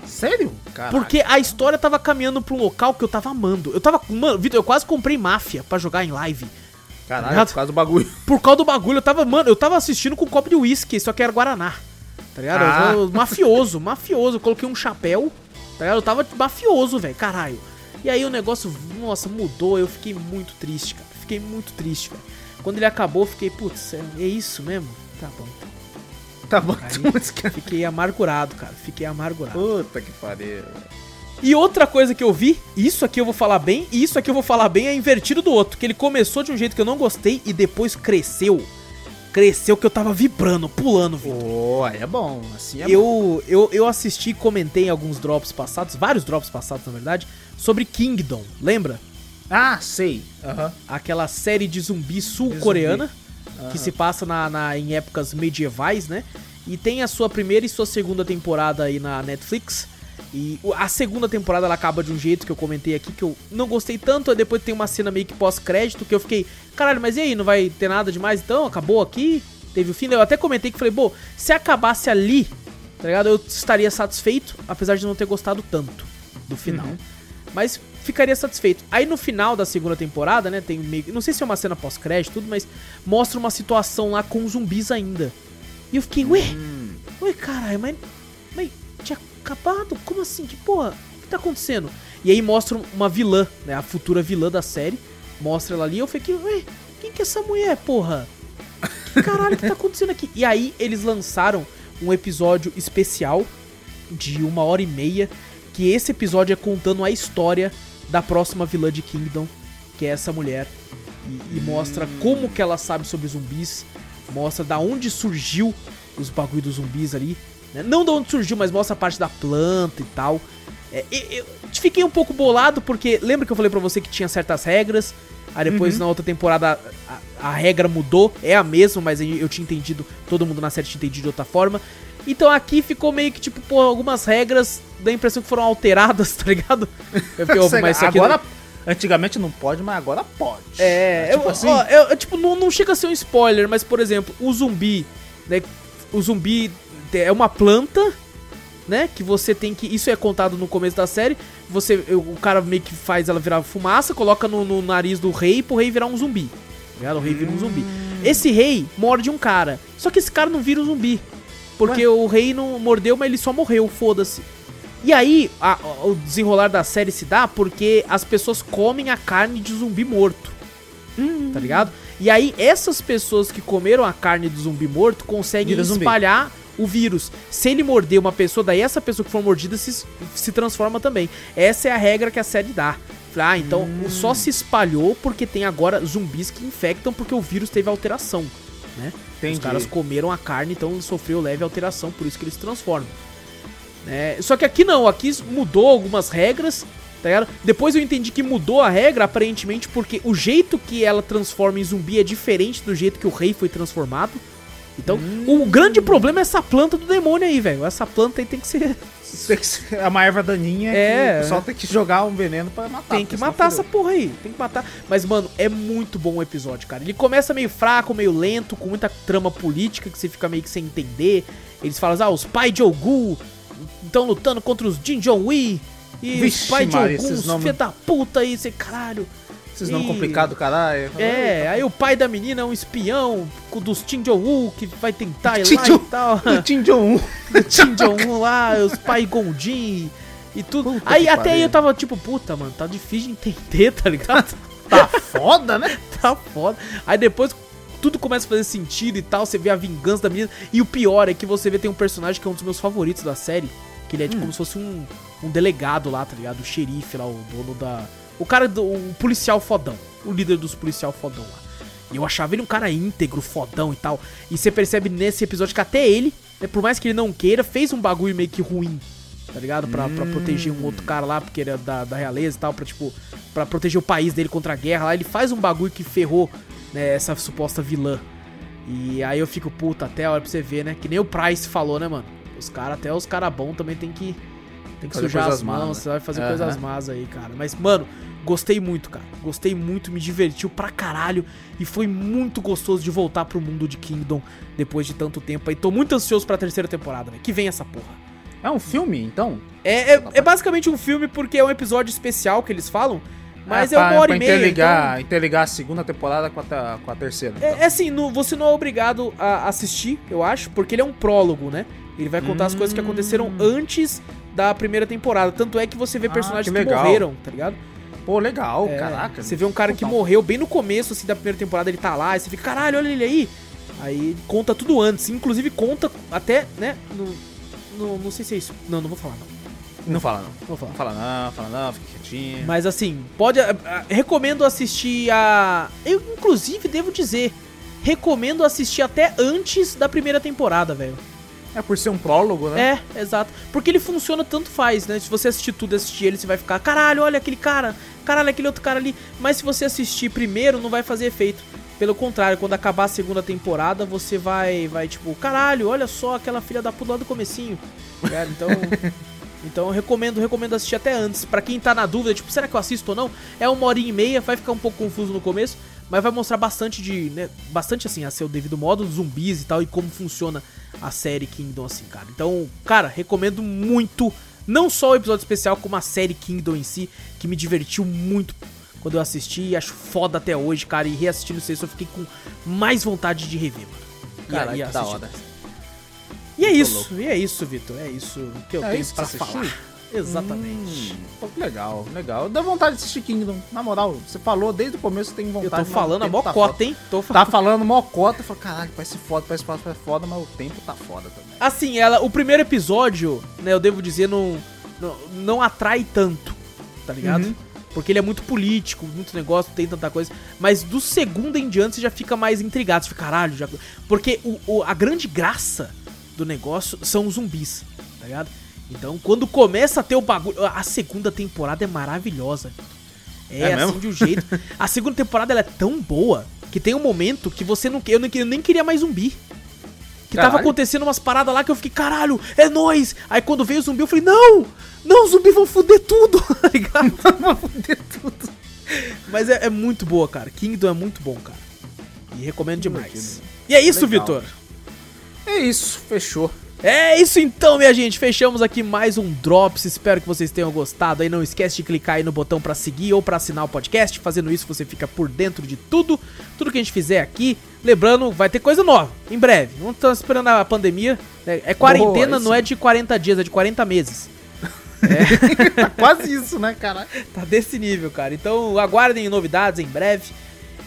Sério? Caraca. Porque a história tava caminhando pra um local que eu tava amando. Eu tava. Mano, Vitor, eu quase comprei máfia pra jogar em live. Caralho, por causa do bagulho. Por causa do bagulho, eu tava. Mano, eu tava assistindo com um copo de uísque, só que era Guaraná. Tá ligado? Ah. Eu- mafioso, mafioso. Eu coloquei um chapéu. Tá ligado? Eu tava mafioso, velho. Caralho. E aí o negócio, nossa, mudou. Eu fiquei muito triste, cara. Fiquei muito triste, velho. Quando ele acabou, fiquei, putz, é, é isso mesmo? Tá bom. Tá bom, Aí-. Fiquei amargurado, cara. Fiquei amargurado. Puta que pariu. E outra coisa que eu vi, isso aqui eu vou falar bem, e isso aqui eu vou falar bem é invertido do outro. Que ele começou de um jeito que eu não gostei e depois cresceu. Cresceu que eu tava vibrando, pulando, Vitor. Pô, aí é bom. Assim é bom. Eu, eu, eu assisti e comentei em alguns drops passados, vários drops passados na verdade, sobre Kingdom, lembra? Ah, sei. Aham. Aquela série de zumbi sul-coreana que se passa na, na- em épocas medievais, né? E tem a sua primeira e sua segunda temporada aí na Netflix. E a segunda temporada ela acaba de um jeito que eu comentei aqui que eu não gostei tanto. Aí depois tem uma cena meio que pós-crédito que eu fiquei, caralho, mas e aí? Não vai ter nada demais então? Acabou aqui? Teve o fim? Eu até comentei que falei, pô, se acabasse ali, tá ligado? Eu estaria satisfeito, apesar de não ter gostado tanto do final. Uhum. Mas ficaria satisfeito. Aí no final da segunda temporada, né, tem meio, não sei se é uma cena pós-crédito, tudo, mas mostra uma situação lá com zumbis ainda. E eu fiquei, ué, Hum. ué, caralho, mas, mas tinha acabado? Como assim? Que porra? O que tá acontecendo? E aí mostra uma vilã, né, a futura vilã da série. Mostra ela ali, eu fiquei, ué, quem que é essa mulher, porra? Que caralho que tá acontecendo aqui? E aí eles lançaram um episódio especial de uma hora e meia, que esse episódio é contando a história da próxima vilã de Kingdom, que é essa mulher. E, e mostra como que ela sabe sobre zumbis, mostra da onde surgiu os bagulho dos zumbis ali. né? Não da onde surgiu, mas mostra a parte da planta e tal. É, eu fiquei um pouco bolado porque lembra que eu falei pra você que tinha certas regras. Aí depois na outra temporada a, a regra mudou, é a mesma, mas eu tinha entendido, todo mundo na série tinha entendido de outra forma. Então aqui ficou meio que tipo, pô, algumas regras dá a impressão que foram alteradas, tá ligado? Eu fiquei, "Ô, mas isso aqui agora, não- antigamente não pode, mas agora pode. é, tipo eu, assim. ó, eu- tipo, não, não chega a ser um spoiler, mas por exemplo, o zumbi, né? O zumbi é uma planta, né? Que você tem que. Isso é contado no começo da série. Você, o cara meio que faz ela virar fumaça, coloca no, no nariz do rei pro rei virar um zumbi. Tá? O rei vira um zumbi. Esse rei morde um cara. Só que esse cara não vira um zumbi. Porque o rei não mordeu, mas ele só morreu, foda-se. E aí, a- a- o desenrolar da série se dá porque as pessoas comem a carne de zumbi morto. Tá ligado? E aí, essas pessoas que comeram a carne do zumbi morto conseguem Vira zumbi. espalhar o vírus. Se ele morder uma pessoa, daí essa pessoa que for mordida se, se transforma também. Essa é a regra que a série dá. Ah, então só se espalhou porque tem agora zumbis que infectam porque o vírus teve alteração, né? Entendi. Os caras comeram a carne, então sofreu leve alteração, por isso que eles se transformam. É, só que aqui não, aqui mudou algumas regras, tá ligado? Depois eu entendi que mudou a regra, aparentemente, porque o jeito que ela transforma em zumbi é diferente do jeito que o rei foi transformado. Então, o grande problema é essa planta do demônio aí, velho. Essa planta aí tem que ser. Tem que ser- É uma erva daninha É. pessoal tem que jogar um veneno pra matar. tem que matar essa porra aí. Tem que matar. Mas, mano, é muito bom o episódio, cara. Ele começa meio fraco, meio lento, com muita trama política que você fica meio que sem entender. Eles falam, ah, os pais de Ogu estão lutando contra os Jin Jong Wee. E Vixe, os pais de Maria, Ogu, os nomes- filha da puta aí, você, caralho. Esses E- complicados, caralho. É, aí o pai da menina é um espião dos Kim Jong-un que vai tentar ir lá e tal. Kim Jong-un. Kim Jong-un lá, os pai Gondin e tudo. Puta aí até aí eu tava tipo, puta, mano, tá difícil de entender, tá ligado? Tá foda, né? tá foda. Aí depois tudo começa a fazer sentido e tal, você vê a vingança da menina. E o pior é que você vê tem um personagem que é um dos meus favoritos da série, que ele é tipo como se fosse um, um delegado lá, tá ligado? O xerife lá, o dono da... O cara, do, o policial fodão, o líder dos policial fodão lá. E eu achava ele um cara íntegro, fodão e tal. E você percebe nesse episódio que até ele, né, por mais que ele não queira, fez um bagulho meio que ruim. Tá ligado? Pra, pra proteger um outro cara lá, porque ele é da, da realeza e tal, pra tipo, pra proteger o país dele contra a guerra lá. Ele faz um bagulho que ferrou, né, essa suposta vilã. E aí eu fico, puta, até a hora pra você ver, né? Que nem o Price falou, né, mano? Os caras, até os caras bons também tem que, tem que Fazer sujar as mãos, más, você vai fazer Aham. coisas más aí, cara. Mas, mano, gostei muito, cara. Gostei muito, me divertiu pra caralho. E foi muito gostoso de voltar pro mundo de Kingdom depois de tanto tempo. aí tô muito ansioso pra terceira temporada, velho. Que vem essa porra. É um filme, então? É, é, é basicamente um filme porque é um episódio especial que eles falam. Mas é, pra- uma hora pra e meia. Interligar, então- interligar a segunda temporada com a, com a terceira. então. É, é assim, no- você não é obrigado a assistir, eu acho, porque ele é um prólogo, né? Ele vai contar as coisas que aconteceram antes da primeira temporada. Tanto é que você vê Hum. Ah, personagens que que, legal. morreram, tá ligado? Pô, legal, É, caraca. Você vê um cara que Total. morreu bem no começo, assim, da primeira temporada, ele tá lá, e você fica, caralho, olha ele aí. Aí conta tudo antes, inclusive conta até, né, no, no- não sei se é isso. Não, não vou falar, não. Não fala não. Não vou falar. Fala não, fala não, fica quietinho. Mas assim, pode. ah, ah, recomendo assistir a. Eu, inclusive, devo dizer. Recomendo assistir até antes da primeira temporada, velho. É por ser um prólogo, né? É, exato. Porque ele funciona tanto faz, né? Se você assistir tudo e assistir ele, você vai ficar, caralho, olha aquele cara, caralho, aquele outro cara ali. Mas se você assistir primeiro, não vai fazer efeito. Pelo contrário, quando acabar a segunda temporada, você vai, vai tipo, caralho, olha só aquela filha da puta lá do comecinho. ligado? Então, Então eu recomendo, recomendo assistir até antes. Pra quem tá na dúvida, tipo, será que eu assisto ou não? É uma horinha e meia, vai ficar um pouco confuso no começo, mas vai mostrar bastante de, né, bastante assim, a seu devido modo, zumbis e tal, e como funciona a série Kingdom assim, cara. Então, cara, recomendo muito, não só o episódio especial, como a série Kingdom em si, que me divertiu muito quando eu assisti e acho foda até hoje, cara, e reassistindo isso eu fiquei com mais vontade de rever, mano. Cara, e, que da hora. E é isso, louco. e é isso, Vitor. É isso que eu É tenho isso pra falar. Exatamente. Hum, pô, que legal, legal. Dá vontade de assistir Kingdom. Na moral, você falou desde o começo que tem eu vontade. tô mas o falando a tá mocota, foda. hein? Tô falando. Tá falando mocota. Eu falo, caralho, parece foda, parece foda, parece foda, mas o tempo tá foda também. Assim, ela, o primeiro episódio, né, eu devo dizer, não, não, não atrai tanto, tá ligado? Uhum. Porque ele é muito político, muito negócio, tem tanta coisa. Mas do segundo em diante você já fica mais intrigado. Você fica, caralho, já. Porque o, o- a grande graça do negócio são os zumbis, tá ligado? Então, quando começa a ter o bagulho. A segunda temporada é maravilhosa. É, É assim mesmo? de um jeito. A segunda temporada ela é tão boa que tem um momento que você não. Eu, não, eu nem queria mais zumbi. Que tava Caralho. acontecendo umas paradas lá que eu fiquei, caralho, é nóis! Aí quando veio o zumbi, eu falei, não! Não, os zumbis vão foder tudo, tá ligado? Foder tudo. Mas é, é muito boa, cara. Kingdom é muito bom, cara. E recomendo demais. Divertido. E é isso. Vitor. É isso, fechou. É isso então, minha gente. Fechamos aqui mais um Drops. Espero que vocês tenham gostado. Aí não esquece de clicar aí no botão pra seguir ou pra assinar o podcast. Fazendo isso, você fica por dentro de tudo, tudo que a gente fizer aqui. Lembrando, vai ter coisa nova em breve. Não estamos esperando a pandemia. né? É quarentena, não é de 40 dias, é de 40 meses. Tá quase isso, né, cara? Tá desse nível, cara. Então aguardem novidades em breve.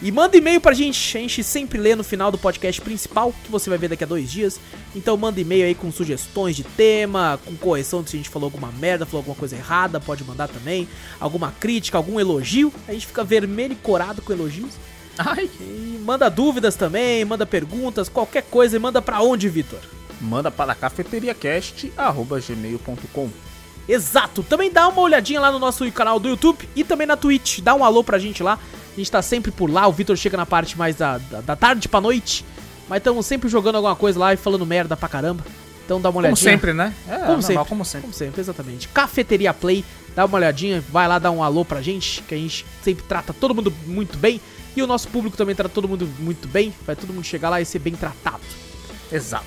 E manda e-mail pra gente. A gente sempre lê no final do podcast principal, que você vai ver daqui a dois dias. Então manda e-mail aí com sugestões de tema, com correção se a gente falou alguma merda, falou alguma coisa errada, pode mandar também. Alguma crítica, algum elogio. A gente fica vermelho e corado com elogios. Ai. E manda dúvidas também, manda perguntas, qualquer coisa. E manda pra onde, Vitor? Manda para cafeteriacast.gmail.com Exato! Também dá uma olhadinha lá no nosso canal do YouTube e também na Twitch. Dá um alô pra gente lá. A gente tá sempre por lá. O Vitor chega na parte mais da, da, da tarde pra noite. Mas estamos sempre jogando alguma coisa lá e falando merda pra caramba. Então dá uma Como olhadinha. sempre, né? É, Como normal, sempre. como sempre. Como sempre, exatamente. Cafeteria Play, dá uma olhadinha, vai lá dar um alô pra gente, que a gente sempre trata todo mundo muito bem. E o nosso público também trata todo mundo muito bem. Vai todo mundo chegar lá e ser bem tratado. Exato.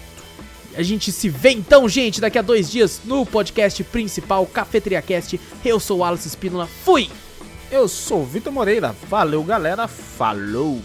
A gente se vê então, gente, daqui a dois dias no podcast principal Cafeteria Cast. Eu sou o Wallace Espínola. Fui! Eu sou Vitor Moreira. Valeu, galera. Falou.